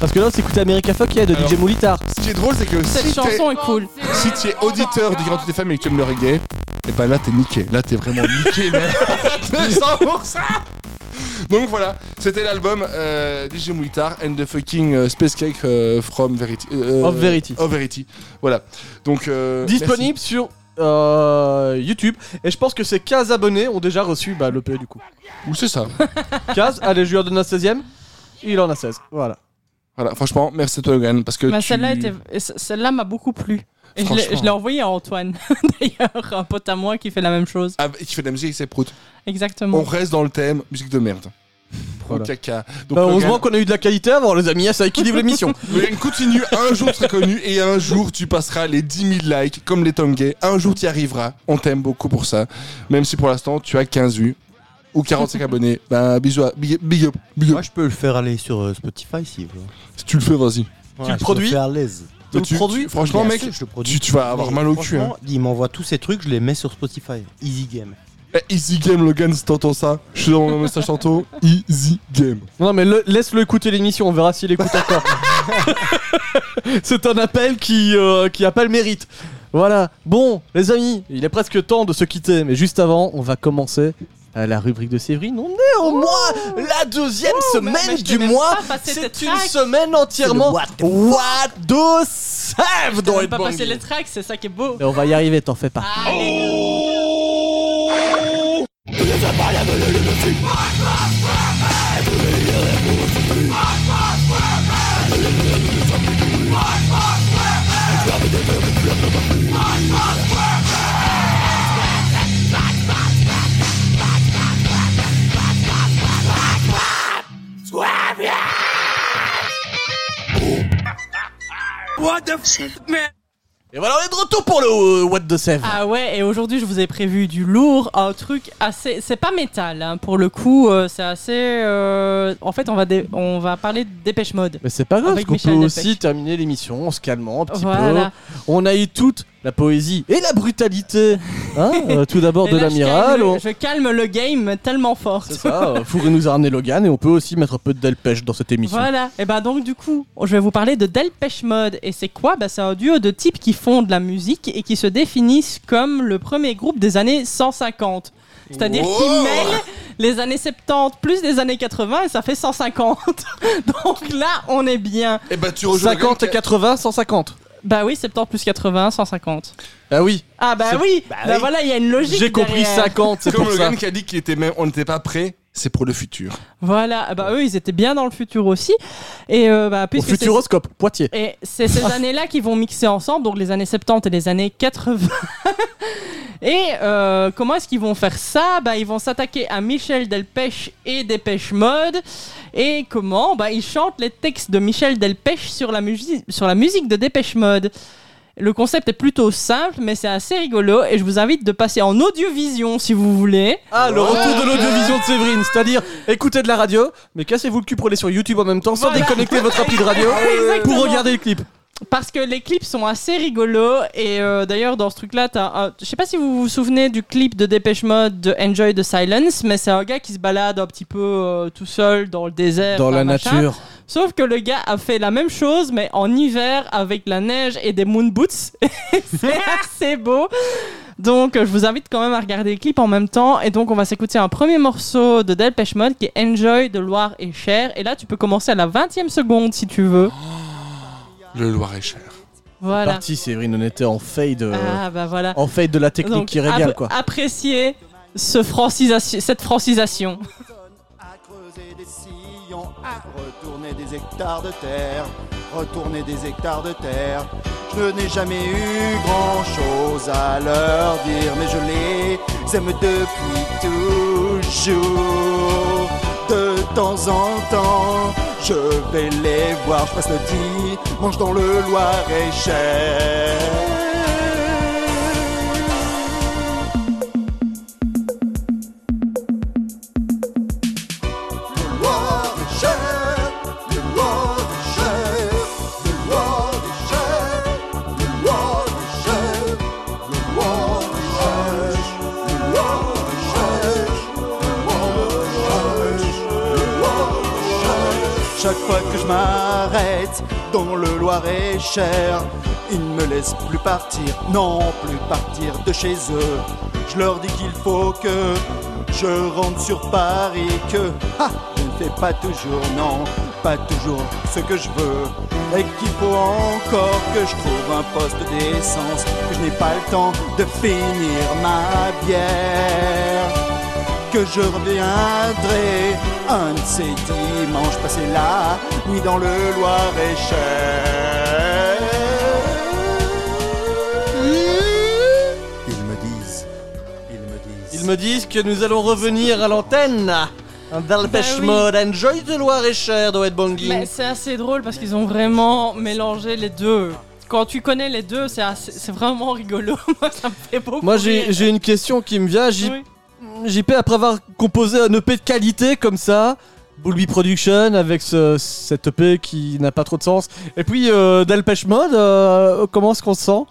Parce que là, on s'écoute America Fuck Yeah de DJ Moulitar. Ce qui est drôle, c'est que Cette si chanson t'es est cool. si tu es auditeur du Grand Toutes les Femmes et que tu aimes le reggae, et ben là t'es niqué. Là t'es vraiment niqué, mais 200%. Donc voilà, c'était l'album euh, DJ Moulitar and the fucking euh, Space Cake euh, from Verity. euh, Of Verity. Of Verity. Voilà. Donc euh, Disponible sur euh, YouTube. Et je pense que ces 15 abonnés ont déjà reçu bah, l'EP du coup. Ou c'est ça. 15, allez, je lui en donne un 16ème. Il en a 16. Voilà. Voilà, franchement, merci à toi Logan parce que tu... celle-là était- m'a beaucoup plu. Et je l'ai- envoyé à Antoine, d'ailleurs, un pote à moi qui fait la même chose. Ah, et qui fait de la musique avec ses proutes. Exactement. On reste dans le thème musique de merde. Voilà. Caca. Donc, Bah, Logan- heureusement qu'on a eu de la qualité avant, les amis. Ça équilibre l'émission. Logan, continue, un jour tu seras connu et un jour tu passeras les 10 000 likes comme les Tongay. Un jour tu y arriveras. On t'aime beaucoup pour ça. Même si pour l'instant tu as 15 vues ou 45 abonnés. Bah bisous, à- big, big up, big up. Moi, je peux le faire aller sur euh, Spotify si vous voulez. Si tu le fais, vas-y. Ouais, le je peux produis faire à l'aise. Tu le Tu- produis tu- Franchement, Bien mec, sûr, je le produis. tu, tu vas avoir Mais mal au cul. Hein. franchement, Il m'envoie tous ces trucs, je les mets sur Spotify. Easy game. Eh, easy game, Logan, si t'entends ça. Je suis dans mon message tantôt. Easy game. Non, mais le- laisse-le écouter l'émission. On verra s'il écoute encore. C'est un appel qui, euh, qui a pas le mérite. Voilà. Bon, les amis, il est presque temps de se quitter. Mais juste avant, on va commencer. Euh, La rubrique de Séverine, on est au mois, la deuxième mais- semaine mais du même mois. pas passé C'est une track. semaine entièrement What the What the Save dans Ed pas passer les tracks, c'est ça qui est beau. Et on va y arriver, t'en fais pas. Et voilà, on est de retour pour le euh, What the Save. Ah ouais, et aujourd'hui je vous ai prévu du lourd, un truc assez. C'est pas métal, hein, pour le coup, euh, c'est assez. euh, En fait, on va, dé- on va parler de Dépêche Mode. Mais c'est pas grave, parce qu'on peut aussi terminer l'émission en se calmant un petit Voilà. peu. On a eu toutes la poésie et la brutalité. Hein Euh, tout d'abord de je l'amiral. Je calme le game tellement fort. C'est ça, euh, Fourré nous a ramené Logan et on peut aussi mettre un peu de Delpech dans cette émission. Voilà, et bah donc du coup, je vais vous parler de Delpech Mode. Et c'est quoi? Bah, C'est un duo de types qui font de la musique et qui se définissent comme le premier groupe des années 150. C'est-à-dire qu'ils Wow mêlent les années 70 plus les années 80 et ça fait 150. donc là, on est bien. Et bah tu rejoins 50 et quelqu'un 80, 150. Bah oui, 70 plus 80, 150. Ah oui, Ah bah oui, bah, oui. voilà, il y a une logique. j'ai compris derrière. 50, c'est Comme pour le ça. gars qui a dit qu'il était même, on n'était pas prêt, c'est pour le futur. Voilà, ah bah eux, ils étaient bien dans le futur aussi. Et euh, bah, Au Futuroscope, Poitiers. Et c'est ces années-là qui vont mixer ensemble, donc les années 70 et les années 80. et euh, comment est-ce qu'ils vont faire ça? Bah, Ils vont s'attaquer à Michel Delpech et Dépêche Mode. Et comment? Bah, Ils chantent les textes de Michel Delpech sur la, sur la musique de Dépêche Mode. Le concept est plutôt simple, mais c'est assez rigolo. Et je vous invite de passer en audiovision si vous voulez. Ah, le retour de l'audiovisuel de Séverine, c'est-à-dire écoutez de la radio, mais cassez-vous le cul pour aller sur YouTube en même temps sans Voilà. déconnecter votre appli de radio Exactement. pour regarder le clip. Parce que les clips sont assez rigolos et euh, d'ailleurs dans ce truc là t'as un- je sais pas si vous vous souvenez du clip de Dépêche Mode de Enjoy the Silence mais c'est un gars qui se balade un petit peu euh, tout seul dans le désert Dans la machin. nature. Sauf que le gars a fait la même chose mais en hiver avec la neige et des moon boots. C'est assez beau. Donc je vous invite quand même à regarder le clip en même temps. Et donc on va s'écouter un premier morceau de Delpech Mode qui est Enjoy de Loire et Cher. Et là tu peux commencer à la 20 e seconde si tu veux. Le Loir-et-Cher. voilà. Parti, Séverine, on était en fade, euh, ah bah voilà. en fade de la technique Donc, qui régale quoi. Appréciez ce francisation, cette francisation. Retourner des hectares de terre, retourner des hectares de terre. Je n'ai jamais eu grand chose à leur dire, mais je les aime depuis toujours. De temps en temps, je vais les voir, je passe le dimanche dans le Loir-et-Cher. Chaque fois que je m'arrête dans le Loir-et-Cher, ils ne me laissent plus partir, non plus partir de chez eux. Je leur dis qu'il faut que je rentre sur Paris, que ha, je ne fais pas toujours, non, pas toujours ce que je veux. Et qu'il faut encore que je trouve un poste d'essence, que je n'ai pas le temps de finir ma bière que je reviendrai un de ces dimanches passer la nuit dans le Loir-et-Cher. Ils me disent, ils me disent. Ils me disent que nous allons revenir à l'antenne. Un Delpech Bah oui. Mode, Enjoy the Loir-et-Cher de Headbanging. Mais c'est assez drôle parce qu'ils ont vraiment mélangé les deux. Quand tu connais les deux, c'est vraiment rigolo. Moi, ça me fait beaucoup Moi j'ai une question qui me vient. J- Oui. JP, après avoir composé un EP de qualité comme ça, Bulby Production avec ce, cet EP qui n'a pas trop de sens, et puis euh, Delpech Mode, euh, comment est-ce qu'on se sent?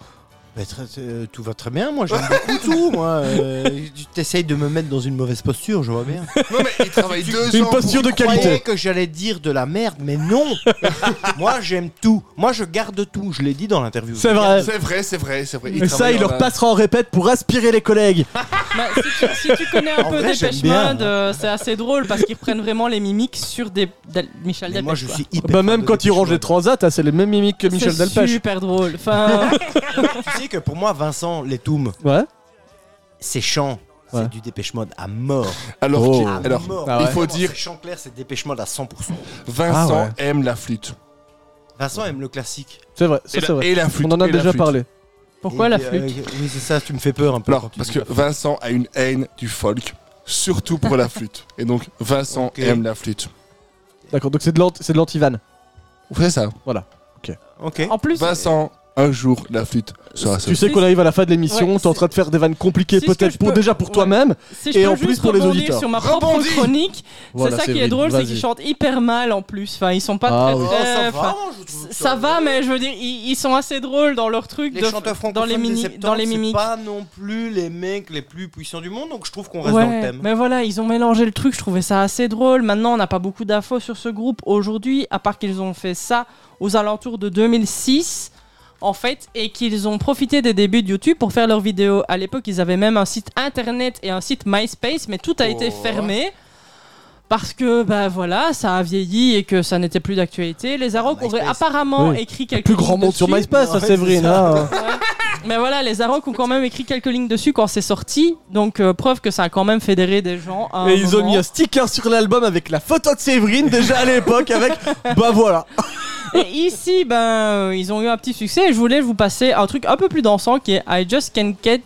Mais très- euh, tout va très bien, moi j'aime beaucoup tout. Moi, euh, tu t'essayes de me mettre dans une mauvaise posture, je vois bien. Non mais il travaille deux Une ans. posture de Je croyais qualité. que j'allais dire de la merde, mais non. moi j'aime tout. Moi je garde tout. Je l'ai dit dans l'interview. C'est vrai. C'est vrai, c'est vrai, c'est vrai. Et ça, travaille il dans leur la- passera en répète pour aspirer les collègues. Bah, si, tu, si tu connais un En peu vrai, Dépêche j'aime bien, Mode, euh, c'est assez drôle parce qu'ils reprennent vraiment les mimiques sur des, Del- Michel Mais Delpech. moi je quoi. suis hyper. Bah fan même de quand il Dépêche range les Mode. transats, hein, c'est les mêmes mimiques que Michel C'est Delpech. super drôle. Enfin, Tu sais que pour moi, Vincent Letoum, Ouais. c'est chant. Ouais. C'est du dépêche mode à mort. Alors, Oh. qu'il- À alors mort. Ah ouais. il faut Vraiment, dire, c'est chant clair, c'est dépêche mode à 100%. Vincent Ah ouais. aime la flûte. Vincent aime le classique. C'est vrai, c'est la, vrai. et la flûte. On en a déjà parlé. pourquoi Et la flûte euh, Oui, c'est ça, tu me fais peur un peu. Alors, parce que. Vincent a une haine du folk, surtout pour la flûte. Et donc, Vincent aime la flûte. D'accord, donc c'est de l'anti- c'est de l'anti-van. C'est ça. Ok. En plus, Vincent un jour la flûte sera Tu sais qu'on arrive à la fin de l'émission, Ouais, t'es en train de faire des vannes compliquées Si, peut-être pour peux- déjà pour ouais. toi-même Si et en juste plus pour les auditeurs. sur ma propre Rebondis chronique, Voilà, c'est ça qui est drôle, c'est qu'ils chantent hyper mal en plus. Enfin, ils sont pas Ah très, oui. très- Oh, ça va, ça mais je veux dire, ils, ils sont assez drôles dans leur truc, Les de- chanteurs francophones dans les mini, des 70, dans les mimiques. pas non plus les mecs les plus puissants du monde, donc je trouve qu'on reste dans le Ouais, thème. mais voilà, ils ont mélangé le truc, je trouvais ça assez drôle. Maintenant, on n'a pas beaucoup d'infos sur ce groupe aujourd'hui, à part qu'ils ont fait ça aux alentours de 2006, en fait, et qu'ils ont profité des débuts de YouTube pour faire leurs vidéos. À l'époque, ils avaient même un site internet et un site MySpace, mais tout a été Oh. fermé. Parce que, bah voilà, ça a vieilli et que ça n'était plus d'actualité. Les Arocs auraient MySpace. apparemment Oui. écrit quelques Plus grand monde sur. MySpace, ça Séverine. hein. Mais voilà, les Arocs ont quand même écrit quelques lignes dessus quand c'est sorti. Donc, euh, preuve que ça a quand même fédéré des gens. à Et ils ont mis un sticker sur l'album avec la photo de Séverine déjà à l'époque avec bah voilà. Et ici, ben, euh, ils ont eu un petit succès. Et je voulais vous passer un truc un peu plus dansant qui est I just can't get.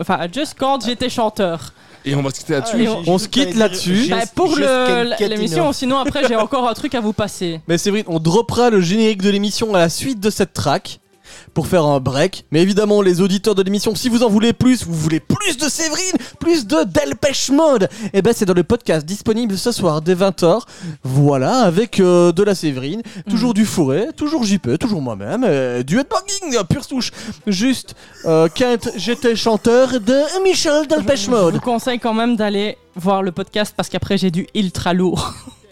Enfin, I just can't, j'étais chanteur. Et on va se quitter là-dessus. On- On se quitte là-dessus. Bah, pour le- l'émission, sinon après j'ai encore un truc à vous passer. Mais Séverine, on droppera le générique de l'émission à la suite de cette track pour faire un break. Mais évidemment, les auditeurs de l'émission, si vous en voulez plus, vous voulez plus de Séverine, plus de Delpech Mode, et ben c'est dans le podcast disponible ce soir dès 20h. Voilà, avec euh, de la Séverine, toujours du fourré, toujours JP, toujours moi-même, euh, du headbanging, euh, pure souche. Juste, euh, Kent, j'étais chanteur de Michel Delpech Je Mode. vous conseille quand même d'aller voir le podcast parce qu'après j'ai du ultra lourd.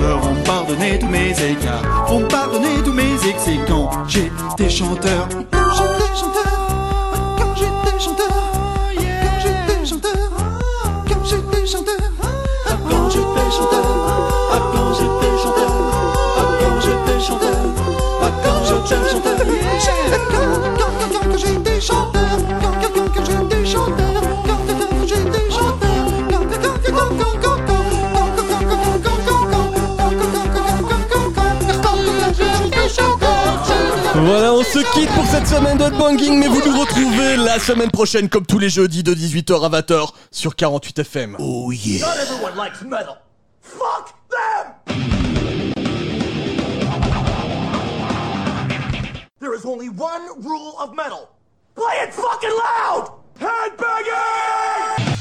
leur on pardonnait tous mes écarts. On pardonnait tous mes excès quand j'étais chanteur. Se quitte pour cette semaine de headbanging, mais vous nous retrouvez la semaine prochaine, comme tous les jeudis, de 18h à 20h sur 48 FM. Oh yeah! Not everyone likes metal. Fuck them! There is only one rule of metal. Play it fucking loud! Headbanging!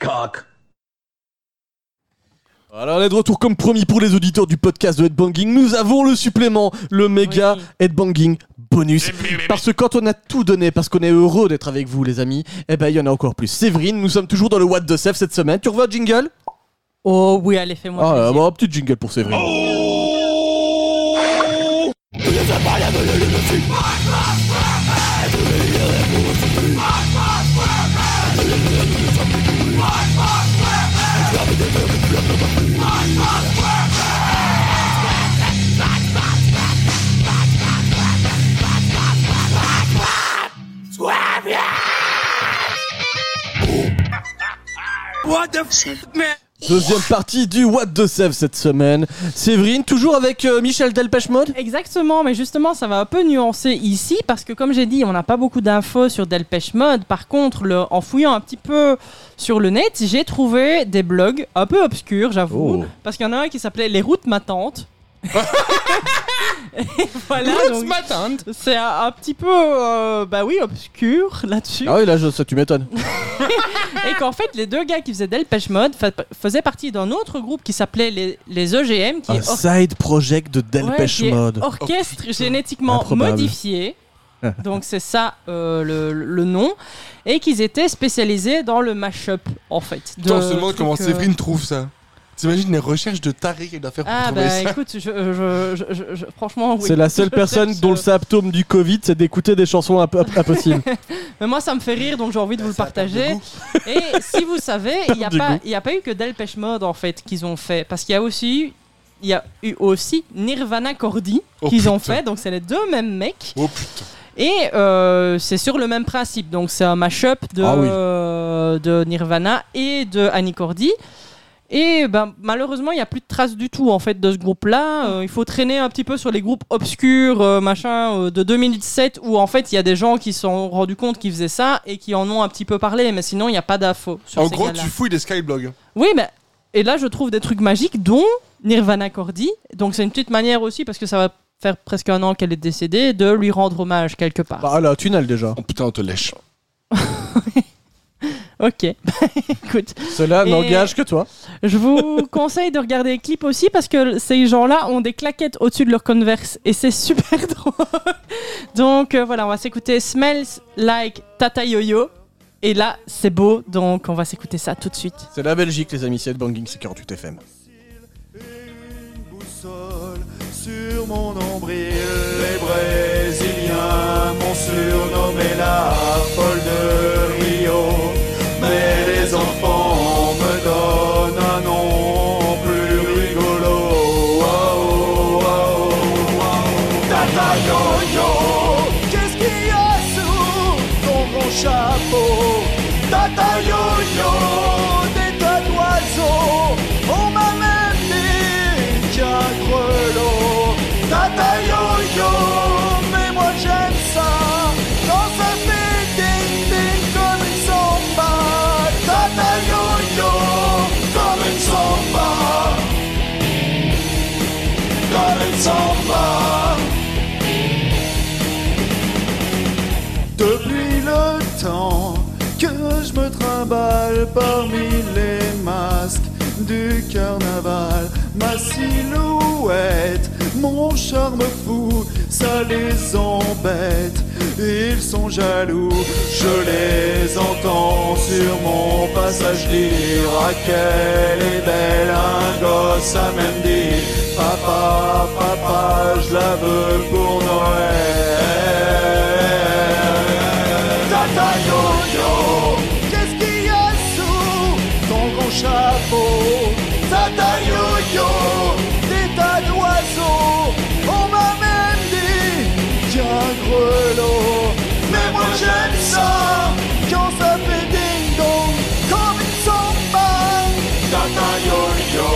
Cock. Alors on est de retour comme promis pour les auditeurs du podcast de Headbanging. Nous avons le supplément, le méga Headbanging bonus. Parce que quand on a tout donné, parce qu'on est heureux d'être avec vous les amis, eh ben il y en a encore plus. Séverine, nous sommes toujours dans le What the Sef cette semaine. Tu revois le jingle? Oh oui, allez, fais-moi Ah, plaisir. bon, un petit jingle pour Séverine. What the f man? Deuxième partie du What the Sef cette semaine. Séverine, toujours avec euh, Michel Delpech Mode Exactement, mais justement, ça va un peu nuancer ici parce que, comme j'ai dit, on n'a pas beaucoup d'infos sur Delpech Mode. Par contre, le- en fouillant un petit peu sur le net, j'ai trouvé des blogs un peu obscurs, j'avoue, Oh. parce qu'il y en a un qui s'appelait Les routes matantes. Voilà, donc, c'est un, un petit peu, euh, bah oui, obscur là-dessus. Ah oui, là, je- ça tu m'étonnes. Et qu'en fait, les deux gars qui faisaient Delpech Mode fa- faisaient partie d'un autre groupe qui s'appelait les, les EGM, qui Un est or- side project de Ouais, Delpech qui est Mode. Orchestre génétiquement Improbable. modifié. Donc c'est ça euh, le, le nom. Et qu'ils étaient spécialisés dans le mash-up en fait. Putain, on de se demande trucs, comment euh, Séverine trouve ça. T'imagines les recherches de taré qu'il doit faire pour Ah trouver bah ça écoute, je, je- je- je- je- franchement, oui. C'est la seule Je personne dont euh, le symptôme du Covid, c'est d'écouter des chansons imp- imp- impossibles. Mais moi, ça me fait rire, donc j'ai envie de vous le partager. Et si vous savez, il n'y a, pas- goût. il y a pas eu que Delpech Mode en fait qu'ils ont fait, parce qu'il y a aussi, il y a eu aussi Nirvana Cordy Oh, qu'ils ont fait. Donc c'est les deux mêmes mecs. Oh putain. Et euh, c'est sur le même principe. Donc c'est un mashup de, Ah oui. euh, de Nirvana et de Annie Cordy. Et ben, malheureusement, il n'y a plus de traces du tout en fait de ce groupe-là. Euh, il faut traîner un petit peu sur les groupes obscurs, euh, machin, euh, de 2007, où en fait il y a des gens qui se sont rendus compte qu'ils faisaient ça et qui en ont un petit peu parlé. Mais sinon, il n'y a pas d'infos sur En ces gros, gars-là. tu fouilles des skyblogs. Oui, mais et là je trouve des trucs magiques, dont Nirvana Cordy. Donc c'est une petite manière aussi, parce que ça va faire presque un an qu'elle est décédée, de lui rendre hommage quelque part. Bah là, tunnel déjà. Oh putain, on te lèche. Ok, écoute. Cela n'engage que toi. Je vous conseille de regarder les clips aussi parce que ces gens-là ont des claquettes au-dessus de leur converse et c'est super drôle. Donc euh, voilà, on va s'écouter Smells Like Tata Yo-Yo. Et là, c'est beau, donc on va s'écouter ça tout de suite. C'est la Belgique, les amis, c'est Banging, c'est 48 FM. boussole sur mon nombril. Les Brésiliens m'ont surnommé la folle de parmi les masques du carnaval, ma silhouette, mon charme fou, ça les embête. Ils sont jaloux, je les entends sur mon passage dire à quelle est belle un gosse a même dit Papa, papa, je la veux pour Noël. Chapeau Tata yo-yo, des tas d'oiseaux, on m'a même dit qu'un grelot. Mais moi j'aime ça, quand ça fait ding dong, comme une samba. Tata yo-yo,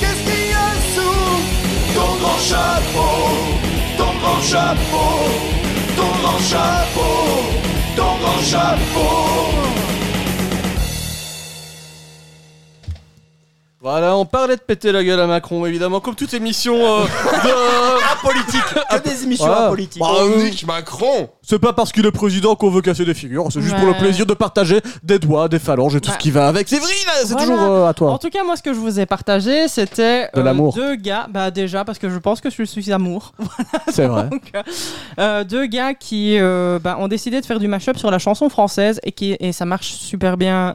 qu'est-ce qu'il y a sous ton grand chapeau Ton grand chapeau, ton grand chapeau, ton grand chapeau? Voilà, on parlait de péter la gueule à Macron, évidemment, comme toute émission euh, de... Apolitique. Que des émissions Voilà. apolitiques. Bah, On euh, nique Macron C'est pas parce qu'il est président qu'on veut casser des figures, c'est juste pour le plaisir de partager des doigts, des phalanges et tout Bah, ce qui va avec. C'est vrai, c'est Voilà. toujours euh, à En toi. tout cas, moi, ce que je vous ai partagé, c'était De l'amour. deux gars. Bah déjà, parce que je pense que je suis amour. C'est vrai. Donc, euh, euh, deux gars qui euh, bah, ont décidé de faire du mashup sur la chanson française et qui et ça marche super bien.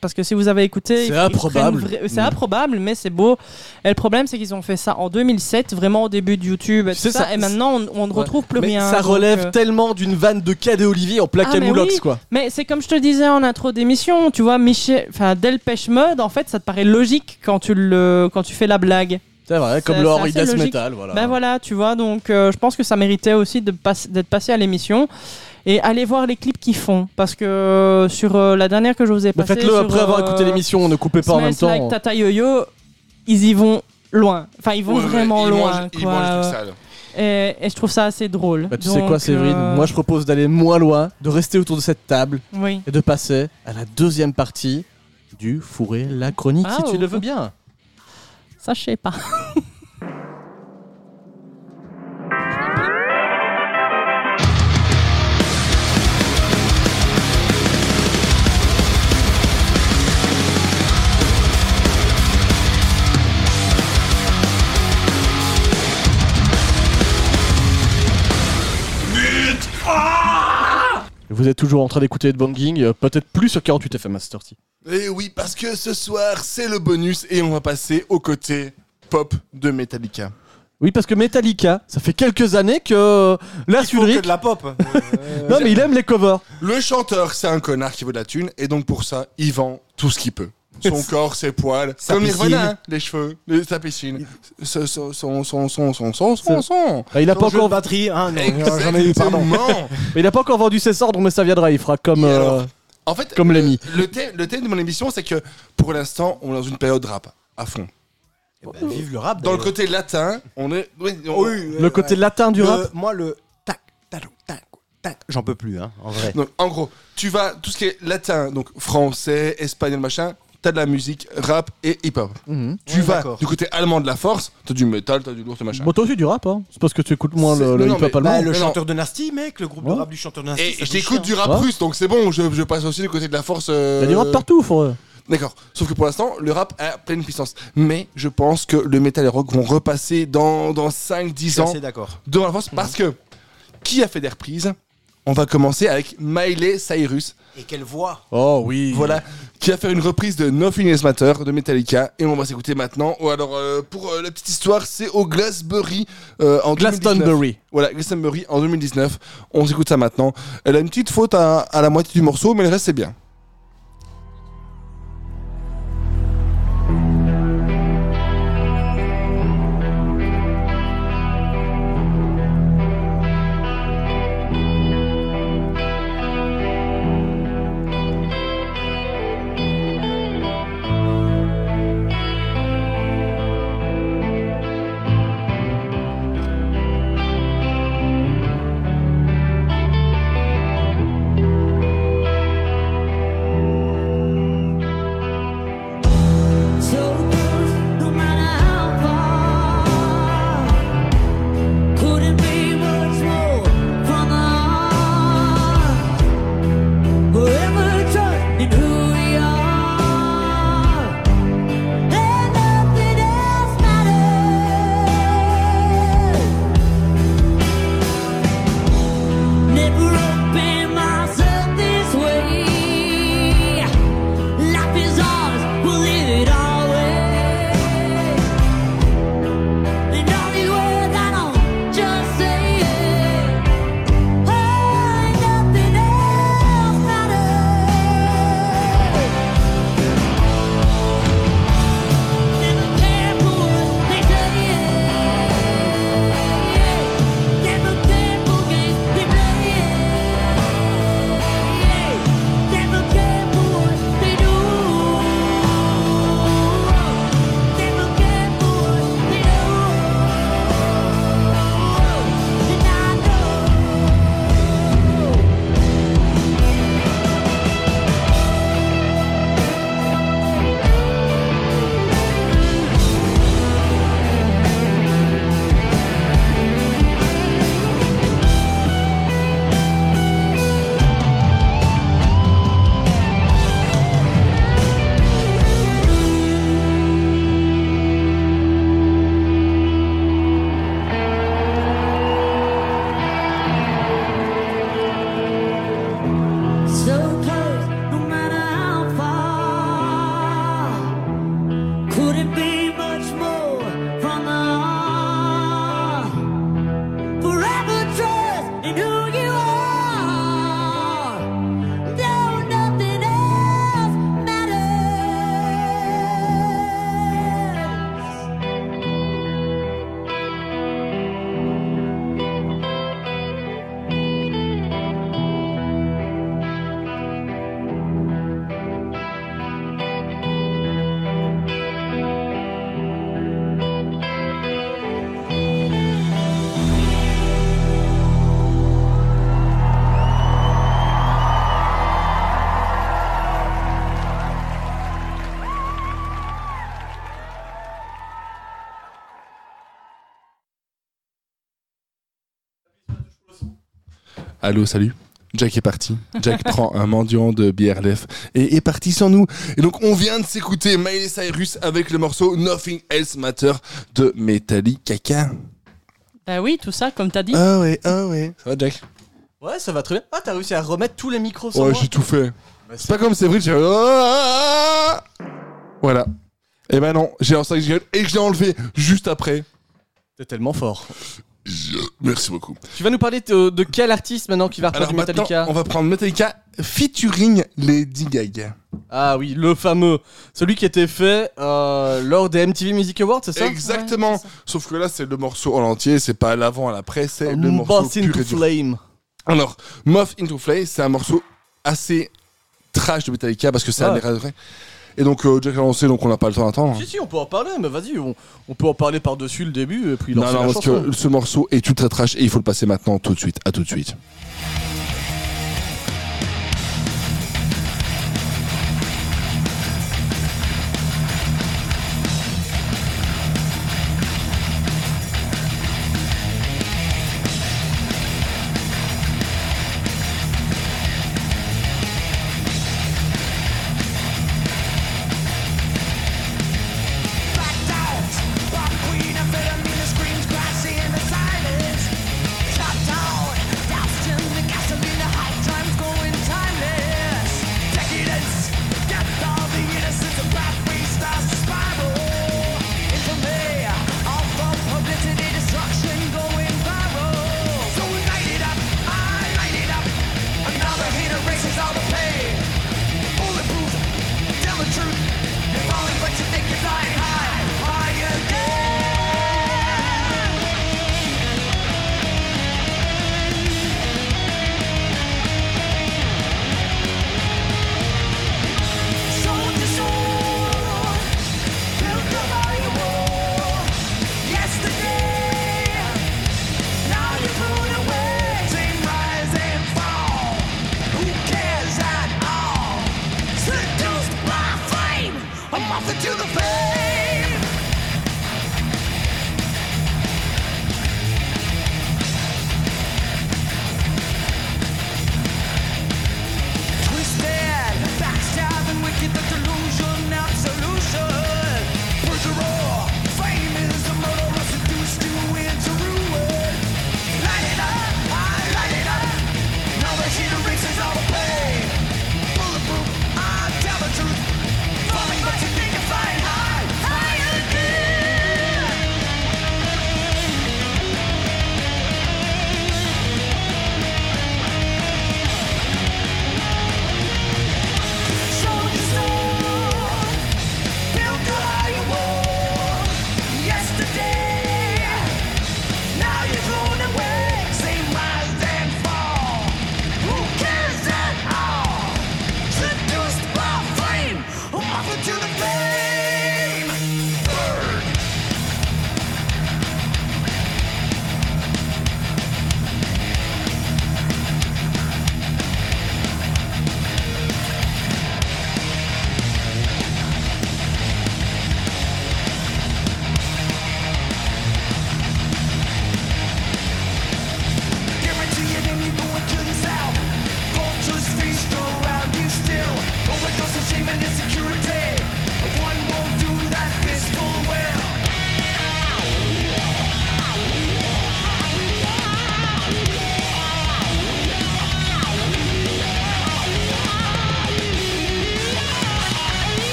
Parce que si vous avez écouté, C'est improbable. vra- C'est Mm. improbable, mais c'est beau. Et le problème, c'est qu'ils ont fait ça en 2007, vraiment au début de YouTube. Et, C'est tout ça, ça. et maintenant, on, on ne Ouais. retrouve plus Mais rien. ça donc, relève euh, tellement d'une vanne de Cadet Olivier en plaque ah, à Moulox, oui. quoi. Mais c'est comme je te disais en intro d'émission, tu vois, Michel, enfin Delpech Mode, en fait, ça te paraît logique quand tu le, quand tu fais la blague. C'est vrai, comme le Henri Death. Metal, voilà. Ben voilà, tu vois, donc euh, je pense que ça méritait aussi d'être passé à l'émission. Et allez voir les clips qu'ils font, parce que euh, sur euh, la dernière que je vous ai passée, faites-le après avoir écouté l'émission, ne coupez pas en même temps. Like Tata Yo-Yo, ils y vont loin. Enfin, ils vont Ouais, vraiment ils loin. mangent- ils quoi. mangent des trucs sales. Et, et je trouve ça assez drôle. Bah, tu sais quoi, Séverine euh, Moi, je propose d'aller moins loin, de rester autour de cette table Oui. et de passer à la deuxième partie du fourré la chronique, Ah, si tu oh. le veux bien. Ça, je sais pas. Vous êtes toujours en train d'écouter de banging, euh, peut-être plus sur 48 FM Master T. Et oui, parce que ce soir, c'est le bonus et on va passer au côté pop de Metallica. Oui, parce que Metallica, ça fait quelques années que Lars Il faut que de la pop. Non, mais il aime les covers. Le chanteur, c'est un connard qui veut de la thune et donc pour ça, il vend tout ce qu'il peut. Son corps, ses poils, Sa comme piscine. Nirvana, hein, les cheveux, les- sa piscine, son, son, son, son, son, son, son, son, son. Ah, il a pas encore. batterie, hein, non, j'en ai eu, pardon. Mais il a pas encore vendu ses ordres, mais ça viendra. Il fera comme. Euh, alors En fait, Comme le, Lemmy. le, thème, le thème de mon émission, c'est que pour l'instant, on est dans une période rap à fond. Eh ben, vive le rap. Dans le côté latin, on est. oui, on- Oui, Le côté latin du Le- rap. Moi, le tac, tac, tac, tac, j'en peux plus, hein, en vrai. Donc, en gros, tu vas, tout ce qui est latin, donc français, espagnol, machin, t'as de la musique, rap et hip-hop. Mhm. Tu Ouais, vas du côté allemand de la force, t'as du métal, t'as du lourd, t'as machin. Bon, toi aussi du rap, hein. C'est parce que tu écoutes moins le, le hip-hop mais- allemand. Bah, le chanteur de Nasty, mec, le groupe de rap du chanteur de Nasty. Et j'écoute du rap Ouais. russe, donc c'est bon, je, je passe aussi du côté de la force. euh, a du rap partout, faut. D'accord. Sauf que pour l'instant, le rap a pleine puissance. Mais je pense que le métal et le rock vont repasser dans, dans 5-10 Je suis ans d'accord. devant la force parce que qui a fait des reprises? On va commencer avec Miley Cyrus. Et quelle voix Oh oui. Voilà, qui a fait une reprise de Nothing Else Matter de Metallica et on va s'écouter maintenant. Ou alors euh, pour euh, la petite histoire, c'est au Glastonbury euh, en 2019. Glastonbury. Voilà, Glastonbury en 2019. On s'écoute ça maintenant. Elle a une petite faute à, à la moitié du morceau, mais le reste c'est bien. Allô, salut. Jack est parti. Jack prend un mendiant de bière lef et est parti sans nous. Et donc on vient de s'écouter Miley Cyrus avec le morceau Nothing Else Matter de Metallica. Bah oui, tout ça, comme t'as dit. Ah ouais, ah ouais. Ça va Jack? Ouais, ça va très bien. Ah, t'as réussi à remettre tous les micros sur Ouais, j'ai tout fait. Bah, C'est pas comme Séverine, j'ai. Voilà. Et ben non, j'ai lancé et je l'ai enlevé juste après. T'es tellement fort. Merci beaucoup. Tu vas nous parler de, de quel artiste maintenant qui va reprendre Alors Metallica on va prendre Metallica featuring Lady Gaga. Ah oui, le fameux. Celui qui était fait euh, lors des MTV Music Awards, c'est ça? Exactement. Sauf que là, c'est le morceau en entier, c'est pas à l'avant, à l'après, c'est le morceau pur into et dur. Flame. Alors, Moth into Flame, c'est un morceau assez trash de Metallica parce que ça Ouais. a l'air vrai. Et donc, euh, Jack a lancé, donc on n'a pas le temps d'attendre. Si, si, on peut en parler, mais vas-y, on, on peut en parler par-dessus le début et puis Non, non, la parce chanson. que ce morceau est tout très trash et il faut le passer maintenant, tout de suite. À tout de suite.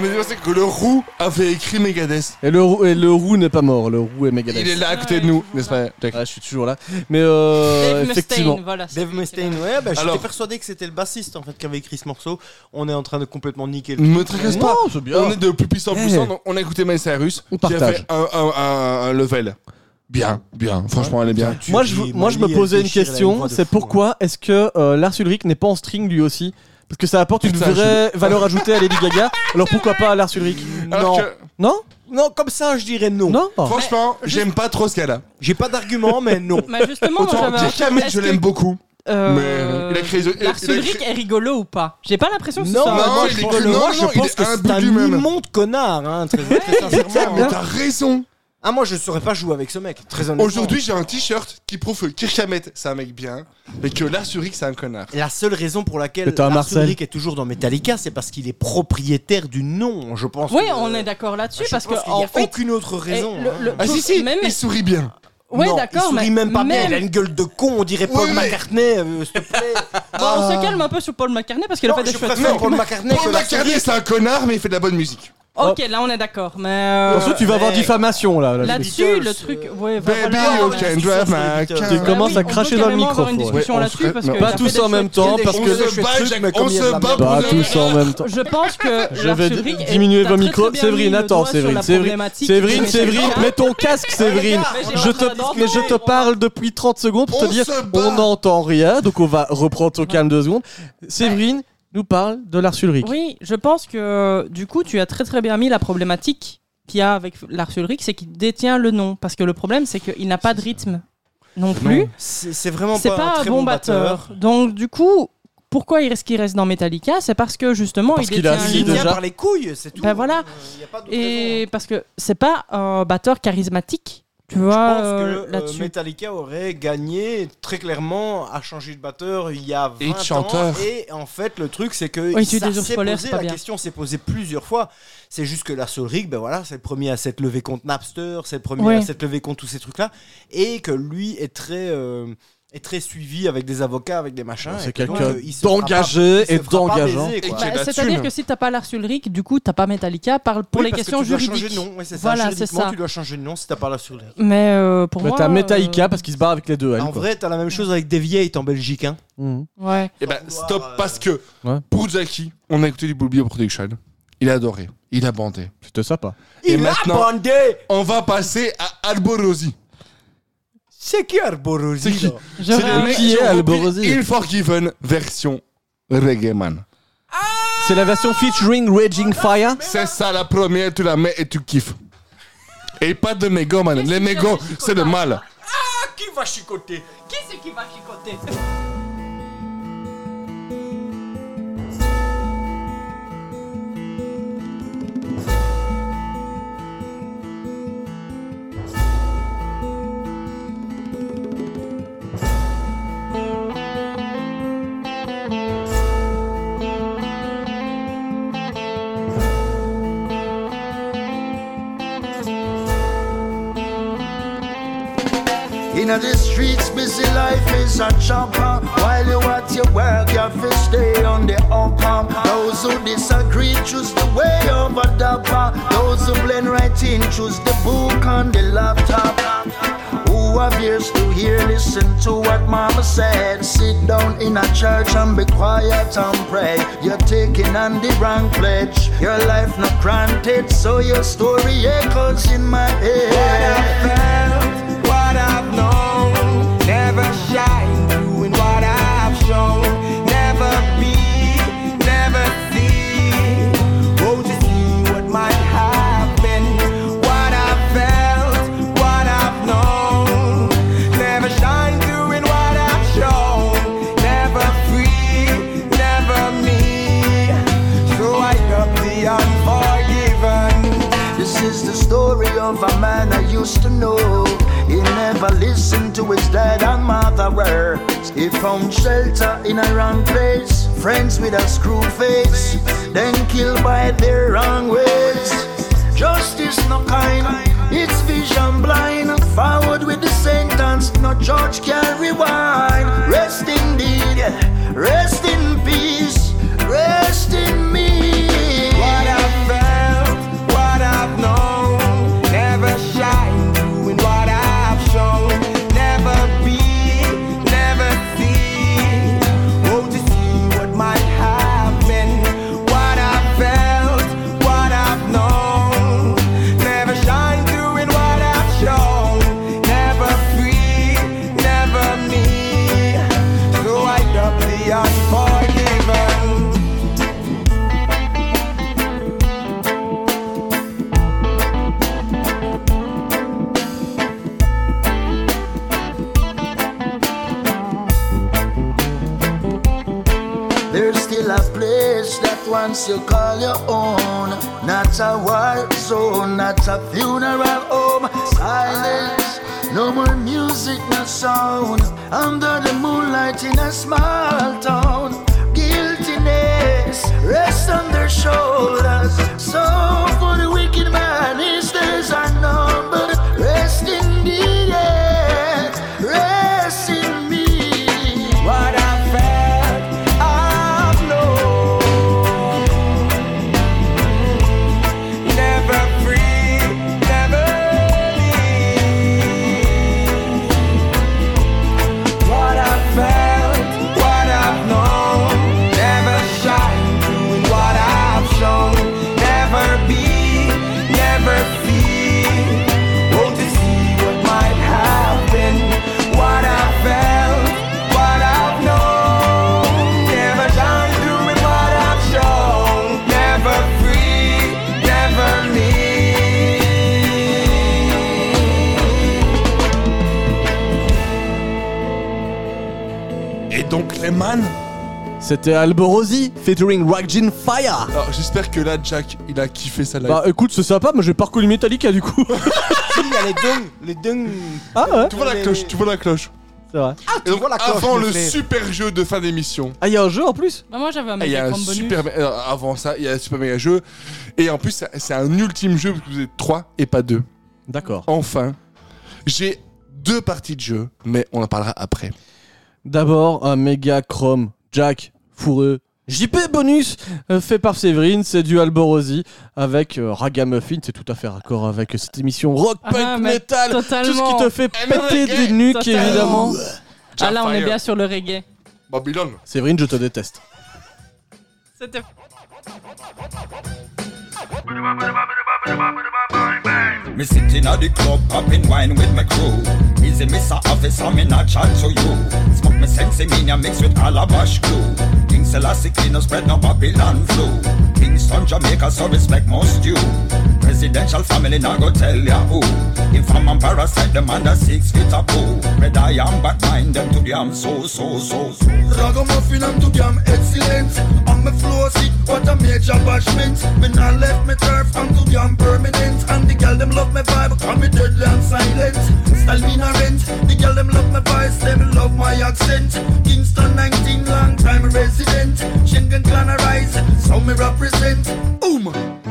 On est pensé que le roux avait écrit Megadeth. Et le, roux- et le roux n'est pas mort, le roux est Megadeth. Il est là à côté de nous, n'est-ce pas Jack Ouais, je suis toujours là. Mais euh, Dave effectivement. Mustaine, voilà. Dave Mustaine, ouais, bah, j'étais Alors- persuadé que c'était le bassiste en fait qui avait écrit ce morceau. On est en train de complètement niquer le Ne me truc. tracasse Non, pas. c'est bien. On est de plus puissant en Eh. puissant. donc on a écouté Miley Cyrus On qui a partage. fait un, un- un- un level. Bien, bien. Franchement, elle est bien. Tu Moi je, moi, je me Molly, elle posais une déchire, elle a question, voix de c'est fou, pourquoi est-ce que euh, Lars Ulrich n'est pas en string lui aussi? Parce que ça apporte une Putain, vraie valeur ajoutée à Lady Gaga. Alors pourquoi pas à Lars Ulrich Alors Non. que, Non Non, comme ça, je dirais non. Non franchement, j'aime pas trop ce qu'elle a. J'ai pas d'argument, mais non. Mais justement, moi Autant j'avais un Hammett, est-ce je que, l'aime beaucoup. euh, mais il a créé- il a- Lars il a Ulrich créé- est rigolo ou pas? J'ai pas l'impression que ce Non, soit non, moi, il je est pense, Non, je non, il pense est que c'est imbu un lui-même. immonde connard, hein, très, très sincèrement. Mais hein. t'as raison. Ah, moi, je saurais pas jouer avec ce mec, très honnêtement. Aujourd'hui, j'ai un t-shirt qui prouve que Kirk Hammett, c'est un mec bien, mais que Lars Ulrich, c'est un connard. La seule raison pour laquelle Lars. Ulrich est toujours dans Metallica, c'est parce qu'il est propriétaire du nom. Je pense. Oui, que- on est d'accord là-dessus Je parce pense qu'il y en a fait, aucune autre raison. le- hein. le- Ah si, si, Même- il sourit bien. ouais, Non, d'accord, il sourit mais même pas bien. Il a une gueule de con. On dirait Paul Oui, mais- McCartney, euh, s'il te plaît. Bon, on se calme un peu sur Paul McCartney parce qu'il a Non, fait des je chouettes préfère trucs. Paul McCartney que Paul Lars McCartney, c'est un connard, mais il fait de la bonne musique. Ok, là on est d'accord, mais euh, Ensuite, tu vas avoir mais- diffamation là. là. là-dessus, le truc, euh, ouais, va Baby, falloir you can drive my car. Tu commences à cracher dans le micro, avoir une faut, discussion Ouais, on là-dessus serait- parce que Pas tous des en même temps, parce que- se bat, on se bat pour Pas tous en même temps. Je pense que Je Lars vais Ulrich est- diminuer t'as vos très, micros. très bien Séverine, mis le attends, doigt sur Séverine, la Séverine, problématique Séverine, Séverine, mets ton casque, Séverine. Mais j'ai Je pas te, mais je parle depuis 30 secondes pour te On dire, se bat. on n'entend rien, donc on va reprendre au calme deux secondes. Séverine nous parle de Lars Ulrich. Oui, je pense que du coup, tu as très très bien mis la problématique qu'il y a avec Lars Ulrich, c'est qu'il détient le nom. Parce que le problème, c'est qu'il n'a pas de rythme non plus. C'est vraiment C'est pas, pas, un très bon batteur. Donc, du coup, pourquoi il reste, qu'il reste dans Metallica? C'est parce que justement, Parce il a assis Il le nom. vient déjà. par les couilles, c'est tout. Ben voilà. Euh, y a pas d'autre Et parce que c'est pas un batteur charismatique, tu vois, Je pense euh, que euh, là-dessus. Metallica aurait gagné très clairement à changer de batteur il y a 20 Et de ans. chanteur. Et en fait, le truc, c'est que Oui, ça s'est posé, la bien. question s'est posée plusieurs fois. C'est juste que la Ulrich, ben voilà, c'est le premier à s'être levé contre Napster, c'est le premier Ouais. à s'être levé contre tous ces trucs-là. Et que lui est très. euh, est très suivi avec des avocats, avec des machins. C'est quelqu'un euh, d'engagé et d'engageant. Bah, la C'est-à-dire que si t'as pas Lars Ulrich, du coup, t'as pas Metallica pour Oui, les parce que questions tu dois juridiques. changer de nom, ouais, c'est ça. Voilà, c'est ça. tu dois changer de nom si t'as pas la Ulrich. Mais euh, pour Mais moi. t'as euh, Metallica parce qu'il se bat avec les deux. elle, En quoi. vrai, t'as la même chose avec Deviate en Belgique. Hein. Mhm. Ouais. Et ben, stop, euh, parce que Ouais. pour Jackie, on a écouté du Bulby Production. Il a adoré. Il a bandé. C'était sympa. Et Il maintenant- a bandé On va passer à Alborosi. C'est qui Arborosi C'est qui C'est le mec Qui est Alborosi version Reggae Man. C'est la version featuring Raging Fire. C'est ça la première, tu la mets et tu kiffes. Et pas de mégots, man. Les mégots, c'est le mal. Ah, qui va chicoter? Qui c'est qui va chicoter? In the streets, busy life is a chopper. While you at your work, you have to stay on the up up. Those who disagree choose the way of the bar. Those who blend right in choose the book on the laptop. Who have ears to hear, listen to what mama said. Sit down in a church and be quiet and pray. You're taking on the wrong pledge. Your life not granted, so your story echoes in my head. Never listened to his dad and mother words. He found shelter in a wrong place. Friends with a screw face, then killed by their wrong ways. Justice no kind, it's vision blind. Forward with the sentence, no judge can rewind. Rest indeed, rest in peace, rest in still once you call your own. Not a war zone, not a funeral home. Silence, no more music, no sound. Under the moonlight in a small town. Guiltiness rests on their shoulders. So for the wicked man, his days are numbered. C'était Alborosi featuring Ragin Fire. Alors j'espère que là Jack il a kiffé sa live. Bah écoute, c'est sympa, mais j'ai pas reconnu Metallica du coup. Il y a les dungs, les dungs. Ah ouais tu vois la cloche, tu vois la cloche. C'est vrai. Et donc, vois la cloche, avant le super jeu de fin d'émission. Ah, il y a un jeu en plus Bah, moi j'avais un Ah, Il y a méga un grand bonus. super euh, avant ça, il y a un super méga jeu et en plus c'est- c'est un ultime jeu parce que vous êtes trois et pas deux. D'accord. Enfin, j'ai deux parties de jeu, mais on en parlera après. D'abord, un méga chrome, Jack, fourreux. JP bonus euh, fait par Séverine, c'est du Alborosi avec euh, Ragamuffin, c'est tout à fait raccord avec cette émission rock, Ah, punk, metal, tout ce qui te fait Eh, péter reggae, des nuques totalement. évidemment. Ah là, on est bien sur le reggae. Babylone. Séverine, je te déteste. C'était. Me sitting at the club, popping wine with my crew. Easy, Mr. Officer, me not chat to you. Smoke me sense in ya mix with calabash glue. King Selassie clean no spread no Babylon flu. Kingston, Jamaica, so respect must you. Presidential family, now go tell ya who. If I'm a parasite, them under six feet of poo. Red I am, but mind them to the am so, so, so, so. Ragamuffin, I'm too damn excellent. On my floor seat, what a major bashment. Me not left me turf, I'm too damn permanent. And the girl them love my vibe, call me deadly and silent. Style me no rent, the girl them love my voice, them love my accent. Kingston 19, long time resident. Schengen clan arise, so me represent. Boom.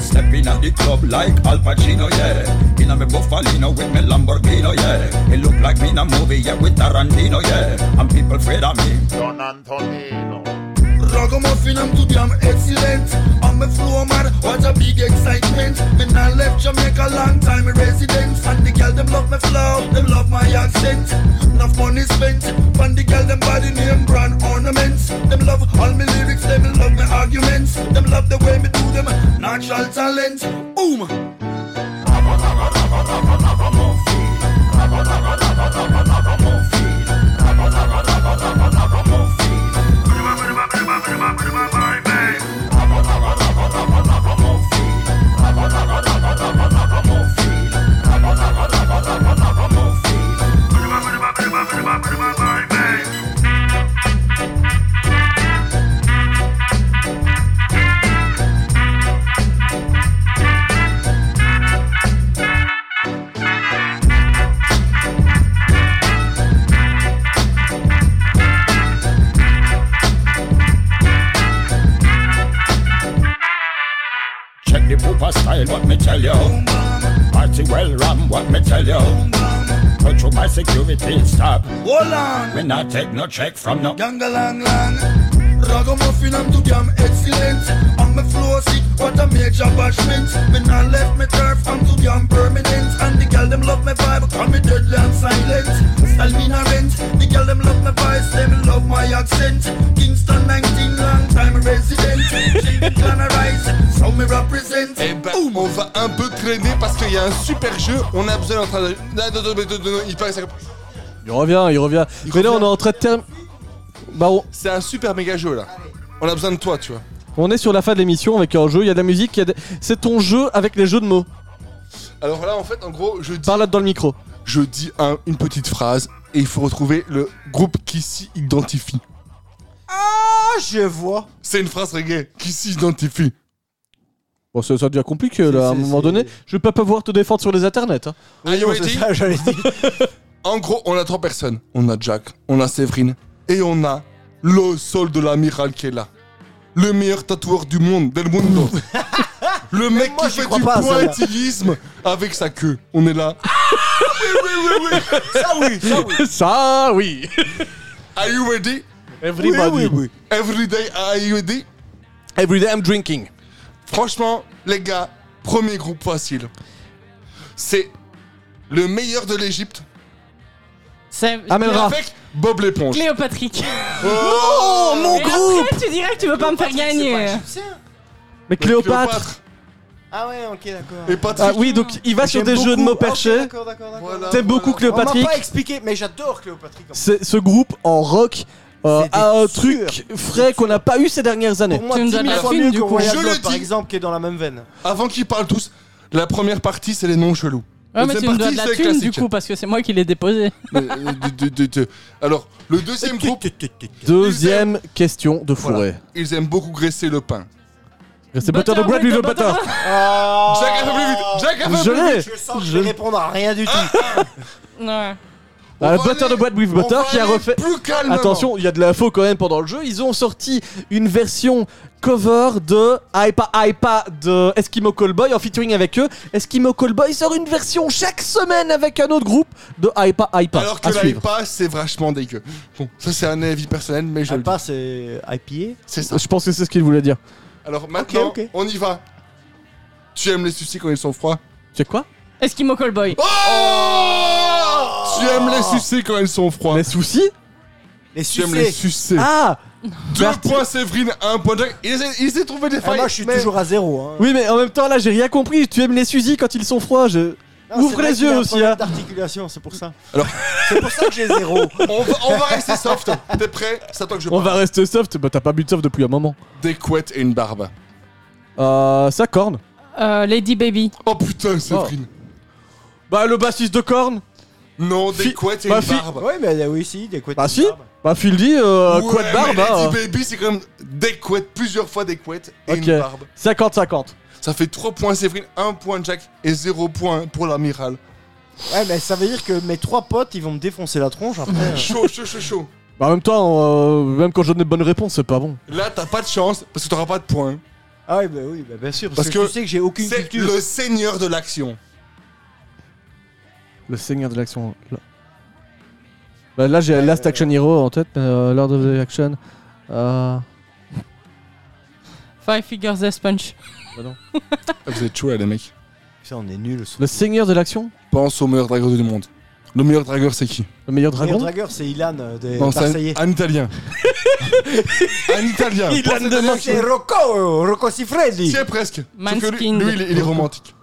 Stepping at the club like Al Pacino, yeah. In a me Buffalino with me Lamborghini, yeah. It look like me in a movie, yeah, with Tarantino, yeah. And people afraid of me. Don Antonino. Ragamuffin, I'm too damn excellent. On my floor, man, what a big excitement. Me not left Jamaica long time resident. And the girl them love my flow, them love my accent. Enough money spent, and the girl them body name brand ornaments. Them love all my lyrics, them love my arguments. Them love the way me do them natural talent. Boom. Check the pooper style, what me tell you. Party well ram, what me tell you. Go through my security stop. Hold on. We not take no check from no. Gangalang lang. Ragamuffin, too damn excellent. On my floor seat, what a major bashment. Me not left me turf, I'm too damn permanent. And the girl them love my vibe, call me deadly and silent. Style me no rent, the girl them love my voice, them love my accent. Kingston 19, long time resident. Can arise, so me represent. Eh ben, Boom. on va un peu traîner parce qu'il y a un super jeu. On a besoin d'entrer. de. Non, non, non, non, Il paraît ça- Il revient, il revient. Mais là, on est en train de terminer. Bah, on... C'est un super méga jeu là. On a besoin de toi, tu vois. on est sur la fin de l'émission avec un jeu. Il y a de la musique, il y a des- c'est ton jeu avec les jeux de mots. Alors là, en fait, en gros, je dis. Parle là dans le micro. Je dis un- une petite phrase et il faut retrouver le groupe qui s'y identifie. Ah, je vois. C'est une phrase reggae. Qui s'y identifie Bon, ça, ça devient compliqué là. À un moment donné, je vais pas pouvoir te défendre sur les internets. hein. Are you non, c'est ready ça, j'allais dire. En gros, on a trois personnes. On a Jack, on a Séverine et on a le sol de l'amiral qui est là. Le meilleur tatoueur du monde, del mundo. le mec moi, qui fait du pas pointillisme avec sa queue. On est là. oui, oui, oui, oui. Ça oui, ça oui. Ça, oui. Are you ready? Everybody. Oui, oui, oui. Every day, are you ready? Every day I'm drinking. Franchement, les gars, premier groupe facile. C'est le meilleur de l'Égypte. C'est Amènera. Avec Bob l'éponge. Cléopatrick. Oh, mon Et groupe après, tu dirais que tu veux pas me faire gagner. Mais Cléopâtre. Ah ouais, ok, d'accord. Et Patrick. Ah oui, donc il va sur J'aime des jeux de beaucoup. mots Ok, perchés. d'accord, d'accord, d'accord. Voilà, T'aimes beaucoup On m'a Cléopatrick pas expliqué, mais j'adore Cléopatrick. en fait. C'est ce groupe en rock euh, C'est des a un truc frais qu'on n'a pas eu ces dernières années. Pour moi, Tu me 10 donnes 000 la fois thune, mieux du que coup. Royal Je Blood, le par dis. exemple, qui est dans la même veine. Avant qu'ils parlent tous, la première partie, c'est les noms chelous. Ouais, mais tu me dois de la thune du coup parce que c'est moi qui l'ai déposé. Mais, euh, de- de- de- de- Alors, le deuxième groupe, Deuxième question de fourré. voilà, ils aiment beaucoup graisser le pain. C'est butter de bread with the butter. Jack a fait plus vite Jack a fait Je plus l'ai. vite Je sens que je vais répondre à rien du tout. Ouais. Ah, butter aller- de bread with butter qui a refait. Plus. Attention, il y a de l'info quand même pendant le jeu. Ils ont sorti une version cover de Aipa Aipa de Eskimo Callboy en featuring avec eux. Eskimo Callboy sort une version chaque semaine avec un autre groupe de Aipa Aipa. Alors que à la suivre. IPA, c'est vachement dégueu. Bon, ça c'est un avis personnel, mais je c'est IPA. C'est ça. Je pense que c'est ce qu'il voulait dire. Alors maintenant, ok. on y va. Tu aimes les sucis quand ils sont froids? C'est quoi? Eskimo Callboy. Oh Tu aimes les sucer quand ils sont froids? Les soucis Les Tu aimes les. Ah Deux points Séverine, un point Jack. Ils ils de trouver des Ah, failles. moi, je suis mais- toujours à zéro. Hein. Oui, mais en même temps, là, j'ai rien compris. Tu aimes les fusils quand ils sont froids. Je... Non, Ouvre c'est vrai les qu'il y a yeux un aussi, problème hein. d'articulation, c'est pour ça. Alors- c'est pour ça que j'ai zéro. On va, on va rester soft. T'es prêt? C'est à toi que je On parle. va rester soft. Bah, t'as pas bu de soft depuis un moment. Des couettes et une barbe. Euh, ça corne. Euh, Lady Baby. Oh putain, Séverine. Bah, le bassiste de corne. Non, des Fi- couettes et bah, une fi- barbe. Oui, mais oui, si, des couettes. Bah, si. barbe. Bah, Phil dit, euh, Ouais, de barbe, mais Lady hein. Baby, c'est quand même des couettes, plusieurs fois des couettes et Ok. une barbe. 50-50. Ça fait 3 points Séverine, 1 point Jack et 0 point pour l'amiral. Ouais, mais ça veut dire que mes trois potes, ils vont me défoncer la tronche après. Chaud, chaud, chaud, chaud. Bah, en même temps, euh, même quand je donne des bonnes réponses, c'est pas bon. Là, t'as pas de chance parce que t'auras pas de points. Ah oui, bah oui, bah bien sûr. Parce, Parce que, que tu sais que j'ai aucune C'est culture. le seigneur de l'action. Le seigneur de l'action. Là, bah, là j'ai Last Action Hero en tête, mais euh, Lord of the Action. Euh... Five Figures Death Punch. Bah non. Ah, Vous êtes là, les mecs. Ça, on est nuls. Le seigneur de l'action? Pense au meilleur dragueur du monde. Le meilleur dragueur, c'est qui? Le meilleur Le dragon? dragueur, c'est Ilan euh, des Non, c'est Marseillais. un, un italien. un italien. Ilan Pense de Marseille. C'est Rocco, Rocco Siffredi. Tiens, presque. Sauf que lui, Manskin. lui, il, est, il est romantique.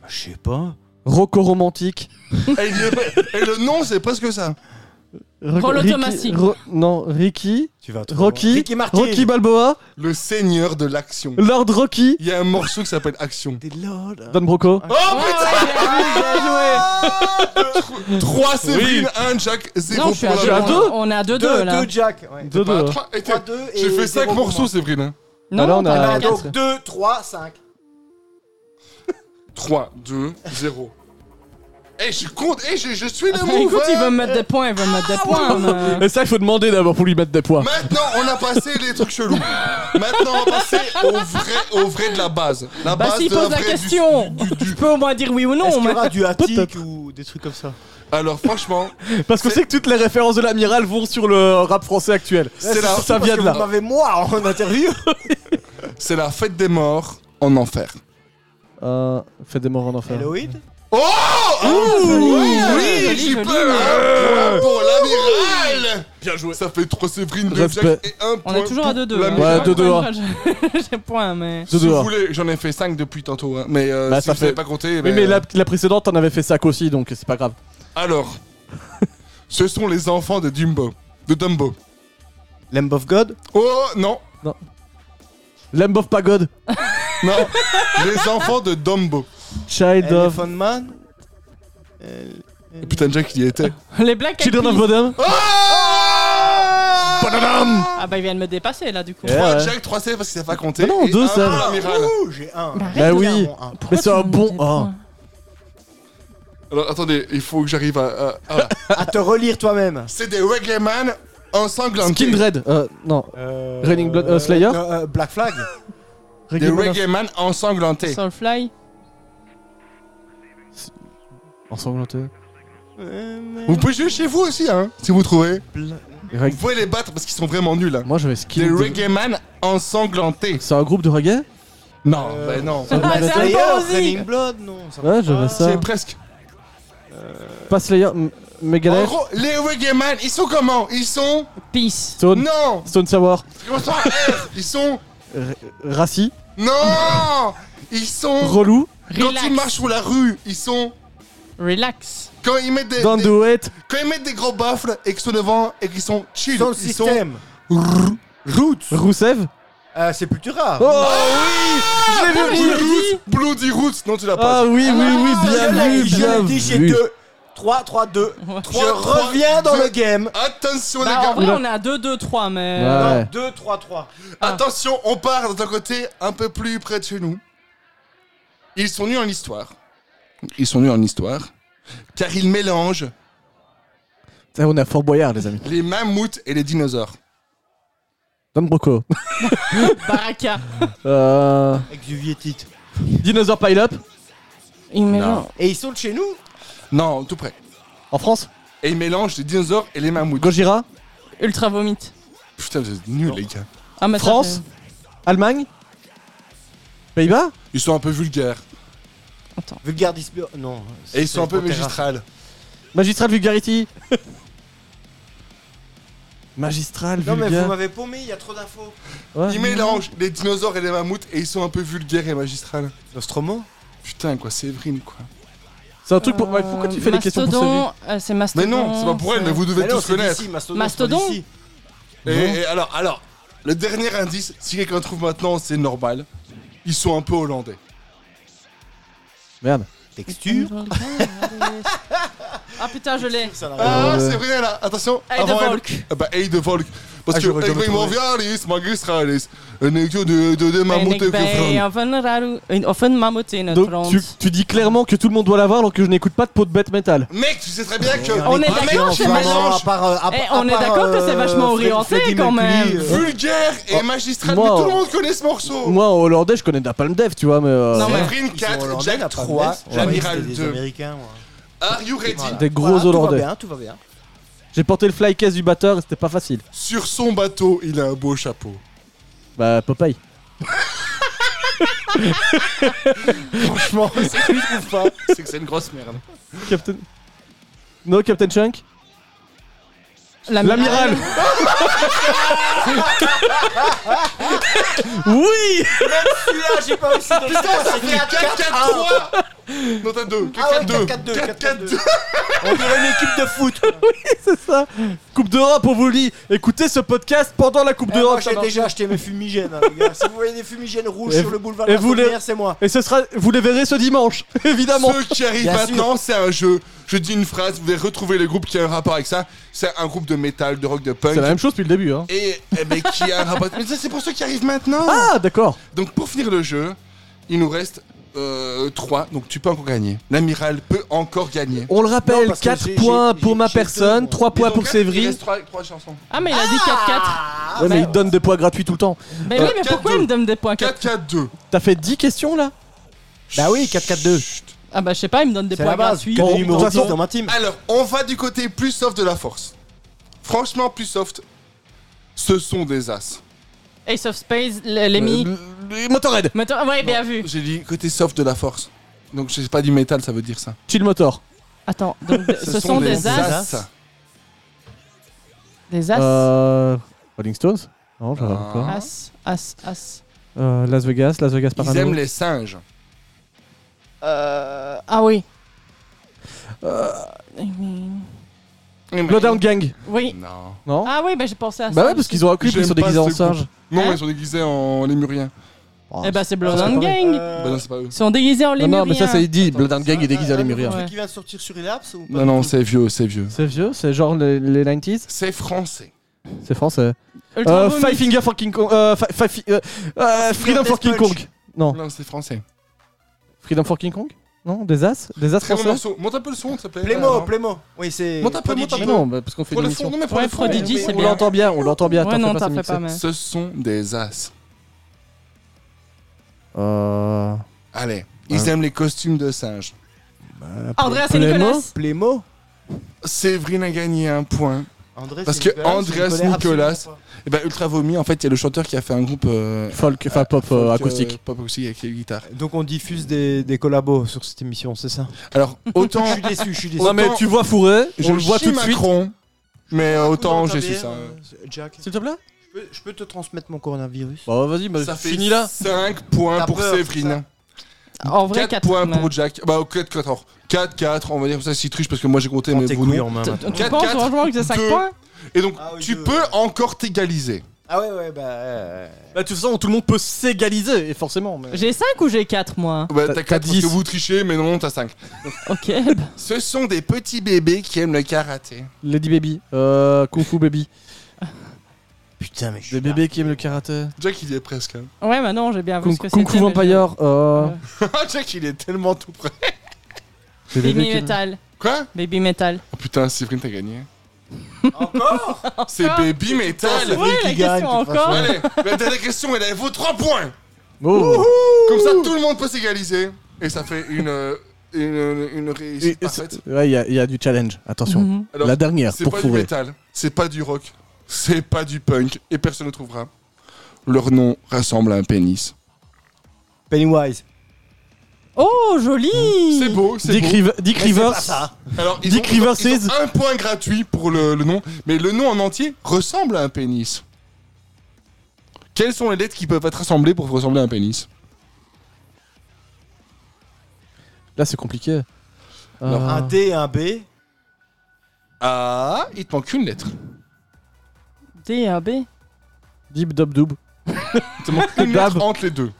Bah, Je sais pas. Rocco romantique. et, le nom, c'est presque ça. Ro- Rollo. Ro- non, Ricky. Tu vas trop loin. Rocky. Ricky Martin. Rocky Balboa. Le seigneur de l'action. Lord Rocky. Il y a un morceau qui s'appelle Action. Des lords. Don Broco. Oh putain 3 Séverine, 1 Jack, 0 Non, je suis pour à la deux. deux. On est à 2-2 Deux, là. deux Jack. Ouais. Deux, Pas deux. à trois. Et t'es- 3-2 et J'ai fait 5 zéro pour morceaux, moi. Séverine. hein. Ah, là, on t'as a- pas quatre. Donc 2, 3, 5. 3, 2, 0. Eh, je compte, eh, je, je suis le Écoute, mouveur. il veut me mettre des points, il veut me mettre des points. mais- Et ça, il faut demander d'abord pour lui mettre des points. Maintenant, on a passé les trucs chelous. Maintenant, on va passer au vrai, au vrai de la base. La Bah base s'il de pose la vraie du- question, du- du- tu peux au moins dire oui ou Est-ce non. qu'il y mais- aura du Attic ou des trucs comme ça Alors, franchement, Parce qu'on C'est- sait que toutes les références de l'amiral vont sur le rap français actuel. C'est la- ça vient de Vous là. m'avez moi en interview. c'est la fête des morts en enfer. Euh, Faites des morts en enfer. Halloween Oh Oh joli, Oui, joli, oui, j'y peux Un point pour l'amiral Bien joué. Ça fait 3 Séverine, 2 Respect. Jack et 1 point On est toujours à pour 2-2. l'amiral. Ouais, 2-2, hein. J'ai point, mais. Si Deux, deux, vous hein. voulez, j'en ai fait 5 depuis tantôt. hein. Mais euh, Bah, si ça vous fait- pas compté... Oui, ben, mais la, la précédente, t'en avais fait sac aussi, donc c'est pas grave. Alors, ce sont les enfants de Dumbo. De Dumbo. Lamb of God Oh, non Lamb of Pagode. Non Les enfants de Dumbo. Child of. Elephant Man Putain, Jack, il y était. Les Black Eyed Children of Peas. Bodom. Padadam Ah bah, ils viennent me dépasser là, du coup. 3 ouais. Jack, 3 C parce qu'il s'est pas compté. Non, et deux pour l'amiral. Ouh, j'ai un. Bah, arrête Bah de oui. faire- Bon, un. Mais c'est un bon. Oh. Alors, attendez, il faut que j'arrive à... à- à- À te relire toi-même. C'est des reggae man ensanglantés. Skindred. Euh, non. Euh, Raining Blood- euh, Slayer euh, euh, Black Flag Des reggae man ensanglantés. Soulfly. Ensanglanté. Vous pouvez jouer chez vous aussi, hein, si vous trouvez. Vous pouvez les battre parce qu'ils sont vraiment nuls. Hein. Moi, j'avais Des Skindred. reggae man ensanglantés. C'est un groupe de reggae? Non, Euh, bah non. Ah, c'est un Slayer, bon aussi. Raining Blood, non. ça Ouais, j'avais pas. ça. C'est presque. Pas Slayer. M- En Megadeth. gros, les reggae man, ils sont comment? Ils sont... Peace. Stone. Non Stone Sour. Comment ça R Ils sont... R- Rassi. Non Ils sont... Relou. Quand Relax. ils marchent sur la rue, ils sont... Relax. Quand ils mettent des... Don't des- do it. Quand ils mettent des gros baffles et qu'ils sont devant et qu'ils sont chill, Sound ils sont... System. Roots. Roussev. Euh, c'est plus rare. Oh oui Je l'ai vu Bloody Roots. Bloody Roots. Non, tu l'as Ah pas. dit. oui, oui, oui, Je bien vu, bien l'ai dit, j'ai vu. Deux. 3, 3, 2. Trois, Je trois, reviens dans le game. Attention les Bah, en gars. vrai, on est à 2-2-3, mais. Ouais. Non, 2, 3, 3. Attention, on part d'un côté un peu plus près de chez nous. Ils sont nus en histoire. Ils sont nus en histoire. Car ils mélangent Ça, on est à Fort Boyard, les amis. les mammouths et les dinosaures. Don Broco. Baraka. Euh. Exuvietit. Dinosaur Pile Up. Il. Et ils sont de chez nous Non, tout près. En France. Et ils mélangent les dinosaures et les mammouths. Gojira. Ultra vomit. Putain, vous êtes nuls les gars. Ah, mais ça France. Allemagne. Pays-Bas. Ils sont un peu vulgaires. Vulgar Dispur. Non. Et ils sont un peu Pantera. magistrales. Magistral Vulgarity. Magistral Non, mais vous m'avez paumé, il y a trop d'infos. Ouais. Ils mélangent les dinosaures et les mammouths et ils sont un peu vulgaires et magistrales. Nostromo Putain, quoi, Séverine, quoi. C'est un truc pour. ouais, pourquoi tu fais les questions pour Mastodon, Séverine euh, c'est Mais Mastodon. non, c'est pas pour elle, mais vous devez Mais non, tous c'est connaître. d'ici, Mastodon. Mastodon c'est pas d'ici. Et, et alors, alors, le dernier indice, si quelqu'un trouve maintenant, c'est normal. Ils sont un peu hollandais. Merde. Texture. Ah putain, je l'ai. Ça n'a Ah, c'est vrai là, attention. Hey, de avant elle- Volk. Ah bah, hey de Volk. Parce Ah, que ik ben trouvé. Movialis, Magistralis, een écho de, de, de En mammouth ik et ben gefroren. of een, mammoet in het Donc tu, tu dis clairement que tout le monde doit l'avoir alors que je n'écoute pas de pot de bête métal. Mec, tu sais très bien que. On est d'accord, c'est vachement- part, euh, Eh, on est d'accord que c'est euh, vachement Fred- orienté quand même. Euh, Vulgaire et magistral. Moi, mais tout le monde connaît ce morceau. Moi en hollandais je connais Napalm Death tu vois mais. Non, mais- Séverine Ils sont 4, hollandais, Jack la Palme 3, d'Est. Ouais, l'amiral c'était des 2. Américains, moi. Are you ready? Des gros Voilà, Tout va hollandais. bien, tout va bien. J'ai porté le fly case du batteur et c'était pas facile. Sur son bateau, il a un beau chapeau. Bah Popeye. Franchement, si tu le trouves pas. C'est que c'est une grosse merde. Captain. No Captain Chunk. L'amiral. L'amiral. oui. Celui-là, j'ai pas réussi de le faire. C'est 4 4 4-4-3 Non, t'as 2. Ah ouais, 4-4-2. 4-4-2. 4-4-2. On dirait une équipe de foot. C'est ça. Coupe d'Europe on vous le dit. Écoutez ce podcast pendant la Coupe Eh, moi, d'Europe. ça j'ai marche. déjà acheté mes fumigènes, hein, les gars. Si vous voyez des fumigènes rouges Et sur vous- le boulevard et de la vous les- Fonnière, c'est moi. Et ce sera, vous les verrez ce dimanche, évidemment. Ceux qui arrivent Bien maintenant, c'est un jeu. Je dis une phrase, vous allez retrouver le groupe qui a un rapport avec ça. C'est un groupe de métal, de rock, de punk. C'est la même chose depuis le début. Hein. Et, eh ben, qui a un rapport. Mais ça, c'est pour ceux qui arrivent maintenant. Ah d'accord. Donc, pour finir le jeu, il nous reste 3. Donc, tu peux encore gagner. L'amiral peut encore gagner. On le rappelle, Non, parce que 4 j'ai- points j'ai- pour ma j'ai personne, moi. 3 points pour Il Séverine. reste 3, chansons. Ah, mais il a dit 4-4. Ouais, mais il donne des points gratuits tout le temps. Mais oui, mais 4-2. pourquoi il me donne des points 4 4-4-2. T'as fait 10 questions là? Bah oui, 4-4-2. Ah bah je sais pas, il me donne des C'est points la base. gratuits. Que Bon, des de numéros toute 10 façon- dans ma team. Alors, on va du côté plus soft de la force. Franchement, plus soft, ce sont des as. Ace of Spades, l- Lemmy. Euh, Les Motorhead. Motor- Ouais, bien vu. J'ai dit côté soft de la force. Donc c'est pas du métal, ça veut dire ça. Chill Motor. Attends, donc ce, sont, des, as. Des as. Euh, Rolling Stones Non, je Ah. pas. As, as, as. Euh, Las Vegas, Las Vegas Ils Parano. aiment les singes. Euh, ah oui. Bloodhound Gang. Oui. Non. Non Ah oui, bah j'ai pensé à ça. Bah ouais, parce qu'ils ont un clip ils sont déguisés en ce singe. groupe. Non, Hein ils sont déguisés en lémuriens. Eh bah c'est c'est pas Gang. Bah non, c'est pas eux. Ils sont déguisés en Non, lémurien. non, mais ça, ça il dit. Bloodhound Gang est déguisé lémurien. truc Ouais. qui vient de sortir sur Relapse ou pas Non, non, c'est vieux, c'est vieux. C'est vieux, c'est genre les, les 90s C'est français. C'est français. Ultra Euh. Five Finger for King Kong. Euh, fi- five fi- euh, euh, Freedom for King Kong. Non. Non, c'est français. Freedom for King Kong Non, des As Des As Très bon français morceau. Monte un peu le son, s'il te plaît. Alors. Playmo. Oui, c'est. Monte un peu, monte un peu. Non, bah, parce qu'on fait Pour une le fond, émission. non, mais pour Ouais, le. Prodigy, c'est On bien. l'entend bien, on l'entend bien. Ouais, t'en non, fais t'en pas, mais. Ce sont des as. Euh. Allez, ils aiment les costumes de singes. Andreas et Nicolas. Playmo. Séverine a gagné un point. Andrés Parce que connais Nicolas, et ben Ultra Vomi, en fait, il y a le chanteur qui a fait un groupe euh, Folk, enfin pop folk, euh, euh, acoustique. pop acoustique avec les guitares. Donc on diffuse des, des collabos sur cette émission, c'est ça? Alors, autant. Je suis déçu, je suis déçu. Non, mais tu vois Fourré, je on le voit chie tout de suite. Macron, mais euh, autant j'ai su ça. euh, Jack, S'il te plaît? Je peux, je peux te transmettre mon coronavirus Bah vas-y, bah, Ça finis là. 5 points pour Séverine. En vrai, 4 4 points pour Jack. Bah, 4, 4, alors. 4, 4, on va dire ça, si triche parce que moi j'ai compté, mais vous non. Tu penses franchement que c'est 5 deux. points Et donc, Ah tu peux encore t'égaliser. Ah ouais, ouais, bah. euh, Bah, de toute façon, tout le monde peut s'égaliser, et forcément. mais- J'ai 5 ou j'ai 4 moi Bah, T'as- t'as t'as 4 parce 10. que vous trichez, mais non, t'as 5. Ok. Ce sont des petits bébés qui aiment le karaté. Lady Baby, euh, Kung Fu Baby. Putain, mais je suis Des bébés qui aiment le karaté. Jack, il y est presque. hein. Ouais, bah non, j'ai bien vu Kung, ce que Kung c'était. Fu mais Vampire. Euh, Jack, il est tellement tout près. bébés Baby qui aiment- Metal. Quoi? Baby Metal. Oh putain, Séverine, t'as gagné. Encore? C'est Baby Metal. Oui, la qui gagne, question de toute encore. Allez, la dernière question, elle, elle vaut 3 points. Oh. Comme ça, tout le monde peut s'égaliser. Et ça fait une, euh, une, une Et- réussite et parfaite. c'est- Ouais, il y, a- il y a du challenge. Attention. Mhm. Alors, La dernière, C'est pour pas du métal, c'est pas du rock, c'est pas du punk, et personne ne trouvera. Leur nom ressemble à un pénis. Pennywise. Oh, joli C'est beau, c'est Dick, beau. River- Dick Rivers. c'est pas ça. Alors, ils Dick ont, ils ont- Rivers ils ont is- un point gratuit pour le, le nom, mais le nom en entier ressemble à un pénis. Quelles sont les lettres qui peuvent être assemblées pour ressembler à un pénis? Là, c'est compliqué. Alors, Euh, Un D et un B. Ah, il te manque une lettre. D et un B. Dib, Dob, Dub. Une Dab. entre les deux.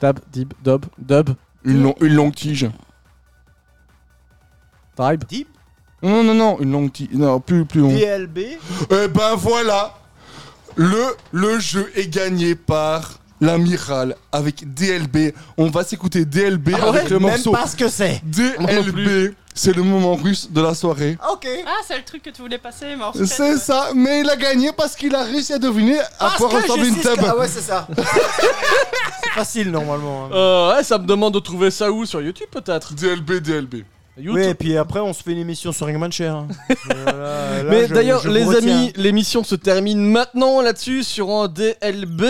Dab, Dib, Dob, Dub, Une, long- une longue tige. Tribe. Deep. Non, non, non, une longue tige. Non, plus, plus long. DLB. Eh ben voilà le, le jeu est gagné par l'amiral avec DLB. On va s'écouter DLB Ah avec ouais, le même morceau pas ce que c'est. DLB. C'est le moment russe de la soirée. Ok. Ah, c'est le truc que tu voulais passer, mais en fait, C'est ouais. ça, mais il a gagné parce qu'il a réussi à deviner à Parce quoi que ressemble une tub. Ah ouais, c'est ça. c'est facile normalement. hein. Euh, ouais, ça me demande de trouver ça où? Sur YouTube peut-être? DLB, DLB. YouTube. Oui, et puis après, on se fait une émission sur Ringman Cher. hein. Voilà, là, Mais je- d'ailleurs, je vous les retiens. amis, l'émission se termine maintenant là-dessus sur un DLB.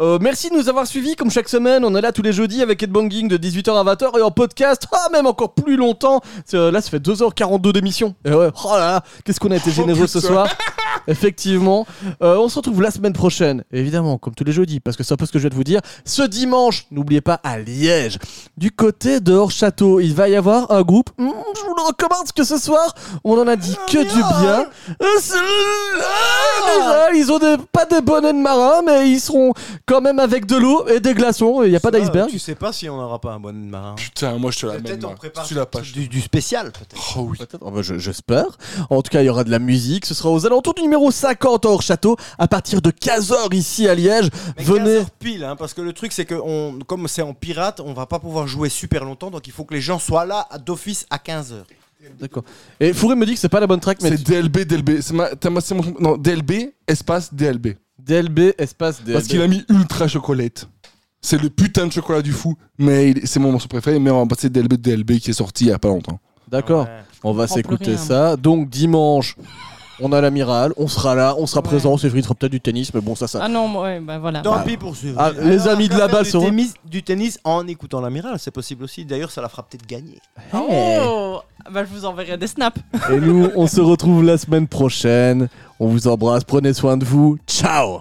Euh, merci de nous avoir suivis comme chaque semaine. On est là tous les jeudis avec Headbanging de 18h à 20h et en podcast, ah, même encore plus longtemps. Euh, là, ça fait 2h42 d'émission. Et ouais, oh là là, qu'est-ce qu'on a été généreux ce soir. Effectivement. Euh, on se retrouve la semaine prochaine, évidemment, comme tous les jeudis, parce que c'est un peu ce que je vais de vous dire. Ce dimanche, n'oubliez pas, à Liège, du côté de Hors-Château, il va y avoir un groupe. Hmm, je vous le recommande parce que ce soir, on en a dit que du bien. Euh, Ah, déjà, ils ont des- pas des bonnets de marin, mais ils seront quand même avec de l'eau et des glaçons. Il n'y a pas d'iceberg. Tu sais pas si on n'aura pas un bonnet de marin. Putain, moi je te la mets. Peut-être on moi. prépare Tu l'as pas. du, du spécial, peut-être. Oh oui. Peut-être, oh bah, je- j'espère. En tout cas, il y aura de la musique. Ce sera aux alentours du numéro 50 hors château à partir de 15h ici à Liège. Mais Venez. 15 heures pile, hein, parce que le truc c'est que on, comme c'est en pirate, on va pas pouvoir jouer super longtemps, donc il faut que les gens soient là à- d'office à 15h. D'accord. Et Fourré me dit que c'est pas la bonne track, mais C'est DLB, DLB. C'est ma, t'as- c'est mon- non, DLB, espace DLB. DLB espace DLB. Parce qu'il a mis ultra chocolate. C'est le putain de chocolat du fou, mais il- c'est mon morceau préféré. Mais on va passer DLB DLB qui est sorti il y a pas longtemps. D'accord. Ouais. On va s'écouter rien. ça. Donc dimanche, On a l'amiral, on sera là, on sera présent, Sévry fera peut-être du tennis, mais bon, ça, ça. Ah non, ouais, bah voilà. Tant Bah, pis pour ceux. ah, les amis de là-bas du seront- tennis, du tennis en écoutant l'amiral, c'est possible aussi. D'ailleurs, ça la fera peut-être gagner. Oh Bah je vous enverrai des snaps. Et nous, on se retrouve la semaine prochaine. On vous embrasse, prenez soin de vous. Ciao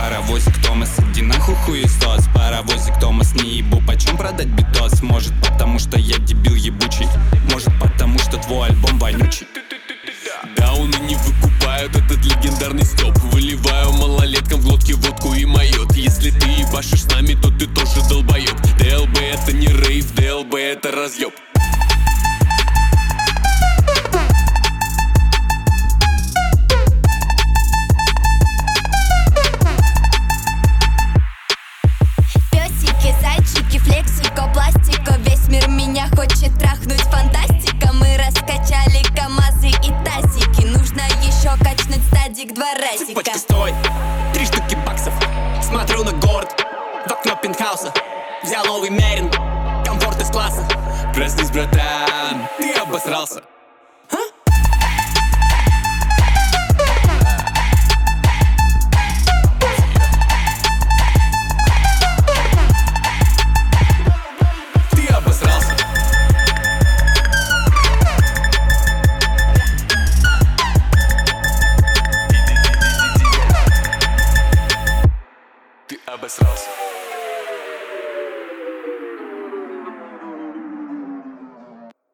паровозик Томас, иди нахуй хуесос Паровозик Томас, не ебу, почем продать битос? Может потому что я дебил ебучий? Может потому что твой альбом вонючий? Дауны не выкупают этот легендарный стёб Выливаю малолеткам в глотки водку и майот. Если ты ебашишь с нами, то ты тоже долбоёб ДЛБ это не рейв, ДЛБ это разъёб трахнуть фантастика. Мы раскачали КамАЗы и тазики. Нужно еще качнуть стадик два разика. Цепочка стой, три штуки баксов. Смотрю на город, в окно пентхауса. Взял новый мерин, комфорт из класса. Проснись, братан, ты обосрался Ghost Ghost.